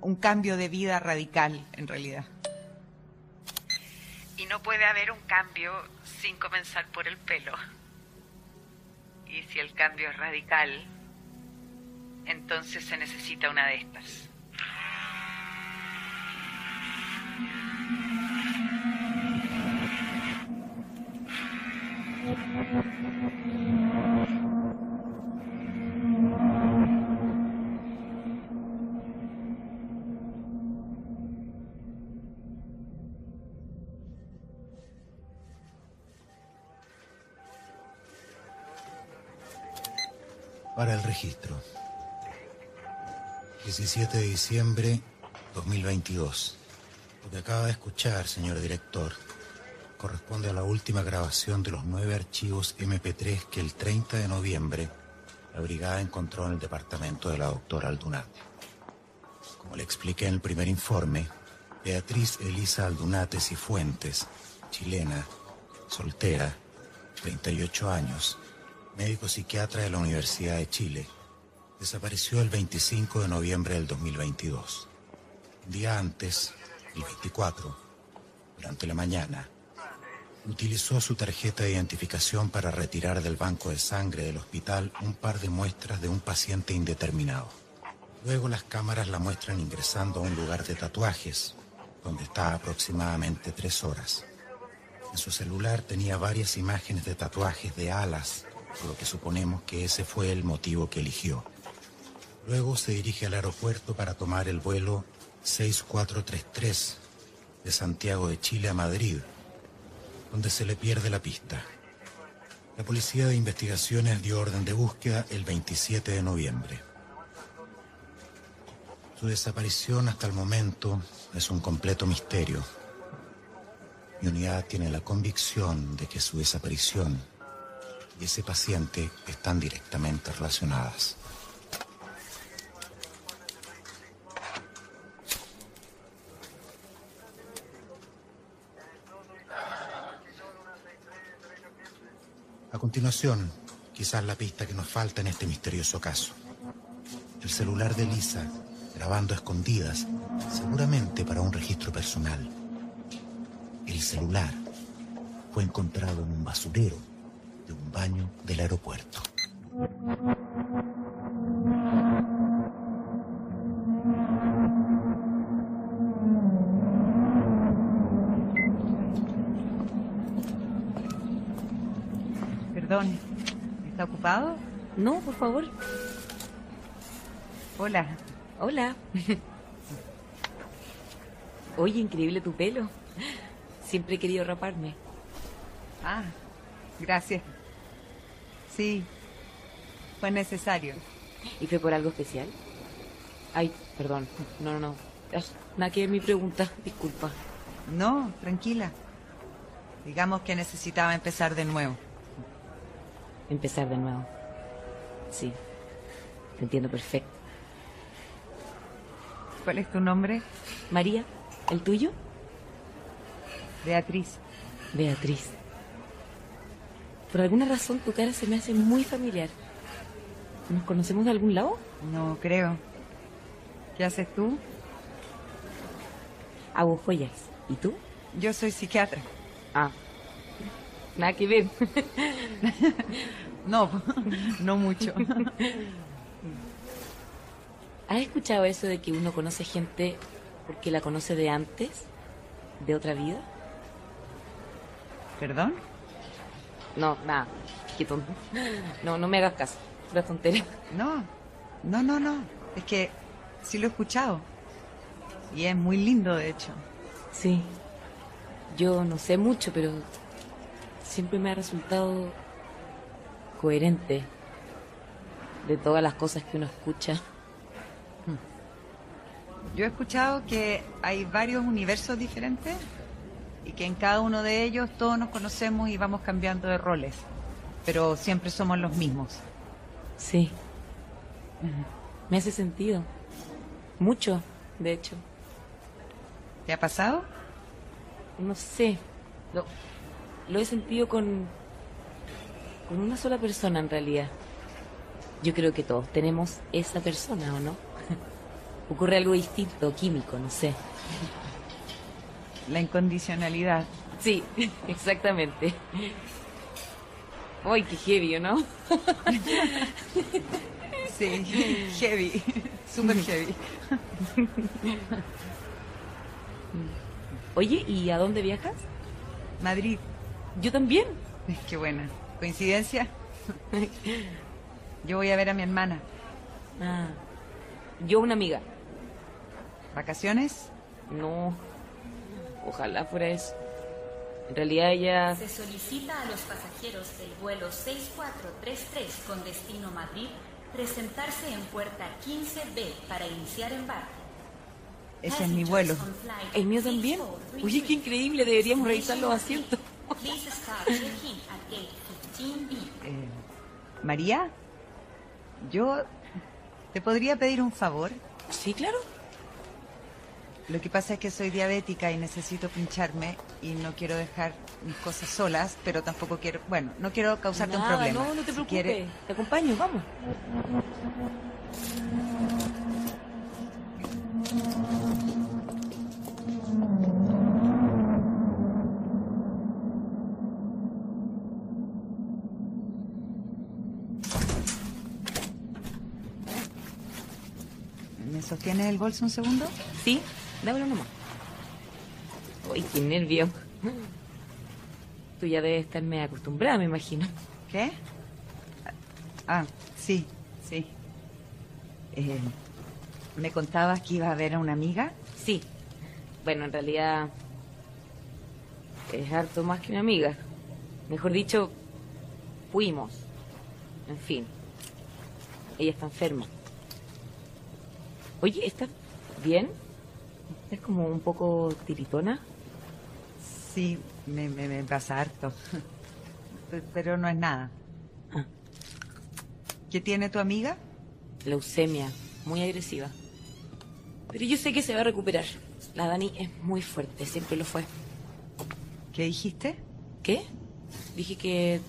Un cambio de vida radical, en realidad. Y no puede haber un cambio sin comenzar por el pelo. Y si el cambio es radical, entonces se necesita una de estas.
Para el registro. 17 de diciembre 2022. Lo que acaba de escuchar, señor director, corresponde a la última grabación de los nueve archivos MP3 que el 30 de noviembre la brigada encontró en el departamento de la doctora Aldunate. Como le expliqué en el primer informe, Beatriz Elisa Aldunate Cifuentes, chilena, soltera, 38 años, médico psiquiatra de la Universidad de Chile, desapareció el 25 de noviembre del 2022. Un día antes, el 24, durante la mañana, utilizó su tarjeta de identificación para retirar del banco de sangre del hospital un par de muestras de un paciente indeterminado. Luego las cámaras la muestran ingresando a un lugar de tatuajes, donde está aproximadamente tres horas. En su celular tenía varias imágenes de tatuajes de alas, por lo que suponemos que ese fue el motivo que eligió. Luego se dirige al aeropuerto para tomar el vuelo 6433 de Santiago de Chile a Madrid, donde se le pierde la pista. La Policía de Investigaciones dio orden de búsqueda el 27 de noviembre. Su desaparición hasta el momento es un completo misterio. Mi unidad tiene la convicción de que su desaparición y ese paciente están directamente relacionadas. Continuación, quizás la pista que nos falta en este misterioso caso. El celular de Lisa, grabando escondidas, seguramente para un registro personal. El celular fue encontrado en un basurero de un baño del aeropuerto.
No, por favor.
Hola,
Hola. Oye, increíble tu pelo. Siempre he querido raparme.
Ah, gracias. Sí, fue necesario.
¿Y fue por algo especial? Ay, perdón. No, no, no. Nada que ver mi pregunta. Disculpa.
No, tranquila. Digamos que necesitaba empezar de nuevo.
Empezar de nuevo. Sí. Te entiendo perfecto.
¿Cuál es tu nombre?
María, ¿el tuyo?
Beatriz.
Beatriz. Por alguna razón tu cara se me hace muy familiar. ¿Nos conocemos de algún lado?
No creo. ¿Qué haces tú?
Hago joyas. ¿Y tú?
Yo soy psiquiatra.
Ah. Nada que ver. (laughs)
No, (laughs) no mucho.
¿Has escuchado eso de que uno conoce gente porque la conoce de antes? ¿De otra vida?
¿Perdón?
No, nada. Qué tonto. No, no me hagas caso. Pura tontería.
No, no, no, no. Es que sí lo he escuchado. Y es muy lindo, de hecho.
Sí. Yo no sé mucho, pero siempre me ha resultado coherente de todas las cosas que uno escucha.
Yo he escuchado que hay varios universos diferentes y que en cada uno de ellos todos nos conocemos y vamos cambiando de roles, pero siempre somos los mismos.
Sí. Me hace sentido. Mucho, de hecho.
¿Te ha pasado?
No sé. Lo, lo he sentido con. Con una sola persona en realidad. Yo creo que todos tenemos esa persona, ¿o no? (laughs) Ocurre algo distinto, químico, no sé.
La incondicionalidad.
Sí, (laughs) exactamente. Uy, qué heavy, ¿o ¿no? (laughs)
Sí, heavy, super heavy.
Oye, ¿y a dónde viajas?
Madrid.
Yo también.
Qué buena. ¿Coincidencia? (laughs) Yo voy a ver a mi hermana.
Ah, yo una amiga.
¿Vacaciones?
No, ojalá fuera eso. En realidad ella...
Se solicita a los pasajeros del vuelo 6433 con destino Madrid presentarse en puerta 15B para iniciar embarque.
Ese es mi vuelo.
El mío también. Oye, qué increíble, deberíamos revisar los asientos.
Please start checking at gate 15B.
Eh, María, yo te podría pedir un favor.
Sí, claro.
Lo que pasa es que soy diabética y necesito pincharme y no quiero dejar mis cosas solas, pero tampoco quiero, bueno, no quiero causarte un problema.
No, no te
Si
preocupes. Te acompaño, vamos.
¿Me sostienes el bolso un segundo?
Sí, dámelo nomás. Uy, qué nervio. Tú ya debes estarme acostumbrada, me imagino.
¿Qué? Ah, sí, sí. Eh, ¿Me contabas que iba a ver a una amiga?
Sí. Bueno, en realidad es harto más que una amiga. Mejor dicho, fuimos. En fin. Ella está enferma. Oye, ¿estás bien? ¿Es como un poco tiritona?
Sí, me, me, me pasa harto. Pe- Pero no es nada.
Ah.
¿Qué tiene tu amiga?
Leucemia, muy agresiva. Pero yo sé que se va a recuperar. La Dani es muy fuerte, siempre lo fue.
¿Qué dijiste?
¿Qué? Dije que,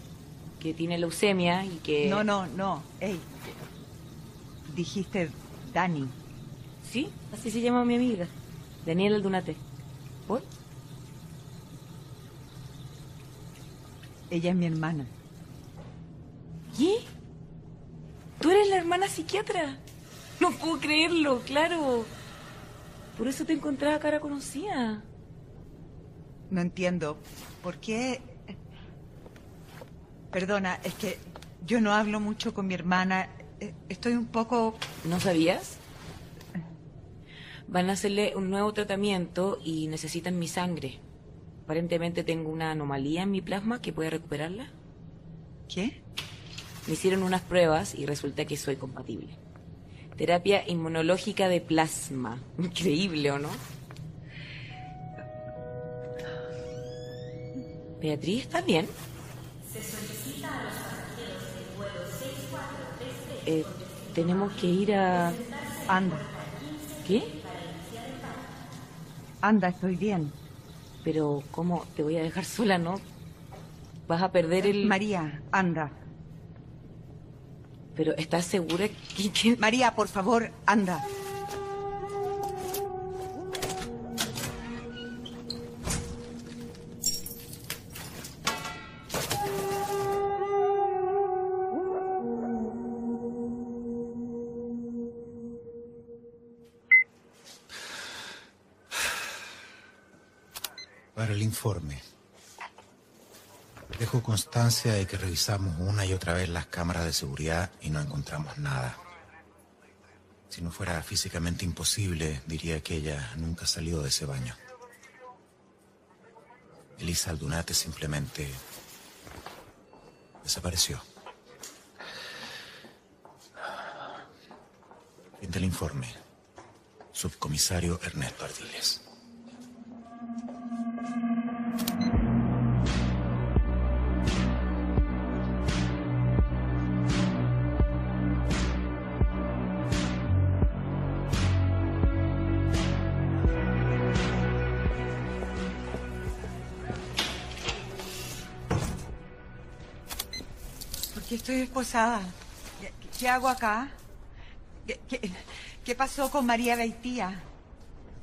que tiene leucemia y que...
No, no, no. Ey. Dijiste Dani.
Sí, así se llama mi amiga. Daniela Aldunate. ¿Por?
Ella es mi hermana.
¿Qué? ¿Tú eres la hermana psiquiatra? No puedo creerlo, claro. Por eso te encontraba cara conocida.
No entiendo. ¿Por qué? Perdona, es que yo no hablo mucho con mi hermana. Eh, Estoy un poco...
¿No sabías? Van a hacerle un nuevo tratamiento y necesitan mi sangre. Aparentemente tengo una anomalía en mi plasma que puede recuperarla.
¿Qué?
Me hicieron unas pruebas y resulta que soy compatible. Terapia inmunológica de plasma. (laughs) Increíble, ¿o no? Beatriz, ¿estás bien?
Se solicita a los pasajeros del vuelo 6433
Eh, tenemos que ir a...
Anda.
¿Qué?
Anda, estoy bien.
Pero, ¿cómo? Te voy a dejar sola, ¿no? Vas a perder el...
María, anda.
Pero, ¿estás segura que...
María, por favor, anda.
Para el informe. Dejo constancia de que revisamos una y otra vez las cámaras de seguridad y no encontramos nada. Si no fuera físicamente imposible, diría que ella nunca salió de ese baño. Elisa Aldunate simplemente desapareció. Fin del informe. Subcomisario Ernesto Ardiles.
¿Por qué estoy esposada? ¿Qué, qué hago acá? ¿Qué, qué- qué pasó con María Beitía?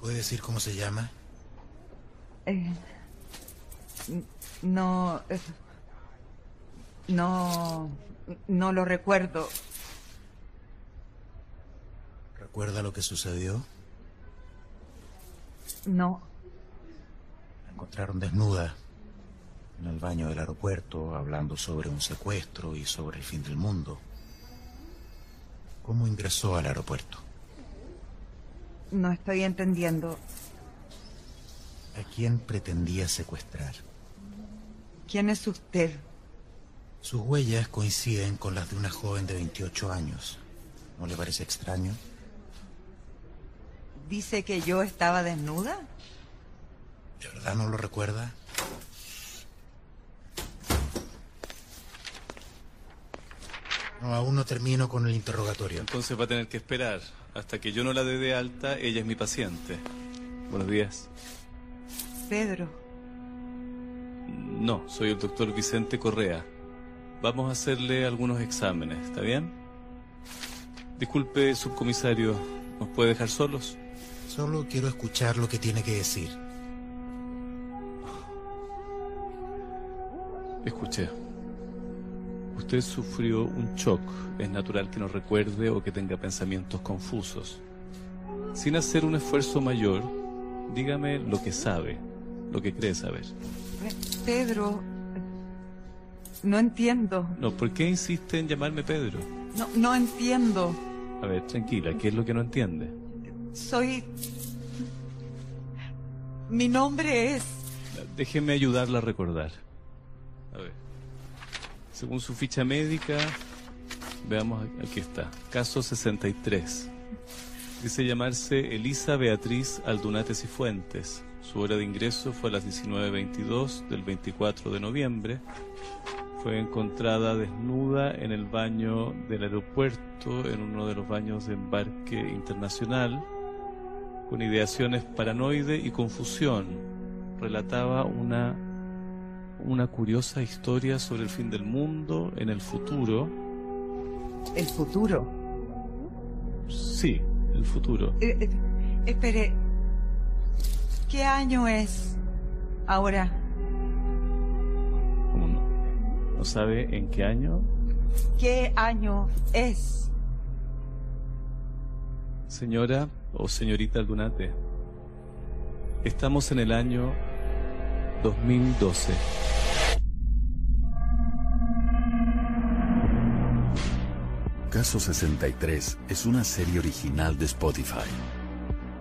¿Puede decir cómo se llama?
Eh, no. eh, no. No lo recuerdo.
¿Recuerda lo que sucedió?
No.
La encontraron desnuda en el baño del aeropuerto, hablando sobre un secuestro y sobre el fin del mundo. ¿Cómo ingresó al aeropuerto?
No estoy entendiendo.
¿A quién pretendía secuestrar?
¿Quién es usted?
Sus huellas coinciden con las de una joven de 28 años. ¿No le parece extraño?
¿Dice que yo estaba desnuda?
¿De verdad no lo recuerda? No, aún no termino con el interrogatorio.
Entonces va a tener que esperar. Hasta que yo no la dé de alta, ella es mi paciente. Buenos días.
Pedro.
No, soy el doctor Vicente Correa. Vamos a hacerle algunos exámenes, ¿está bien? Disculpe, subcomisario, ¿nos puede dejar solos?
Solo quiero escuchar lo que tiene que decir.
Escuché. Usted sufrió un shock. Es natural que no recuerde o que tenga pensamientos confusos. Sin hacer un esfuerzo mayor, dígame lo que sabe, lo que cree saber.
Pedro. No entiendo.
No, ¿por qué insiste en llamarme Pedro?
No, no entiendo.
A ver, tranquila, ¿qué es lo que no entiende?
Soy. Mi nombre es.
Déjeme ayudarla a recordar. A ver. Según su ficha médica, veamos, aquí está. Caso 63. Dice llamarse Elisa Beatriz Aldunate Cifuentes. Su hora de ingreso fue a las 19.22 del 24 de noviembre. Fue encontrada desnuda en el baño del aeropuerto, en uno de los baños de embarque internacional, con ideaciones paranoide y confusión. Relataba una, una curiosa historia sobre el fin del mundo en el futuro.
El futuro.
Sí, el futuro.
Eh, eh, espere. ¿Qué año es ahora?
¿Cómo no? ¿No sabe en qué año?
¿Qué año es?
Señora o señorita Aldunate, estamos en el año 2012.
Caso 63 es una serie original de Spotify.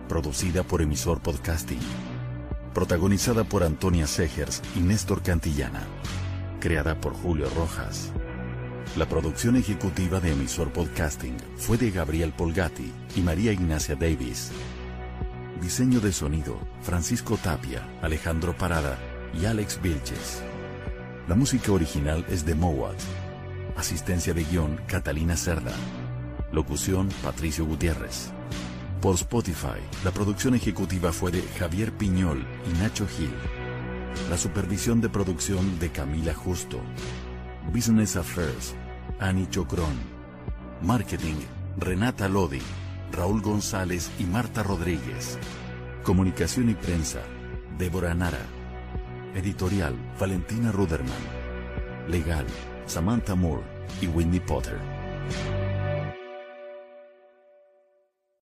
Producida por Emisor Podcasting. Protagonizada por Antonia Segers y Néstor Cantillana. Creada por Julio Rojas. La producción ejecutiva de Emisor Podcasting fue de Gabriel Polgatti y María Ignacia Davis. Diseño de sonido, Francisco Tapia, Alejandro Parada y Alex Vilches. La música original es de Mowat. Asistencia de guion, Catalina Cerda. Locución, Patricio Gutiérrez. Por Spotify, la producción ejecutiva fue de Javier Piñol y Nacho Gil. La supervisión de producción de Camila Justo. Business Affairs, Annie Chocrón. Marketing, Renata Lodi, Raúl González y Marta Rodríguez. Comunicación y prensa, Débora Nara. Editorial, Valentina Ruderman. Legal, Samantha Moore y Whitney Potter.